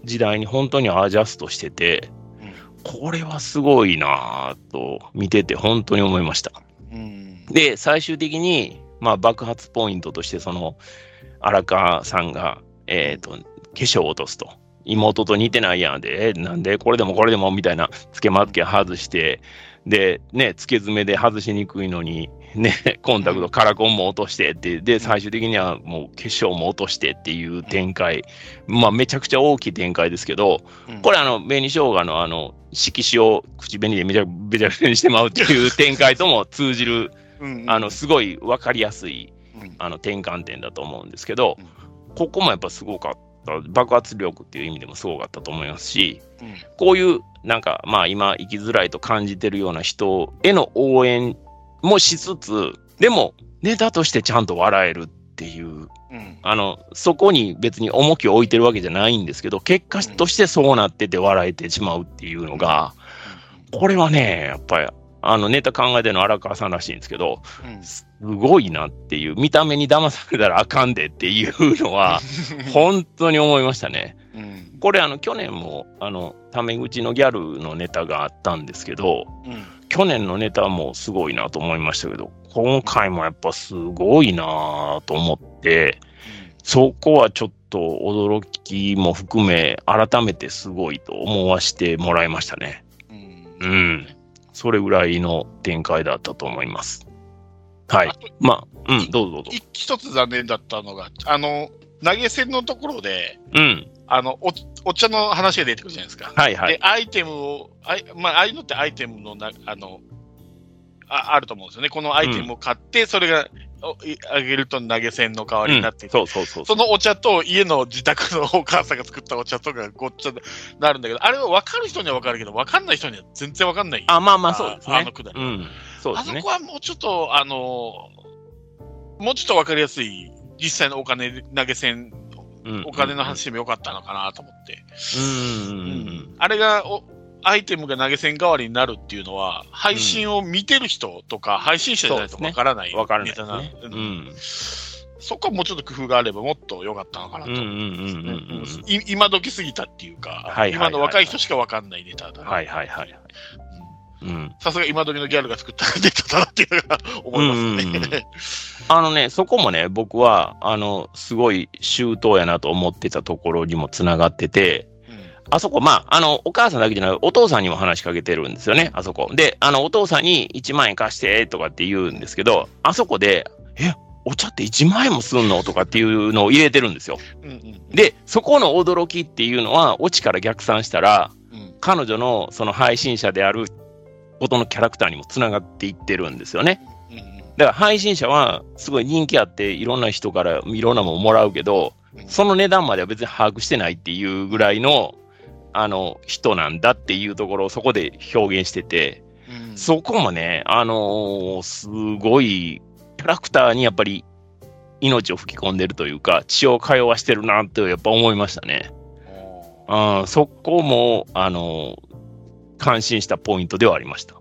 時代に本当にアジャストしてて、これはすごいなぁと見てて本当に思いました。うん、で、最終的に、まあ、爆発ポイントとして、その、荒川さんが、えっ、と、化粧を落とすと。妹と似てないやんで、えなんでこれでもこれでもみたいな、つけまつけ外して、で、ね、つけ爪で外しにくいのに、ね、コンタクト、カラコンも落としてって、で、最終的にはもう化粧も落としてっていう展開。まあ、めちゃくちゃ大きい展開ですけど、うん、これあの、紅生姜のあの、色紙を口紅でめちゃべちゃべちゃにしてまうっていう展開とも通じる、うん、あの、すごいわかりやすい、うん、あの、転換点だと思うんですけどうん、ここもやっぱすごかった。爆発力っていう意味でもすごかったと思いますし、うん、こういう、なんか、まあ今生きづらいと感じてるような人への応援もしつつ、でも、ネタとしてちゃんと笑えるっていう、うん、あの、そこに別に重きを置いてるわけじゃないんですけど、結果としてそうなってて笑えてしまうっていうのが、これはね、やっぱり、あの、ネタ考えてるの荒川さんらしいんですけど、うん、すごいなっていう、見た目に騙されたらあかんでっていうのは、本当に思いましたね。うん、これ、あの、去年も、あの、タメ口のギャルのネタがあったんですけど、うん、去年のネタもすごいなと思いましたけど、今回もやっぱすごいなと思って、そこはちょっと驚きも含め、改めてすごいと思わせてもらいましたね。うん、う。ん。それぐらいの展開だったと思います。はいまあ、うん、どうぞどうぞ。い一つ残念だったのが、あの、投げ銭のところで、うん。あの、おお茶の話が出てくるじゃないですか。で、はいはい。アイテムを、あいまあ、ああいうのってアイテムのな、あの、ああると思うんですよね。このアイテムを買って、それが、あげると投げ銭の代わりになっていてそうそうそう。そのお茶と家の自宅のお母さんが作ったお茶とかごっちゃになるんだけど、あれは分かる人には分かるけど、分かんない人には全然分かんない。あ、まあまあそうですね。あのくだりうん。そうですねあそこ。はもうちょっと、あの、もうちょっと分かりやすい、実際のお金投げ銭、うんお金の話でもよかったのかなと思って。うんうんうんあれがお、アイテムが投げ銭代わりになるっていうのは、配信を見てる人とか、配信者じゃないと分からないうん。わからないネタなですね。ううんん。そこはもうちょっと工夫があればもっと良かったのかなと。今時すぎたっていうか、はい今の若い人しか分かんないネタだな。はいはいはい。さすが今時のギャルが作ったネタだなっていうのが思いますね。うんうんうん、あのね、そこもね、僕は、あの、すごい周到やなと思ってたところにもつながってて、あそこ、まあ、あの、お母さんだけじゃなく、お父さんにも話しかけてるんですよね、あそこ。で、あの、お父さんに1万円貸してとかって言うんですけど、あそこで、え、お茶って1万円もすんの？とかっていうのを入れてるんですよ。うんうん、で、そこの驚きっていうのは、オチから逆算したら、うん、彼女のその配信者であることのキャラクターにもつながっていってるんですよね。うんうん、だから配信者はすごい人気あって、いろんな人からいろんなものもらうけど、その値段までは別に把握してないっていうぐらいのあの、人なんだっていうところをそこで表現してて、うん、そこもね、あのー、すごい、キャラクターにやっぱり命を吹き込んでるというか、血を通わしてるなってやっぱ思いましたね。うん、そこも、あのー、感心したポイントではありました。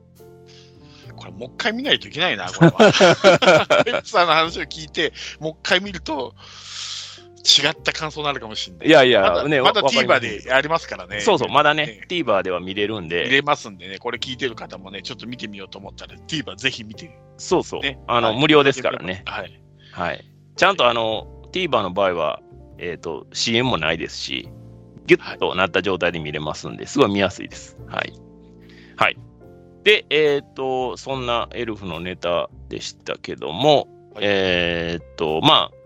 これもう一回見ないといけないな、これは。ペッツさんの話を聞いて、もう一回見ると、違った感想になるかもしれない。いやいや、まだね、まだ TVer でやりますからね。そうそう、まだね、ね TVer では見れるんで。見れますんでね、これ聞いてる方もね、ちょっと見てみようと思ったら、TVer ぜひ見てそうそう。ね、あの、はい、無料ですからね。はい。はい。ちゃんとあの、TVer の場合は、えっ、ー、と、CM もないですし、ギュッとなった状態で見れますんで、すごい見やすいです。はい。はい。で、えっ、ー、と、そんなエルフのネタでしたけども、はい、えっ、と、まあ、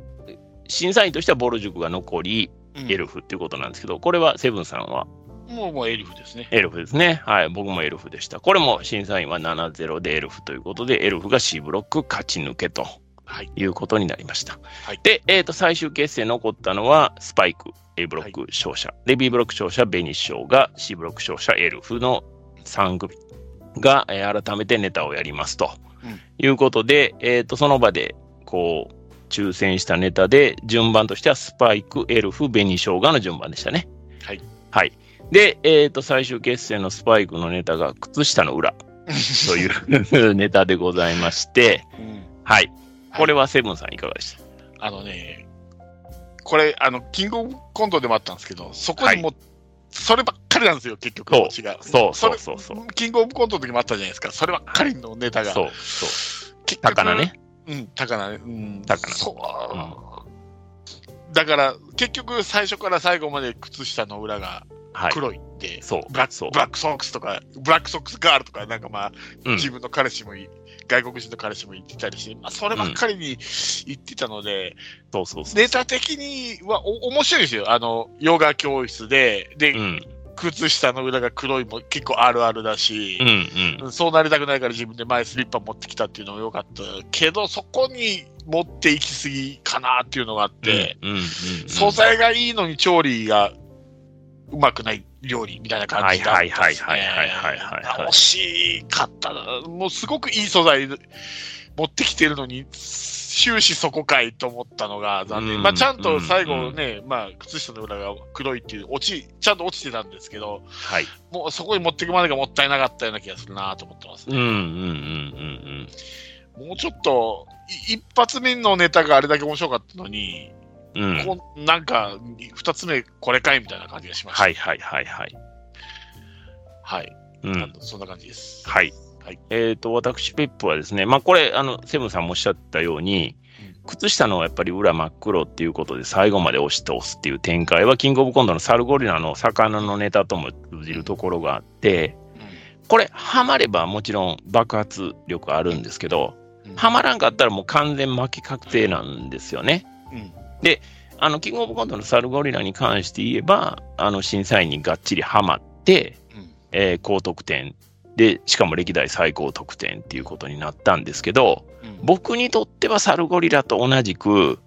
審査員としてはボル塾が残り、エルフっていうことなんですけど、これはセブンさんは？もうもうエルフですね。エルフですね。はい。僕もエルフでした。これも審査員は7-0でエルフということで、エルフが C ブロック勝ち抜けということになりました。はい、で、えっ、ー、と、最終決戦残ったのはスパイク、A ブロック勝者。はい、で、B ブロック勝者、ベニッショーが C ブロック勝者、エルフの3組が、えー、改めてネタをやりますと、いうことで、えっ、ー、と、その場で、こう、抽選したネタで、順番としてはスパイク、エルフ、紅生姜の順番でしたね。はい。はい。で、えっ、ー、と、最終決戦のスパイクのネタが、靴下の裏 というネタでございまして、うん、はい。これはセブンさんいかがでした、あのね、これ、あの、キングオブコントでもあったんですけど、そこにも、はい、そればっかりなんですよ、結局。そう違う。そうそうそうそうキングオブコントの時もあったじゃないですか。そればっかりのネタが。そうそう。結菜ね。うん、高菜、うん、高菜。そう、うん、だから、結局、最初から最後まで靴下の裏が黒い。って、はい、そう。ブラックブラックソックスとか、ブラックソックスガールとか、なんかまあ、うん、自分の彼氏もいい。外国人の彼氏も言ってたりして、まあ、そればっかりに言ってたので、ネタ的にはお面白いですよ。あの、ヨガ教室で、で、うん、靴下の裏が黒いも結構あるあるだし、うんうん、そうなりたくないから自分で前スリッパ持ってきたっていうのもよかったけど、そこに持っていき過ぎかなっていうのがあって、素材がいいのに調理がうまくない料理みたいな感じだったですね。惜しかったな。もうすごくいい素材持ってきてるのに、終始そこかいと思ったのが残念。まあ、ちゃんと最後ね、まあ、靴下の裏が黒いっていう、落ち、ちゃんと落ちてたんですけど、はい。もうそこに持っていくまでがもったいなかったような気がするなと思ってますね。うんうんうんうんうん。もうちょっと、一発目のネタがあれだけ面白かったのに、うん、こなんか、二つ目これかいみたいな感じがしました。はいはいはいはい。はい。うん、そんな感じです。はい。はい、えっ、ー、と、私、ペップはですね、まあ、これ、あの、セブンさんもおっしゃったように、靴下のやっぱり裏真っ黒っていうことで最後まで押して押すっていう展開は、キングオブコントのサルゴリラの魚のネタとも通じるところがあって、これ、ハマればもちろん爆発力あるんですけど、ハマらんかったらもう完全負け確定なんですよね。で、あの、キングオブコントのサルゴリラに関して言えば、あの、審査員にがっちりハマって、えー、高得点で、しかも歴代最高得点っていうことになったんですけど、うん、僕にとってはサルゴリラと同じく、うん、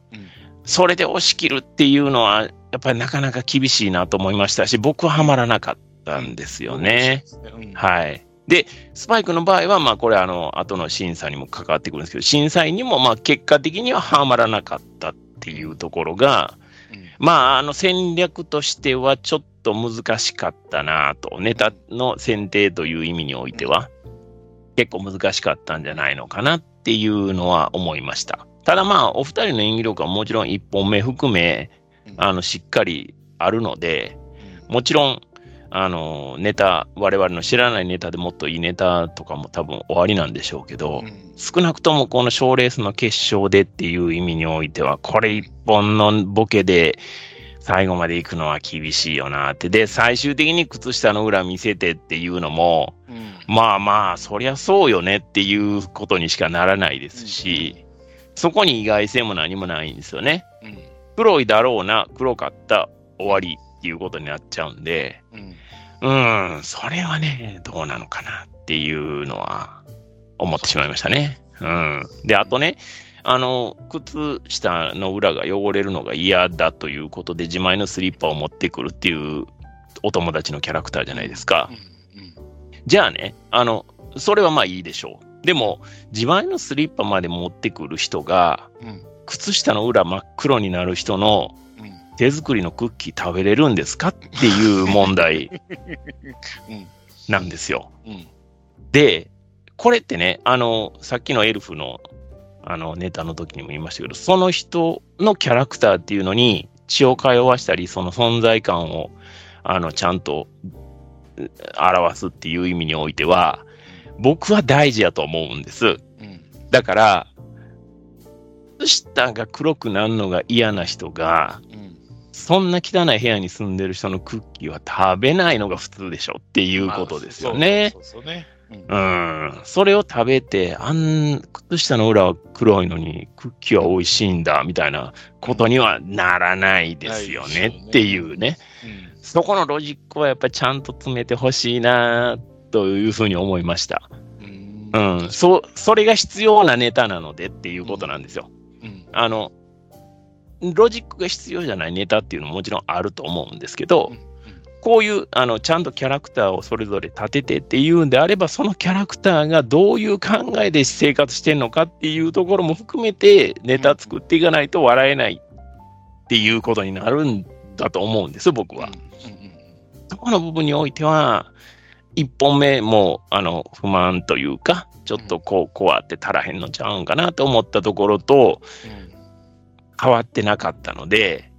それで押し切るっていうのは、やっぱりなかなか厳しいなと思いましたし、僕はハマらなかったんですよね。うん、はい。で、スパイクの場合は、まあこれあの、後の審査にも関わってくるんですけど、審査員にもまあ結果的にはハマらなかったっていうところが、まああの戦略としてはちょっと難しかったなと、ネタの選定という意味においては、結構難しかったんじゃないのかなっていうのは思いました。ただまあ、お二人の演技力はもちろん1本目含め、あの、しっかりあるので、もちろん、あの、ネタ、我々の知らないネタでもっといいネタとかも多分終わりなんでしょうけど、うん、少なくともこの賞レースの決勝でっていう意味においては、これ一本のボケで最後まで行くのは厳しいよなって。で、最終的に靴下の裏見せてっていうのも、うん、まあまあ、そりゃそうよねっていうことにしかならないですし、うん、そこに意外性も何もないんですよね。黒いだろうな、黒かった、終わりっていうことになっちゃうんで、うん、それはね、どうなのかなっていうのは思ってしまいましたね。うん。で、あとね、あの、靴下の裏が汚れるのが嫌だということで、自前のスリッパを持ってくるっていうお友達のキャラクターじゃないですか。じゃあね、あの、それはまあいいでしょう。でも、自前のスリッパまで持ってくる人が、靴下の裏真っ黒になる人の手作りのクッキー食べれるんですかっていう問題。なんですよ。うん、で、これってね、あの、さっきのエルフのあのネタの時にも言いましたけど、その人のキャラクターっていうのに血を通わしたり、その存在感をあのちゃんと表すっていう意味においては、僕は大事やと思うんです。うん、だから、靴下が黒くなるのが嫌な人が、うんそんな汚い部屋に住んでる人のクッキーは食べないのが普通でしょっていうことですよね。うん。それを食べて、あん、靴下の裏は黒いのに、クッキーは美味しいんだ、みたいなことにはならないですよね、っていうね。うん、そこのロジックはやっぱりちゃんと詰めてほしいな、というふうに思いました。うん、うん。そ、それが必要なネタなのでっていうことなんですよ。うん、あの、ロジックが必要じゃないネタっていうのももちろんあると思うんですけど、こういうあのちゃんとキャラクターをそれぞれ立ててっていうんであれば、そのキャラクターがどういう考えで生活してるのかっていうところも含めてネタ作っていかないと笑えないっていうことになるんだと思うんです、僕は。そこの部分においては、一本目もあの不満というか、ちょっとこう、こうあって足らへんのちゃうんかなと思ったところと、変わってなかったので、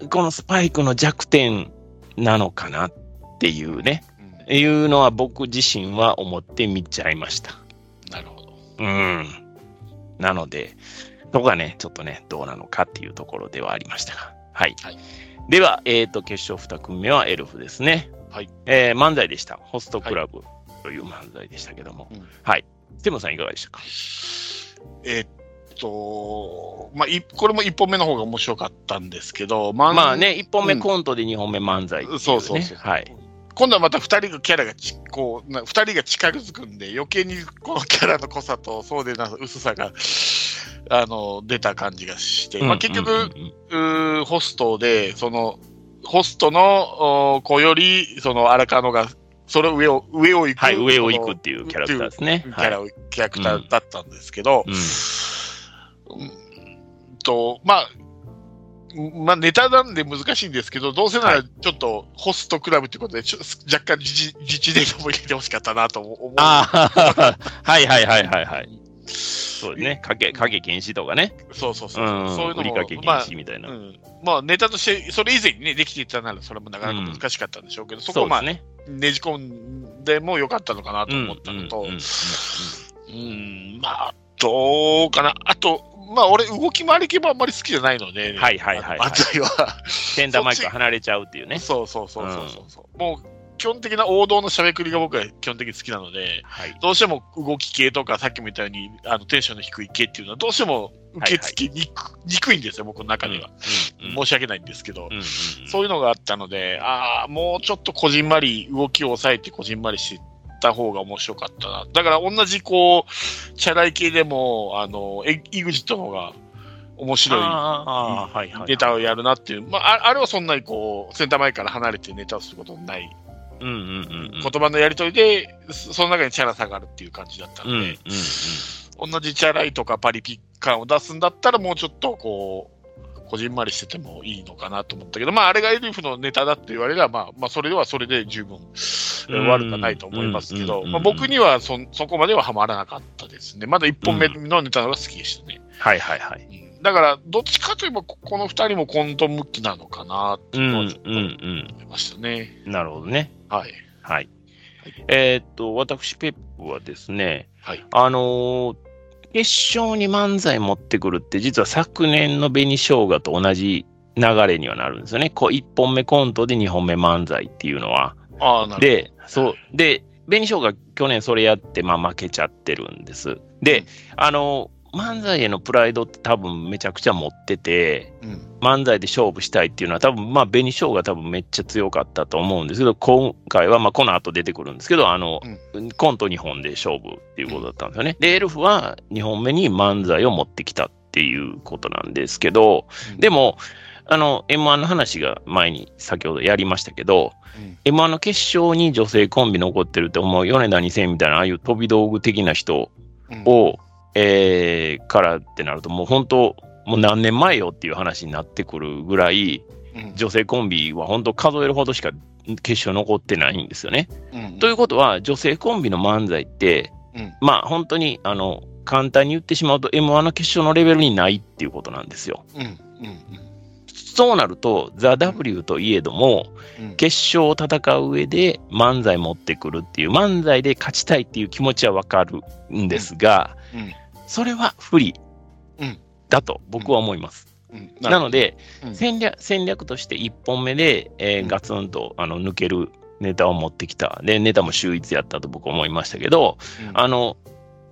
うん、このスパイクの弱点なのかなっていうね、うん、いうのは僕自身は思って見ちゃいました。なるほど。うん。なので、そこがね、ちょっとね、どうなのかっていうところではありましたが。はい。はい、では、えっ、ー、と、決勝2組目はエルフですね。はい。えー、漫才でした。ホストクラブという漫才でしたけども。はい。はい、テモさんいかがでしたか？えー、と、まあ、これも1本目の方が面白かったんですけど、まあね、1本目コントで2本目漫才、ね。そうそうそう。はい。今度はまた2人のキャラがちこう2人が近づくんで余計にこのキャラの濃さとそうでな薄さがあの出た感じがして、まあ、結局、うホストでそのホストの子よりその荒川のがそれ上を上を行く、はい、上を行くっていうキャラクターですね。キャラ、はい、キャラクターだったんですけど、うんと、まあ、まあ、ネタなんで難しいんですけど、どうせならちょっとホストクラブってことで、ちょ若干自治データも入れてほしかったなと思う。ああ、はいはいはいはいはい。そうね、影、影禁止とかね。そうそうそう。うん、そういうのも。売りかけ禁止みたいな。まあ、うん、まあ、ネタとして、それ以前にね、できていたなら、それもなかなか難しかったんでしょうけど、うん、そこをまあ、ね、ねじ込んでもよかったのかなと思ったのと、うん、まあ、どうかな。あと、まあ、俺、動き回り系もあんまり好きじゃないので、はいはいはい、はい。漫才は。センターマイク離れちゃうっていうね。そうそうそうそうそう、うん、もう、基本的な王道のしゃべくりが僕は基本的に好きなので、はい、どうしても動き系とか、さっきも言ったように、あのテンションの低い系っていうのは、どうしても受け付けにくはいはい、にくいんですよ、僕の中では、うんうん。申し訳ないんですけど、うんうんうん、そういうのがあったので、ああ、もうちょっとこじんまり、動きを抑えてこじんまりしてた方が面白かったな。だから同じこう、チャラい系でも、あの、イグジットの方が面白いネタをやるなっていう。まあ、あれはそんなにこう、センター前から離れてネタをすることのない。うんうんうん言葉のやりとりで、その中にチャラさがあるっていう感じだったので、うんうんうん、同じチャラいとかパリピ感を出すんだったら、もうちょっとこう、こじんまりしててもいいのかなと思ったけど、まあ、あれがエルフのネタだって言われれば、まあ、まあ、それではそれで十分悪くはないと思いますけど、まあ、僕にはそそこまでははまらなかったですね。まだ1本目のネタが好きでしたね。はいはいはい。だから、どっちかといえば、この2人もコント向きなのかなっていうのは思いましたね。なるほどね。はい。はい。えー、っと、私、ペップはですね、はい、あのー、決勝に漫才持ってくるって、実は昨年の紅生姜と同じ流れにはなるんですよね。こう1本目コントで2本目漫才っていうのは。あなるほど。で、そう。で、紅生姜去年それやって、まあ負けちゃってるんです。で、うん、あの、漫才へのプライドって多分めちゃくちゃ持ってて、うん、漫才で勝負したいっていうのは多分まあ紅しょうが多分めっちゃ強かったと思うんですけど、今回はまあこの後出てくるんですけど、あの、うん、コント2本で勝負っていうことだったんですよね。で、エルフは2本目に漫才を持ってきたっていうことなんですけど、うん、でも、あの、M1 の話が前に先ほどやりましたけど、うん、M1 の決勝に女性コンビ残ってるって思う米田2000みたいな、ああいう飛び道具的な人を、えー、からってなると、もう本当、もう何年前よっていう話になってくるぐらい、うん、女性コンビは本当数えるほどしか決勝残ってないんですよね。うん、ということは、女性コンビの漫才って、うん、まあ本当にあの簡単に言ってしまうと M1 の決勝のレベルにないっていうことなんですよ。うん。うん。そうなると、ザ・ W といえども、決勝を戦う上で漫才持ってくるっていう、漫才で勝ちたいっていう気持ちはわかるんですが、それは不利だと僕は思います。ななので、戦略戦略として1本目で、えー、ガツンとあの抜けるネタを持ってきた。で、ネタも秀逸やったと僕は思いましたけど、あの、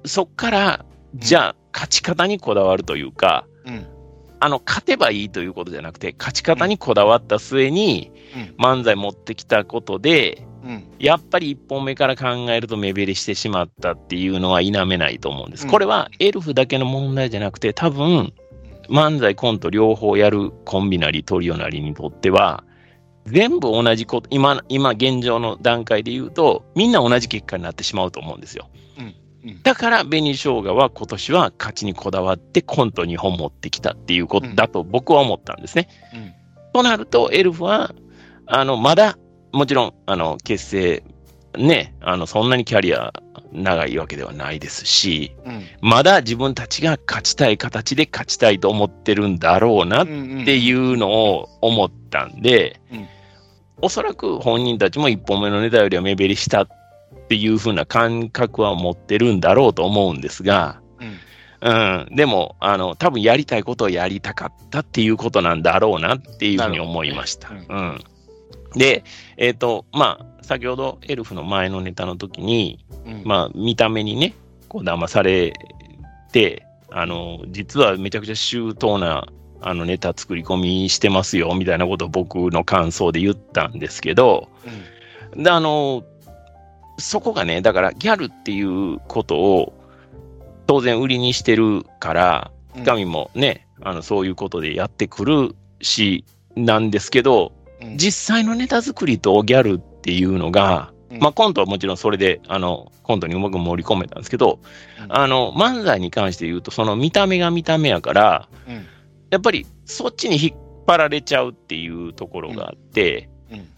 そっから、じゃあ、勝ち方にこだわるというか、あの、勝てばいいということじゃなくて、勝ち方にこだわった末に、漫才持ってきたことで、うん、やっぱり1本目から考えると目減りしてしまったっていうのは否めないと思うんです。これはエルフだけの問題じゃなくて、多分、漫才、コント両方やるコンビなりトリオなりにとっては、全部同じこと、今、今現状の段階で言うと、みんな同じ結果になってしまうと思うんですよ。うんだから、紅生姜は今年は勝ちにこだわってコント2本持ってきたっていうことだと僕は思ったんですね。うん、となると、エルフは、あの、まだもちろん、あの、結成、ね、あの、そんなにキャリア長いわけではないですし、うん、まだ自分たちが勝ちたい形で勝ちたいと思ってるんだろうなっていうのを思ったんで、うん。うん、おそらく本人たちも一本目のネタよりは目減りしたっていうふうな感覚は持ってるんだろうと思うんですが、うん、でも、あの、多分やりたいことをやりたかったっていうことなんだろうなっていうふうに思いました。うんで、えっ、ー、と、まあ、先ほどエルフの前のネタの時に、うん、まあ、見た目にね、こう騙されて、あの、実はめちゃくちゃ周到な、あの、ネタ作り込みしてますよ、みたいなことを僕の感想で言ったんですけど、うん、で、あの、そこがね、だからギャルっていうことを当然売りにしてるから、神もね、あの、そういうことでやってくるし、なんですけど、実際のネタ作りとギャルっていうのが、うん、まあコントはもちろんそれで、あの、コントにうまく盛り込めたんですけど、うん、あの、漫才に関して言うと、その見た目が見た目やから、うん、やっぱりそっちに引っ張られちゃうっていうところがあって、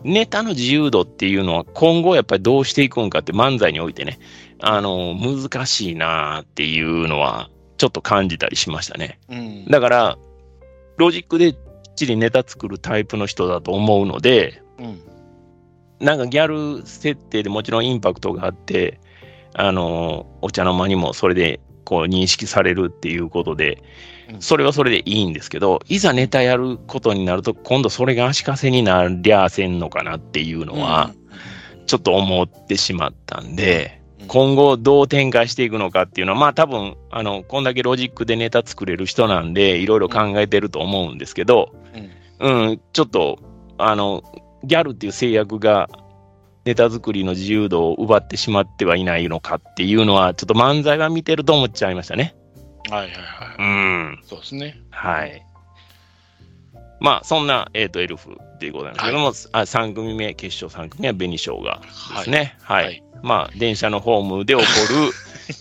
ネタの自由度っていうのは今後やっぱりどうしていくんかって漫才においてね、あの、難しいなっていうのはちょっと感じたりしましたね。だから、ロジックでちりネタ作るタイプの人だと思うので、うん、なんかギャル設定でもちろんインパクトがあって、あの、お茶の間にもそれでこう認識されるっていうことで、それはそれでいいんですけど、いざネタやることになると、今度それが足かせになりゃせんのかなっていうのは、ちょっと思ってしまったんで、今後どう展開していくのかっていうのは、まあ多分、あの、こんだけロジックでネタ作れる人なんで、いろいろ考えてると思うんですけど、うん、うん、ちょっと、あの、ギャルっていう制約がネタ作りの自由度を奪ってしまってはいないのかっていうのは、ちょっと漫才が見てると思っちゃいましたね。はいはいはい。うん。そうですね。はい。まあ、そんな、えっ、ー、と、エルフでございますけども、はい、あ3組目、決勝3組目は紅生姜ですね。はい。はい、まあ、電車のホームで起こる、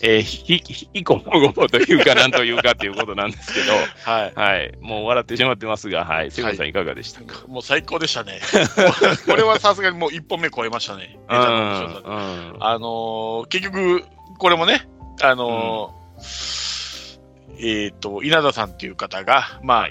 えー、ひ、ひ、ひこもごもというか、なんというかということなんですけど、はい。はい。もう笑ってしまってますが、はい。瀬古さんいかがでしたか、もう最高でしたね。これはさすがにもう一本目超えましたね。うん、うん。あのー結局、これもね、あのーえっ、と、稲田さんっていう方が、まあ、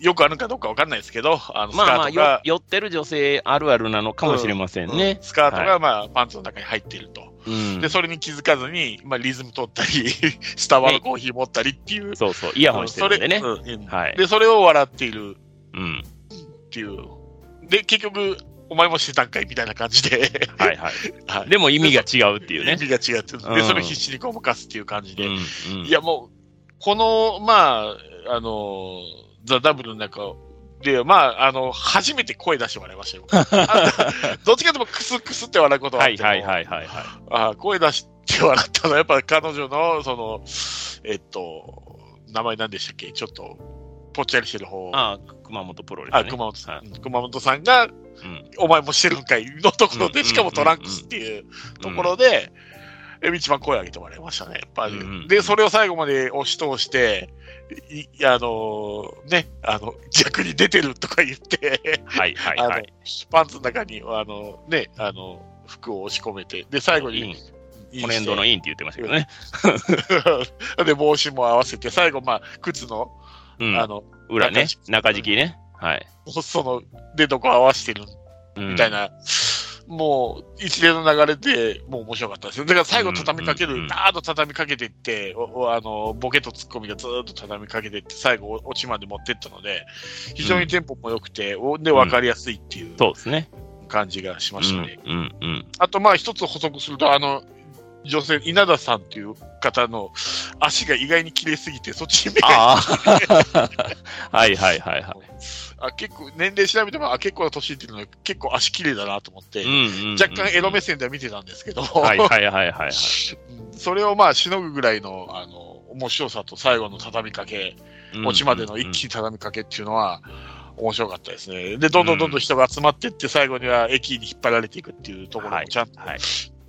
よくあるかどうかわかんないですけど、あのスカまあまあよートが、、寄ってる女性あるあるなのかもしれませんねうん。スカートが、はまあ、パンツの中に入っていると。うんで、それに気づかずに、まあ、リズム取ったり、スタバのコーヒー持ったりっていう。そうそう、イヤホンしてるんでね。はいで、それを笑っているうん。っていう。で、結局、お前もしてたんかいみたいな感じで。はいはい。はいでも意味が違うっていうね。意味が違って、うんで、それを必死にごまかすっていう感じで。うんうんいや、もう、この、まあ、あの、ザ・ダブルの中で、まあ、あの、初めて声出して笑いましたよ。あどっちかというとクスクスって笑うことはあってもはいはいはいはいはい。あ声出して笑ったのは、やっぱ彼女の、その、えっと、名前何でしたっけ？ちょっと、ぽっちゃりしてる方。ああ、熊本プロレス、ね。あ熊本さん、熊本さんが、うんお前もしてるんかいのところで、うんしかもトランクスっていうところで、え一番声上げてもらいましたね、やっぱり。うんうんで、それを最後まで押し通して、いいあのね、あの、逆に出てるとか言って、はいはいはい。パンツの中に、あの、ね、あの、服を押し込めて、で、最後に、トレンドのインって言ってましたけどね。で、帽子も合わせて、最後、まあ、靴の、うん。あの、裏ね。中中敷きね。はい。その、で、どこ合わせてるうんみたいな、もう、一連の流れでもう面白かったですよ。だから最後畳みかける、うんうんうんダーッと畳みかけていって、あの、ボケとツッコミがずーっと畳みかけていって、最後、おオチまで持ってったので、非常にテンポも良くて、おで、わかりやすいっていうそうですね。感じがしましたね。うんうんうん。あと、まあ、一つ補足すると、あの、女性、稲田さんっていう方の足が意外に綺麗すぎて、そっちに目がああ。はいはいはいはい。あ結構、年齢調べても、あ、結構な年いってるのに、結構足綺麗だなと思って、若干エロ目線では見てたんですけど、はいはいはいはいそれをまあ、しのぐぐらいの、あの、面白さと最後の畳みかけ、落ちまでの一気に畳みかけっていうのは、面白かったですね。で、どんどんどんどん人が集まっていって、最後には駅に引っ張られていくっていうところはいもちゃんと、はい。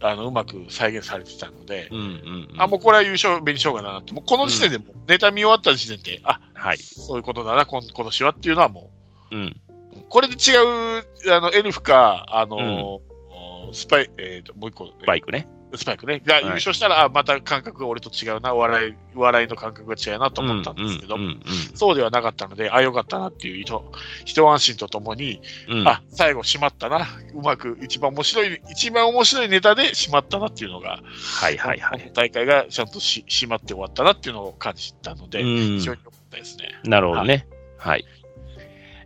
あの、うまく再現されてたので、うんうんうん。あ、もうこれは優勝、紅しょうがだなって、もうこの時点でもうネタ見終わった時点で、あ、はい。そういうことだな、今今年はっていうのはもうん。う、これで違う、あの、エルフか、あの、スパイ、えっ、と、もう一個、バイクね。スパイクね、が優勝したら、あ、また感覚が俺と違うな、笑い、笑いの感覚が違うなと思ったんですけど、そうではなかったので、あ、よかったなっていう一一安心とともに、うんうん。あ、最後閉まったな、うまく一番面白い、一番面白いネタで閉まったなっていうのが、はいはいはい。大会がちゃんとし閉まって終わったなっていうのを感じたので、うん非常に良かったですね。なるほどね。はい。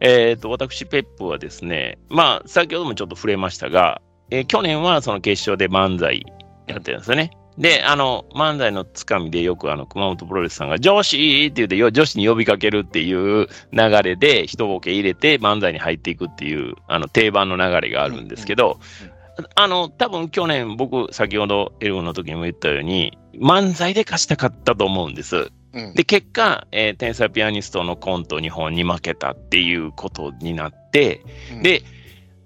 えっ、と、私、ペップはですね、まあ、先ほどもちょっと触れましたが、えー去年はその決勝で漫才やってるんですよね。で、あの、漫才のつかみでよくあの、熊本プロレスさんが、女子って言ってよ、女子に呼びかけるっていう流れで、一ボケ入れて漫才に入っていくっていう、あの、定番の流れがあるんですけど、あの、多分去年僕、先ほどエルゴの時にも言ったように、漫才で勝ちたかったと思うんです。うんで、結果、えー天才ピアニストのコント日本に負けたっていうことになって、うんで、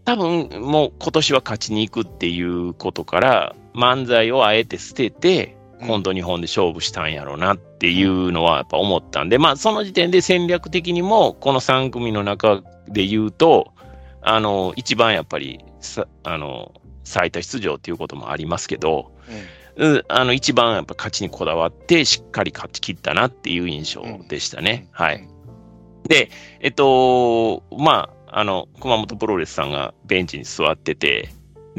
多分もう今年は勝ちに行くっていうことから、漫才をあえて捨てて、コント日本で勝負したんやろうなっていうのはやっぱ思ったんで、まあその時点で戦略的にも、この3組の中で言うと、あの、一番やっぱりさ、あの、最多出場っていうこともありますけど、うんあの、一番やっぱ勝ちにこだわって、しっかり勝ち切ったなっていう印象でしたね。はい。。で、えっと、まあ、あの、熊本プロレスさんがベンチに座ってて、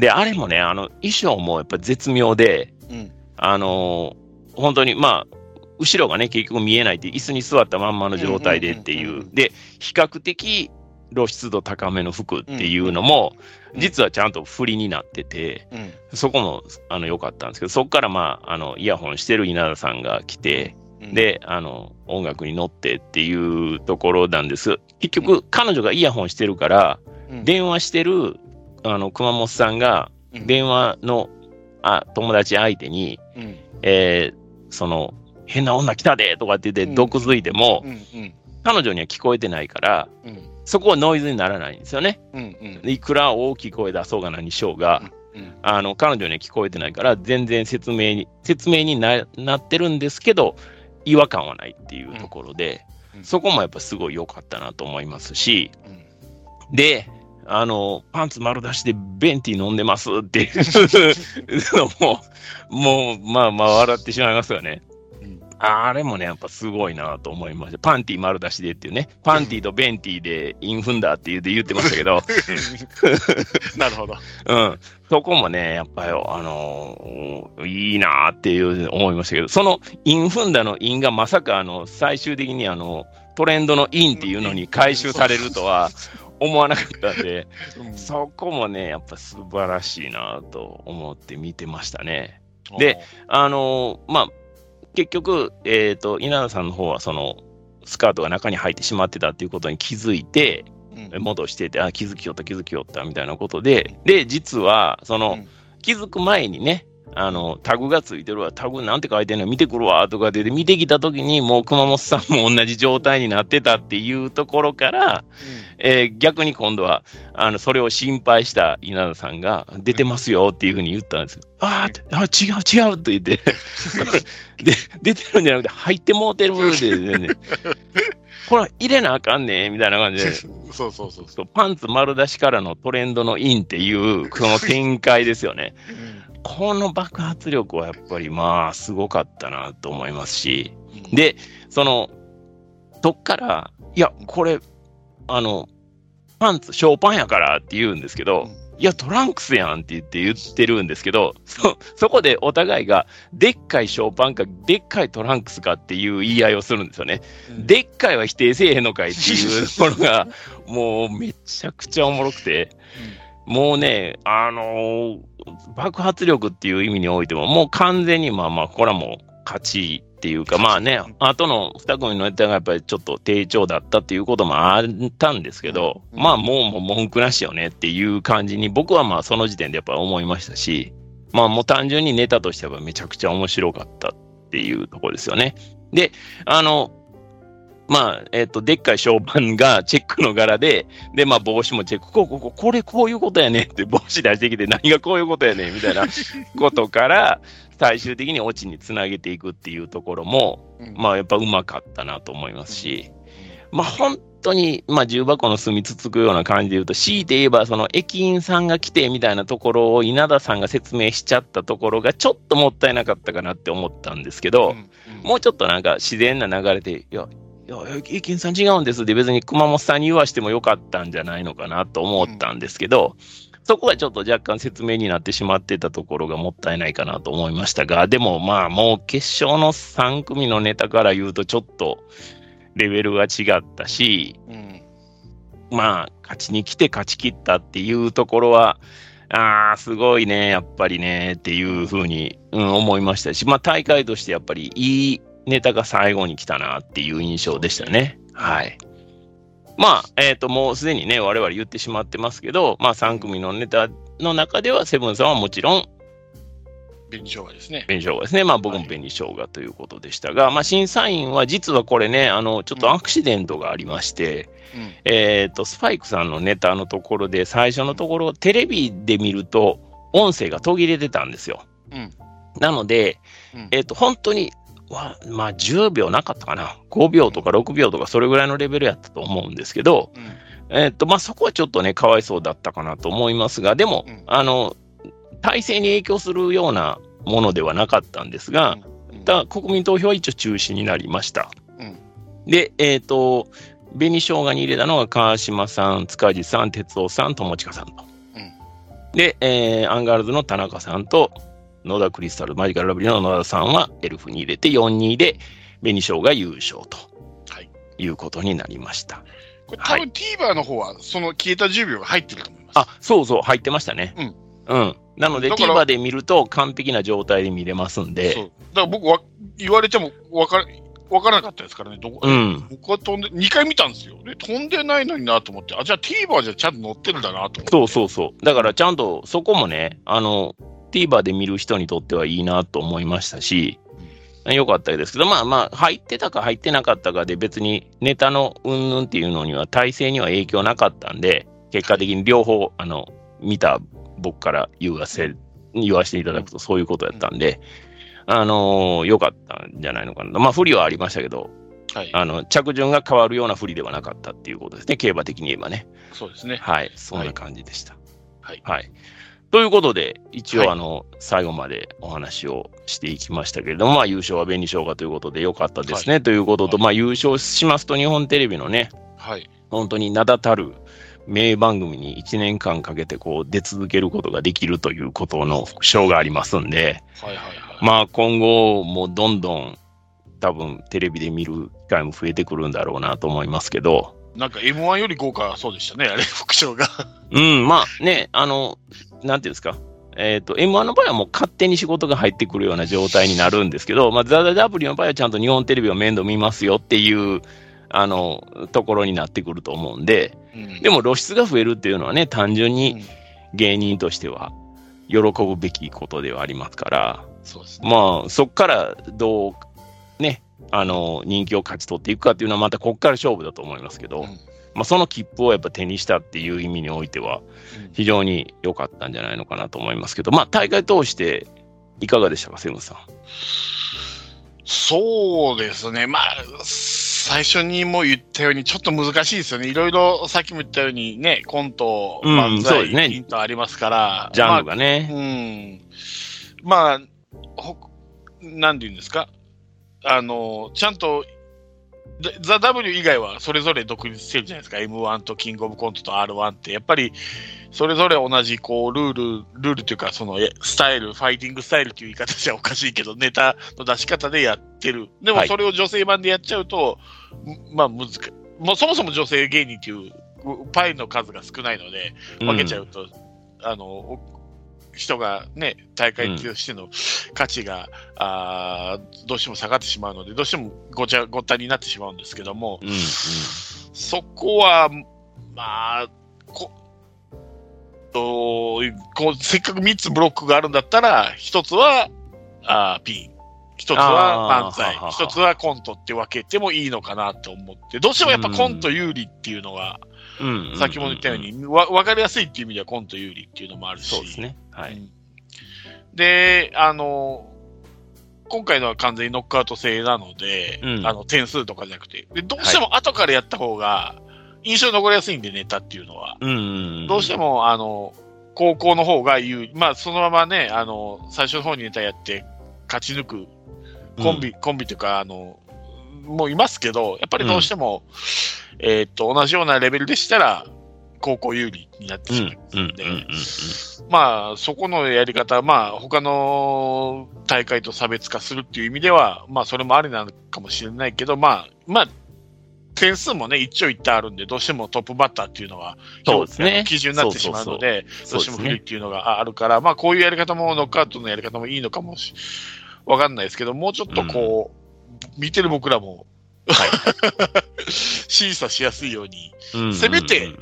で、あれもね、あの、衣装もやっぱ絶妙で、うん。あの、本当に、まあ、後ろがね、結局見えないって、椅子に座ったまんまの状態でっていう。で、比較的露出度高めの服っていうのも、うん。実はちゃんと振りになってて、うん。そこも、あの、良かったんですけど、そこからまあ、あの、イヤホンしてる稲田さんが来て、うん、で、あの、音楽に乗ってっていうところなんです。結局、彼女がイヤホンしてるから、うん、電話してる、あの、熊本さんが、うん。電話の、あ、友達相手に、うん。えーその、変な女来たでとかって言って、うん。毒づいても、うんうん。彼女には聞こえてないから、うん。そこはノイズにならないんですよね。うんうん。いくら大きい声出そうが何しようが、うんあの、彼女には聞こえてないから、全然説明に、説明にななってるんですけど、違和感はないっていうところで、うん、そこもやっぱすごい良かったなと思いますし、うん、で、あの、パンツ丸出しでベンティ飲んでますっていうの も、もう、まあまあ笑ってしまいますよね。あれもね、やっぱすごいなと思いました。パンティ丸出しでっていうね、パンティとベンティで韻踏んだーって言って言ってましたけど。なるほど。うん。そこもね、やっぱり、あのー、いいなっていう思いましたけど、そのインフンダーのインがまさか、あの、最終的にあの、トレンドのインっていうのに回収されるとは 思わなかったんで、そこもね、やっぱ素晴らしいなと思って見てましたね。で、あのー、まあ、結局、えっ、ー、と、稲田さんの方は、その、スカートが中に入ってしまってたっていうことに気づいて、戻してて、あ、気づきよった、気づきよった、みたいなことで、で、実は、その、気づく前にね、あの、タグがついてるわ、タグなんて書いてんの見てくるわ、とかで、見てきたときに、もう熊本さんも同じ状態になってたっていうところから、うん、えー、逆に今度は、あの、それを心配した稲田さんが、出てますよっていうふうに言ったんですよ。うん、ああ、違う違うと言って で、出てるんじゃなくて、入ってもうてるで、ね、これ入れなあかんねみたいな感じで。そうそうそうそう。パンツ丸出しからのトレンドのインっていう、この展開ですよね。この爆発力はやっぱりまあすごかったなと思いますし、で、その、どっから、いや、これ、あの、パンツ、ショーパンやからって言うんですけど、いや、トランクスやんって言って言ってるんですけど、そ、そこでお互いが、でっかいショーパンか、でっかいトランクスかっていう言い合いをするんですよね。うん、でっかいは否定せえへんのかいっていう ところが、もうめちゃくちゃおもろくて、もうね、あのー、爆発力っていう意味においても、もう完全にまあまあ、これはもう勝ちっていうか、まあね、後の2組のネタがやっぱりちょっと低調だったっていうこともあったんですけど、うん、まあもうもう文句なしよねっていう感じに僕はまあその時点でやっぱ思いましたし、まあもう単純にネタとしてはめちゃくちゃ面白かったっていうところですよね。で、あの、まあ、えっ、ー、と、でっかい小判がチェックの柄で、で、まあ、帽子もチェック、こう、こう、これこういうことやねって帽子出してきて、何がこういうことやねみたいな ことから、最終的にオチにつなげていくっていうところも、うん、まあ、やっぱうまかったなと思いますし、うん、まあ、本当に、まあ、重箱の隅つつくような感じで言うと、強いて言えば、その駅員さんが来てみたいなところを稲田さんが説明しちゃったところがちょっともったいなかったかなって思ったんですけど、もうちょっとなんか自然な流れで、いや、いや、駅員さん違うんですって別に熊本さんに言わしてもよかったんじゃないのかなと思ったんですけど、うん、そこはちょっと若干説明になってしまってたところがもったいないかなと思いましたが、でもまあもう決勝の3組のネタから言うとちょっとレベルが違ったし、うん、まあ勝ちに来て勝ち切ったっていうところは、ああ、すごいね、やっぱりね、っていうふうに、うん、思いましたし、まあ大会としてやっぱりいいネタが最後に来たなっていう印象でしたね。はい。まあ、えっ、ー、と、もうすでにね、我々言ってしまってますけど、まあ3組のネタの中では、セブンさんはもちろん、紅生姜ですね。紅生姜ですね。まあ僕も紅生姜ということでしたが、はい、まあ審査員は実はこれね、あの、ちょっとアクシデントがありまして、うん、えっ、ー、と、スパイクさんのネタのところで、最初のところ、テレビで見ると、音声が途切れてたんですよ。うん、なので、えっ、ー、と、本当には、まあ10秒なかったかな。5秒とか6秒とかそれぐらいのレベルやったと思うんですけど、うん、えっと、まあそこはちょっとね、かわいそうだったかなと思いますが、でも、うん、あの、体制に影響するようなものではなかったんですが、だ国民投票は一応中止になりました。で、えっ、ー、と、紅しょうがに入れたのが川島さん、塚地さん、哲夫さん、友近さんと。で、えー、アンガールズの田中さんと、野田クリスタル、マジカルラブリーの野田さんはエルフに入れて4-2で、紅しょうが優勝と、はい、いうことになりました。これ多分 TVer の方は、その消えた10秒が入ってると思います。あ、そうそう、入ってましたね。うん。うん。なので TVer で見ると完璧な状態で見れますんで。そう。だから僕は言われても分から、分からなかったですからね、どこ、うん、僕は飛んで、2回見たんですよ。で、飛んでないのになと思って、あ、じゃあ TVer じゃちゃんと載ってるんだなと思って。そうそうそう。だからちゃんとそこもね、あの、TVer で見る人にとってはいいなと思いましたし、よかったですけど、まあまあ、入ってたか入ってなかったかで別にネタのうんぬんっていうのには体制には影響なかったんで、結果的に両方、あの、見た僕から言わせ言わせていただくとそういうことやったんで、あのー、良かったんじゃないのかな。まあ、不利はありましたけど、はい、あの着順が変わるような不利ではなかったっていうことですね、競馬的に言えばね。そうですね。はい、そんな感じでした。はい。はい、ということで、一応、あの、はい、最後までお話をしていきましたけれども、まあ、優勝は紅しょうがということで良かったですね、はい、ということと、まあ、優勝しますと、日本テレビのね、はい、本当に名だたる名番組に1年間かけてこう出続けることができるということの賞がありますんで、はいはいはい、まあ今後もどんどん多分テレビで見る機会も増えてくるんだろうなと思いますけど。なんか M1 より豪華そうでしたね、あれ、副賞が。うん、まあね、あの、なんていうんですか。えっ、ー、と、M1 の場合はもう勝手に仕事が入ってくるような状態になるんですけど、まあ、ザ・ザ・ダブリの場合はちゃんと日本テレビを面倒見ますよっていう、あの、ところになってくると思うんで、うん、でも露出が増えるっていうのはね、単純に芸人としては喜ぶべきことではありますから、そうですね、まあ、そこからどうね、あの、人気を勝ち取っていくかっていうのはまたここから勝負だと思いますけど、うん、まあ、その切符をやっぱ手にしたっていう意味においては、非常に良かったんじゃないのかなと思いますけど、まあ、大会通していかがでしたか、セムさん？そうですね、まあ、最初にも言ったように、ちょっと難しいですよね。いろいろさっきも言ったようにね、コント、漫才、うん、ね、ヒントありますから。ジャンルがね。まあ、うん。まあ、ほ、なんて言うんですか？あの、ちゃんと、ザ・ W 以外はそれぞれ独立してるじゃないですか。M1 とキングオブコントと R1 って。やっぱり、それぞれ同じ、こう、ルール、ルールというか、その、スタイル、ファイティングスタイルという言い方じゃおかしいけど、ネタの出し方でやってる。でも、それを女性版でやっちゃうと、はい、まあ、難しい。もうそもそも女性芸人っていうパイの数が少ないので、分けちゃうと、うん、あの、人がね、大会としての価値が、うん、あどうしても下がってしまうので、どうしてもごちゃごったになってしまうんですけども、うんうん、そこは、まあ、ことこうせっかく3つブロックがあるんだったら、1つはあピン、1つは漫才、1つはコントって分けてもいいのかなと思って、どうしてもやっぱコント有利っていうのが、さっきも言ったように、わ分かりやすいっていう意味ではコント有利っていうのもあるし。そうですね。はい。で、あの、今回のは完全にノックアウト制なので、うん、あの点数とかじゃなくてで、どうしても後からやった方が印象に残りやすいんで、ネタっていうのは。どうしても、あの、高校の方が有利、まあ、そのままね、あの、最初の方にネタやって勝ち抜くコンビ、うん、コンビというか、あの、もういますけど、やっぱりどうしても、うん、えっと、同じようなレベルでしたら、高校有利になってしまいますので、まあ、そこのやり方、まあ、他の大会と差別化するっていう意味では、まあ、それもありなのかもしれないけど、まあ、まあ、点数もね、一長一短あるんで、どうしてもトップバッターっていうのは、そうですね。基準になってしまうので、どうしても不利っていうのがあるから、まあ、こういうやり方も、ノックアウトのやり方もいいのかもし、わかんないですけど、もうちょっとこう、うん、見てる僕らも、はい、審査しやすいように、せめて、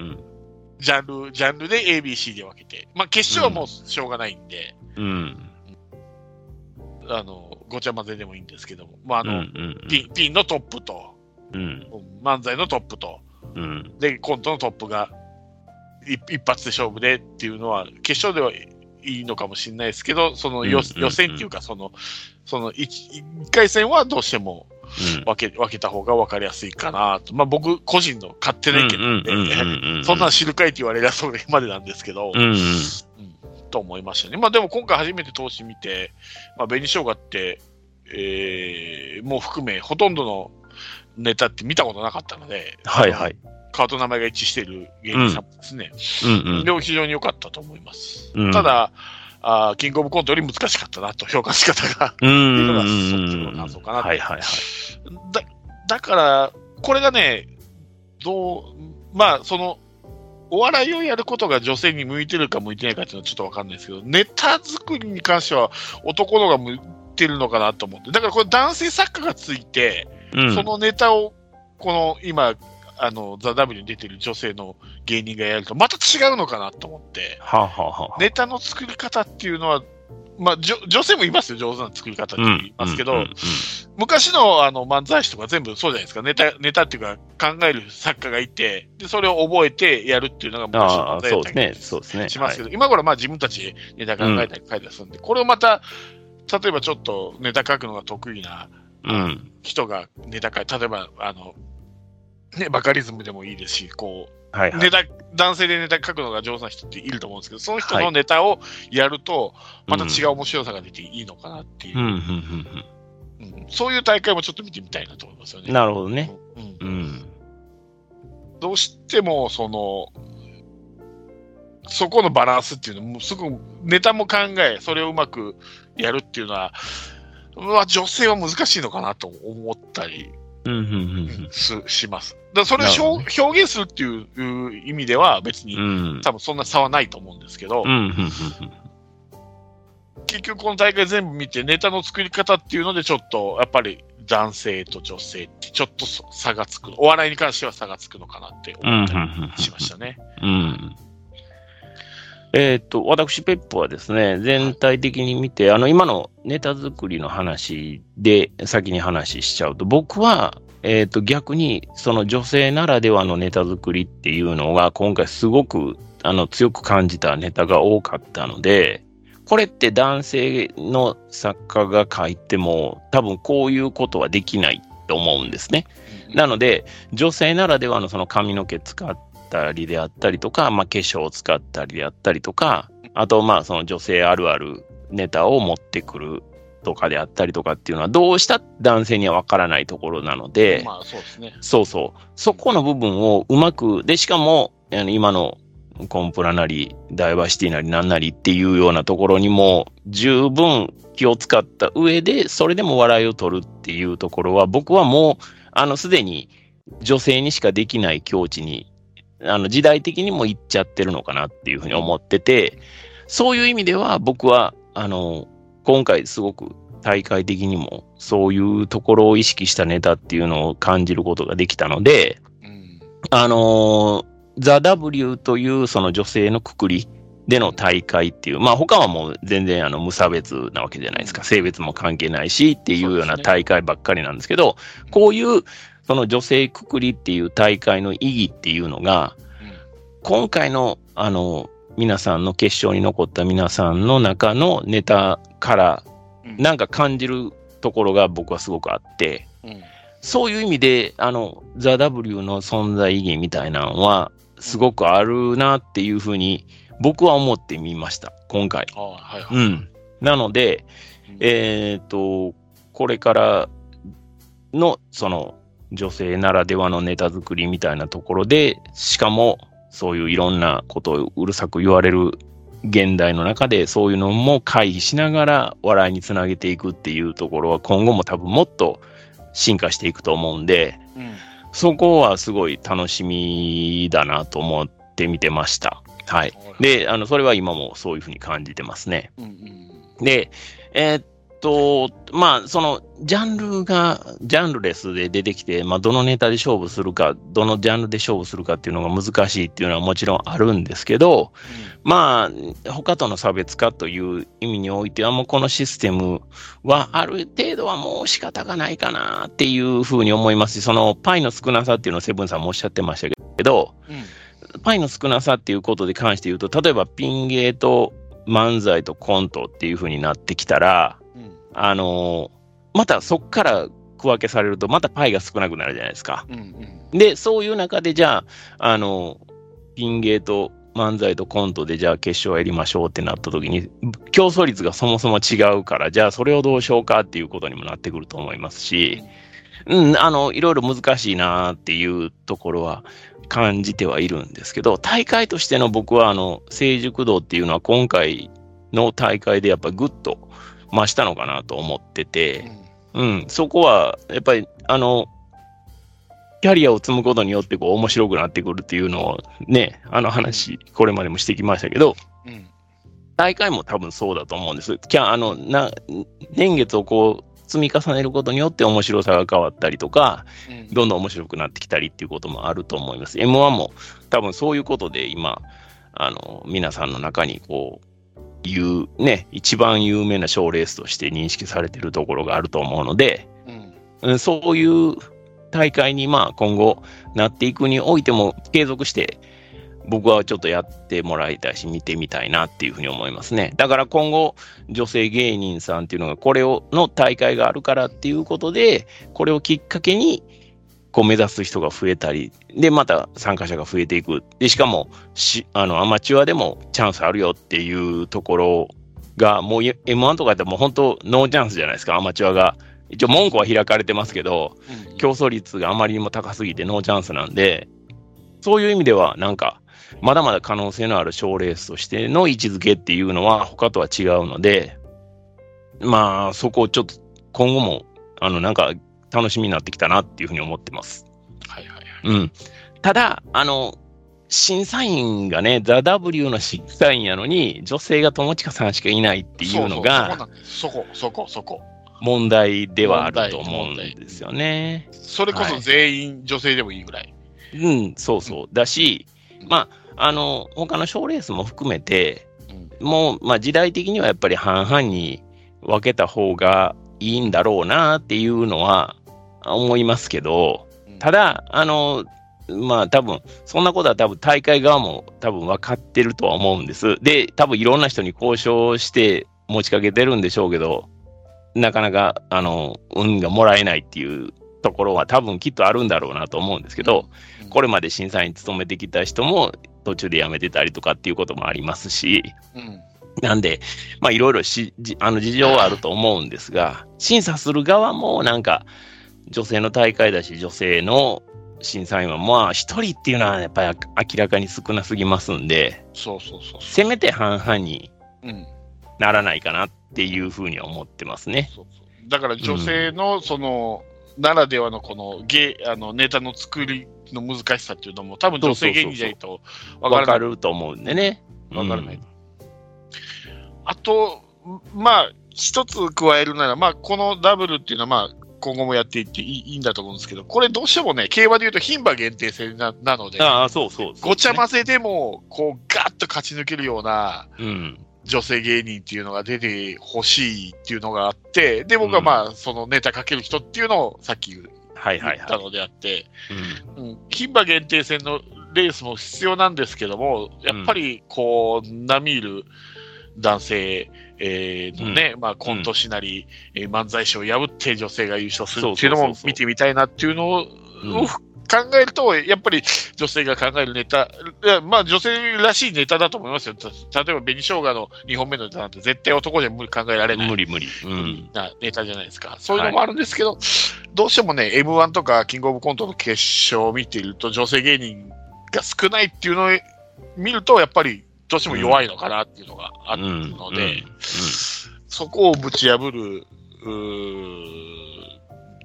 ジャンル、ジャンルで ABC で分けて、まあ、決勝はもうしょうがないんで、うん。あの、ごちゃ混ぜでもいいんですけども、まあ、あの、うんうんうん、ピン、ピンのトップと、うん、漫才のトップと、うん、で、コントのトップが一発で勝負でっていうのは、決勝ではいいのかもしれないですけど、その予,、予選っていうか、その、その 1, 1回戦はどうしても分け,、分けた方が分かりやすいかなと。まあ僕個人の勝手な意見で、そんなん知るかいって言われりゃそれまでなんですけど、うんうんと思いましたね。まあでも今回初めて投資見て、まあ紅生姜って、えー、もう含めほとんどのネタって見たことなかったので、はいはい。顔と名前が一致している芸人さんですね。うんうん、でも非常に良かったと思います。うん、ただあ、キングオブコントより難しかったなと、評価し方が。っていうのが、そっちの感想かなはいはいはい。だだから、これがね、どう、まあ、その、お笑いをやることが女性に向いてるか向いてないかっていうのはちょっとわかんないですけど、ネタ作りに関しては男の方が向いてるのかなと思って。だからこれ男性作家がついて、うん、そのネタを、この今、あの、ザ・ダブに出てる女性の芸人がやると、また違うのかなと思って、はあはあ、ネタの作り方っていうのは、まあ、女性もいますよ、上手な作り方って言いますけど、うんうんうん昔のあの漫才師とか全部そうじゃないですか、ネタ、ネタっていうか考える作家がいて、で、それを覚えてやるっていうのが昔の漫才そうですね。だ。しますけど、今頃まあ自分たちでネタ考えたり書いたりするんで、これをまた、例えばちょっとネタ書くのが得意なはい。うん。人がネタ書い例えば、あの、ね、バカリズムでもいいですし、こう、はいはい。ネタ、男性でネタ書くのが上手な人っていると思うんですけど、その人はいのネタをやると、また違う面白さが出ていいのかなっていう、そういう大会もちょっと見てみたいなと思いますようん。ね。なるほどね。うんうん。どうしても、その、そこのバランスっていうのも、すごくネタも考え、それをうまくやるっていうのは、まあ、女性は難しいのかなと思ったりうん、うん、うんすします。だそれを表表現するっていう意味では別に。多分そんな差はないと思うんですけど、うん、うん、うん結局この大会全部見てネタの作り方っていうのでちょっとやっぱり男性と女性ってちょっと差がつくお笑いに関しては差がつくのかなって思っうんたりしましたね。うん。えっ、と、私、ペップはですね、全体的に見て、あの、今のネタ作りの話で先に話しちゃうと、僕は、えっ、と、逆に、その女性ならではのネタ作りっていうのが、今回すごく、あの、強く感じたネタが多かったので、これって男性の作家が書いても、多分こういうことはできないと思うんですね。なので、女性ならではのその髪の毛使ったりであったりとか、まあ、化粧を使ったりであったりとか、あと、まあ、その女性あるあるネタを持ってくるとかであったりとかっていうのは、どうした男性にはわからないところなので、まあそうですね。そうそう。そこの部分をうまく、で、しかも、あの今のコンプラなり、ダイバーシティなりなんなりっていうようなところにも、十分気を使った上で、それでも笑いを取るっていうところは、僕はもう、あの、すでに女性にしかできない境地に、あの、時代的にも行っちゃってるのかなっていうふうに思ってて、そういう意味では僕は、あの、今回すごく大会的にもそういうところを意識したネタっていうのを感じることができたので、うん。あのー、ザ・ W というその女性のくくりでの大会っていう、まあ他はもう全然あの無差別なわけじゃないですか。性別も関係ないしっていうような大会ばっかりなんですけど、こういうその女性くくりっていう大会の意義っていうのが、今回のあの、皆さんの決勝に残った皆さんの中のネタからうんなんか感じるところが僕はすごくあって、うんそういう意味で、あの、ザ・ W の存在意義みたいなのは、すごくあるなっていうふうに、僕は思ってみました、今回。ああはいはい。うん。なので、うんえっ、と、これからの、その、女性ならではのネタ作りみたいなところで、しかも、そういういろんなことをうるさく言われる現代の中で、そういうのも回避しながら笑いにつなげていくっていうところは、今後も多分もっと進化していくと思うんで、うんそこはすごい楽しみだなと思って見てました。はい。で、あの、それは今もそういうふうに感じてますね。うんうんで、えーっと、まあ、その、ジャンルが、ジャンルレスで出てきて、まあ、どのネタで勝負するか、どのジャンルで勝負するかっていうのが難しいっていうのはもちろんあるんですけど、まあ、他との差別化という意味においては、もうこのシステムはある程度はもう仕方がないかなっていうふうに思いますし、そのパイの少なさっていうのをセブンさんもおっしゃってましたけど、うん。パイの少なさっていうことで関して言うと、例えばピン芸と漫才とコントっていう風になってきたら、あのーまたそっから区分けされると、またパイが少なくなるじゃないですか。うんうんで、そういう中で、じゃあ、あのーピン芸と漫才とコントで、じゃあ決勝やりましょうってなった時に、競争率がそもそも違うから、じゃあそれをどうしようかっていうことにもなってくると思いますし、うん、あの、いろいろ難しいなっていうところは感じてはいるんですけど、大会としての僕は、あの、成熟度っていうのは今回の大会でやっぱりぐっと増したのかなと思ってて、うん、そこは、やっぱり、あの、キャリアを積むことによってこう面白くなってくるっていうのをね、あの話、これまでもしてきましたけど、うん。大会も多分そうだと思うんです。キャあのな年月をこう積み重ねることによって面白さが変わったりとか、うん。どんどん面白くなってきたりっていうこともあると思います。M1 も多分そういうことで今、あの、皆さんの中にこう、いうね、一番有名な賞レースとして認識されているところがあると思うので、うん、そういう大会にまあ今後なっていくにおいても継続して僕はちょっとやってもらいたいし見てみたいなっていうふうに思いますね。だから今後女性芸人さんっていうのがこれをの大会があるからっていうことでこれをきっかけにこう目指す人が増えたり、で、また参加者が増えていく。で、しかも、し、あの、アマチュアでもチャンスあるよっていうところが、もう M1 とかってもう本当ノーチャンスじゃないですか、アマチュアが。一応門戸は開かれてますけど、うん、競争率があまりにも高すぎてノーチャンスなんで、そういう意味では、なんか、まだまだ可能性のある賞レースとしての位置づけっていうのは他とは違うので、まあ、そこをちょっと今後も、あの、なんか楽しみになってきたなっていうふうに思ってます。はいはいはい。うん。ただ、あの、審査員がね、ザ・ W の審査員やのに、女性が友近さんしかいないっていうのが、そこ、そこ、そこ。問題ではあると思うんですよね。それこそ全員女性でもいいぐらい。はい、うん、そうそう。だし、うん、まあ、あの、他の賞レースも含めて、うん、もう、まあ、時代的にはやっぱり半々に分けた方がいいんだろうなっていうのは思いますけど、ただ、あの、まあ多分、そんなことは多分大会側も多分分かってるとは思うんです。で、多分いろんな人に交渉して持ちかけてるんでしょうけど、なかなか、あの、運がもらえないっていうところは多分きっとあるんだろうなと思うんですけど、これまで審査員務めてきた人も途中で辞めてたりとかっていうこともありますし、うん、なんで、まあいろいろし、あの事情はあると思うんですが、審査する側もなんか、女性の大会だし、女性の審査員は、まあ、一人っていうのはやっぱり明らかに少なすぎますんで、そうそうそうせめて半々にならないかなっていうふうには思ってますね。そうそうだから女性のその、うん、ならではのこのゲあのネタの作りの難しさっていうのも、多分女性芸人じゃないと分かると思うんでね。分からない。うん、あと、まあ、一つ加えるなら、まあ、このダブルっていうのは、まあ、今後もやっていっていいんだと思うんですけど、これどうしてもね、競馬でいうと牝馬限定戦ななので、あそうそう、ごちゃ混ぜでも、こう、ガッと勝ち抜けるような、女性芸人っていうのが出てほしいっていうのがあって、で、僕はまあ、そのネタかける人っていうのをさっき言ったのであって、牝馬限定戦のレースも必要なんですけども、やっぱりこう、並みいる男性、えー、のね、うん、まあ、コント師なり、うん、漫才師を破って女性が優勝するっていうのも見てみたいなっていうのを、考えると、やっぱり女性が考えるネタ、まあ女性らしいネタだと思いますよ。例えば紅生姜の2本目のネタなんて絶対男で無理考えられない。無理無理。うん。なネタじゃないですか。そういうのもあるんですけど、はい、どうしてもね、M1 とかキングオブコントの決勝を見ていると女性芸人が少ないっていうのを見ると、やっぱりどうしても弱いのかなっていうのがあるので、そこをぶち破る、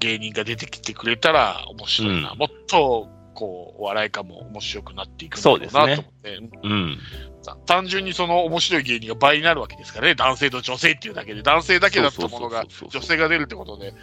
芸人が出てきてくれたら面白いな。うん、もっと、こう、お笑い感も面白くなっていくんだろうなと思って。ね、うん。単純にその面白い芸人が倍になるわけですからね。男性と女性っていうだけで、男性だけだったものが女性が出るってことで、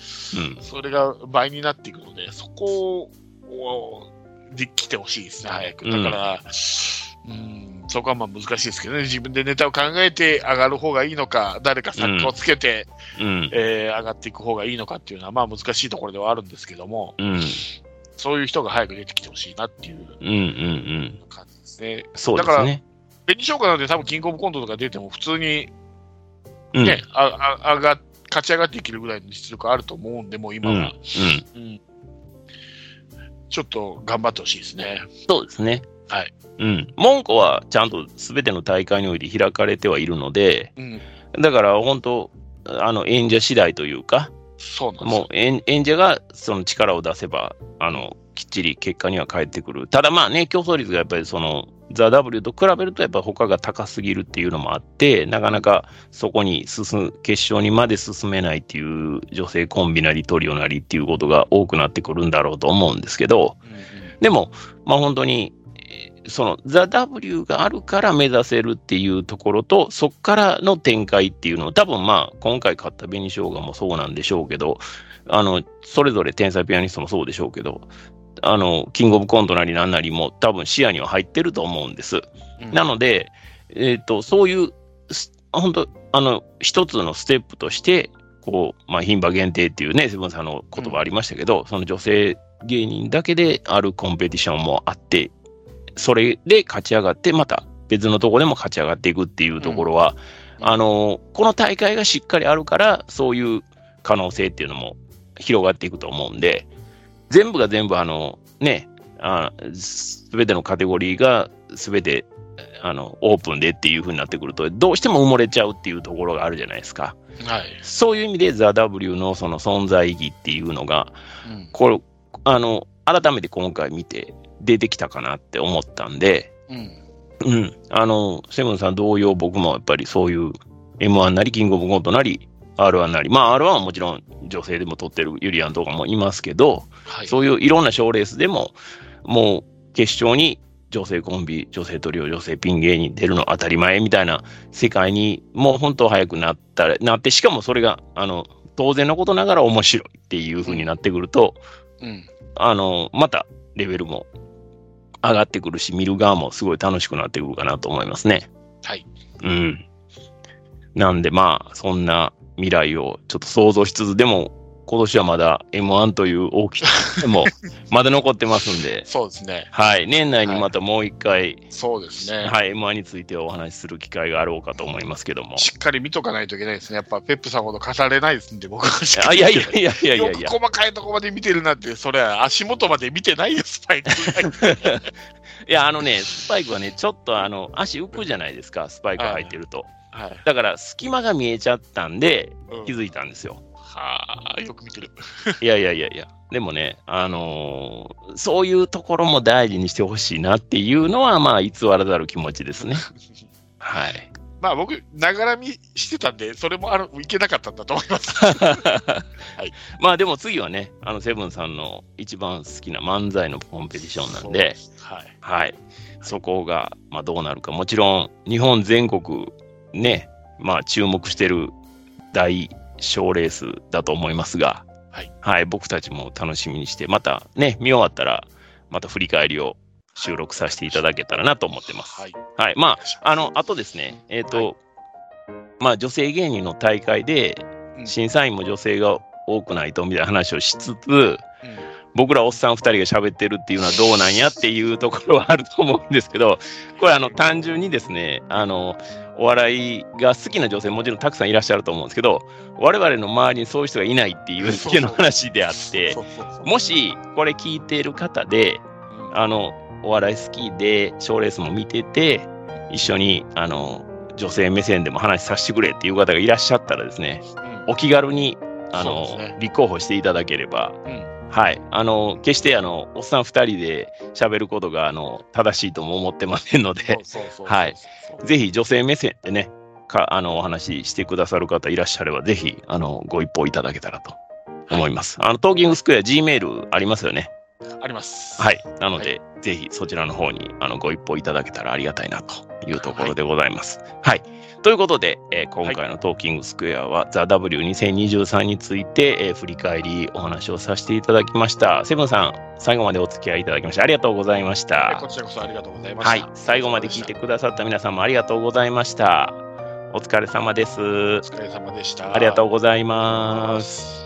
それが倍になっていくので、そこを、できてほしいですね、早く。だから、うんうん、そこはまあ難しいですけどね、自分でネタを考えて上がる方がいいのか、誰か作家をつけて、うん、えー、上がっていく方がいいのかっていうのは、まあ難しいところではあるんですけども、うん、そういう人が早く出てきてほしいなっていう感じですね。そうですね。だから、紅生姜なんて多分キングオブコントとか出ても普通にね、うん、ああ上が勝ち上がっていけるぐらいの実力あると思うんで、もう今は。うん、うん、ちょっと頑張ってほしいですね。そうですね。はい。うん。門戸はちゃんとすべての大会において開かれてはいるので、うん、だから本当、あの、演者次第というか、そうなんもう演演者がその力を出せば、あの、きっちり結果には返ってくる。ただまあね、競争率がやっぱりその、ザ・ W と比べるとやっぱ他が高すぎるっていうのもあって、なかなかそこに進む、決勝にまで進めないっていう女性コンビなりトリオなりっていうことが多くなってくるんだろうと思うんですけど、うんうん、でも、まあ本当にそのザ・ W があるから目指せるっていうところと、そこからの展開っていうのを、多分まあ、今回買った紅生姜もそうなんでしょうけど、あの、それぞれ天才ピアニストもそうでしょうけど、あの、キングオブコントなりなんなりも多分視野には入ってると思うんです。うん、なので、えっ、ー、と、そういう本当、あの、一つのステップとして、こう、まあ、牝馬限定っていうね、セブンさんの言葉ありましたけど、うん、その女性芸人だけであるコンペティションもあって、それで勝ち上がって、また別のとこでも勝ち上がっていくっていうところは、うん、あの、この大会がしっかりあるから、そういう可能性っていうのも広がっていくと思うんで、全部が全部あの、ね、すべてのカテゴリーがすべてあのオープンでっていうふうになってくると、どうしても埋もれちゃうっていうところがあるじゃないですか。はい、そういう意味で、ザ・ W のその存在意義っていうのが、うん、これあの、改めて今回見て出てきたかなって思ったんで、うん、うん、あの、セブンさん同様、僕もやっぱりそういう M1 なり、キングオブコントなり、R1 なり、まあ R1 はもちろん女性でも取ってるユリアンとかもいますけど、はい、そういういろんな賞レースでも、もう決勝に女性コンビ、女性トリオ、女性ピン芸人出るの当たり前みたいな世界にもう本当早くなったなって、しかもそれが、あの、当然のことながら面白いっていう風になってくると、うん、あの、またレベルも上がってくるし、見る側もすごい楽しくなってくるかなと思いますね。はい。うん。なんでまあ、そんな未来をちょっと想像しつつ、でも今年はまだ M1 という大きさでも まだ残ってますんで、そうですね。はい。年内にまたもう一回、はい、そうですね。はい。M1 についてお話しする機会があろうかと思いますけども。しっかり見とかないといけないですね。やっぱペップさんほど語れないですんで、僕はしっかり。いやいやいやいやいやよく細かいとこまで見てるなんて、それは足元まで見てないよ、スパイク。いや、あのね、スパイクはね、ちょっとあの、足浮くじゃないですか、スパイク入ってると。はい、だから隙間が見えちゃったんで、気づいたんですよ。はあ、よく見てる。いやいやいやいや、でもね、あのー、そういうところも大事にしてほしいなっていうのは、まあ、偽らざる気持ちですね。はい。まあ僕、ながら見してたんで、それもあるいけなかったんだと思います。はい、まあでも次はね、あのセブンさんの一番好きな漫才のコンペティションなんで、はい、はい、そこが、まあ、どうなるか、もちろん日本全国ね、まあ注目してる大賞レースだと思いますが、はい、はい、僕たちも楽しみにして、またね、見終わったら、また振り返りを収録させていただけたらなと思ってます。はい。はい、まあ、あの、あとですね、えっ、ー、と、はい、まあ、女性芸人の大会で、審査員も女性が多くないとみたいな話をしつつ、うん。僕らおっさん2人が喋ってるっていうのはどうなんやっていうところはあると思うんですけど、これあの単純にですね、あの、お笑いが好きな女性もちろんたくさんいらっしゃると思うんですけど、我々の周りにそういう人がいないっていう だけの話であって、もしこれ聞いている方で、あの、お笑い好きで賞レースも見てて、一緒にあの女性目線でも話させてくれっていう方がいらっしゃったらですね、お気軽にあの、ね、立候補していただければ、うんはい。あの、決して、あの、おっさん二人で喋ることが、あの、正しいとも思ってませんので、はい。ぜひ、女性目線でね、か、あの、お話ししてくださる方いらっしゃれば、ぜひ、あの、ご一報いただけたらと思います。はい、あの、トーキングスクエア G メールありますよね。あります。はい。なので、はい、ぜひそちらの方にあのご一報いただけたらありがたいなというところでございます。はい。はい、ということで、えー、今回のトーキングスクエアは、はい、ザ・ W2023 について、えー、振り返りお話をさせていただきました。セブンさん、最後までお付き合いいただきましてありがとうございました。こちらこそありがとうございました。はい。最後まで聞いてくださった皆さんもありがとうございました。お疲れ様です。お疲れ様でした。ありがとうございます。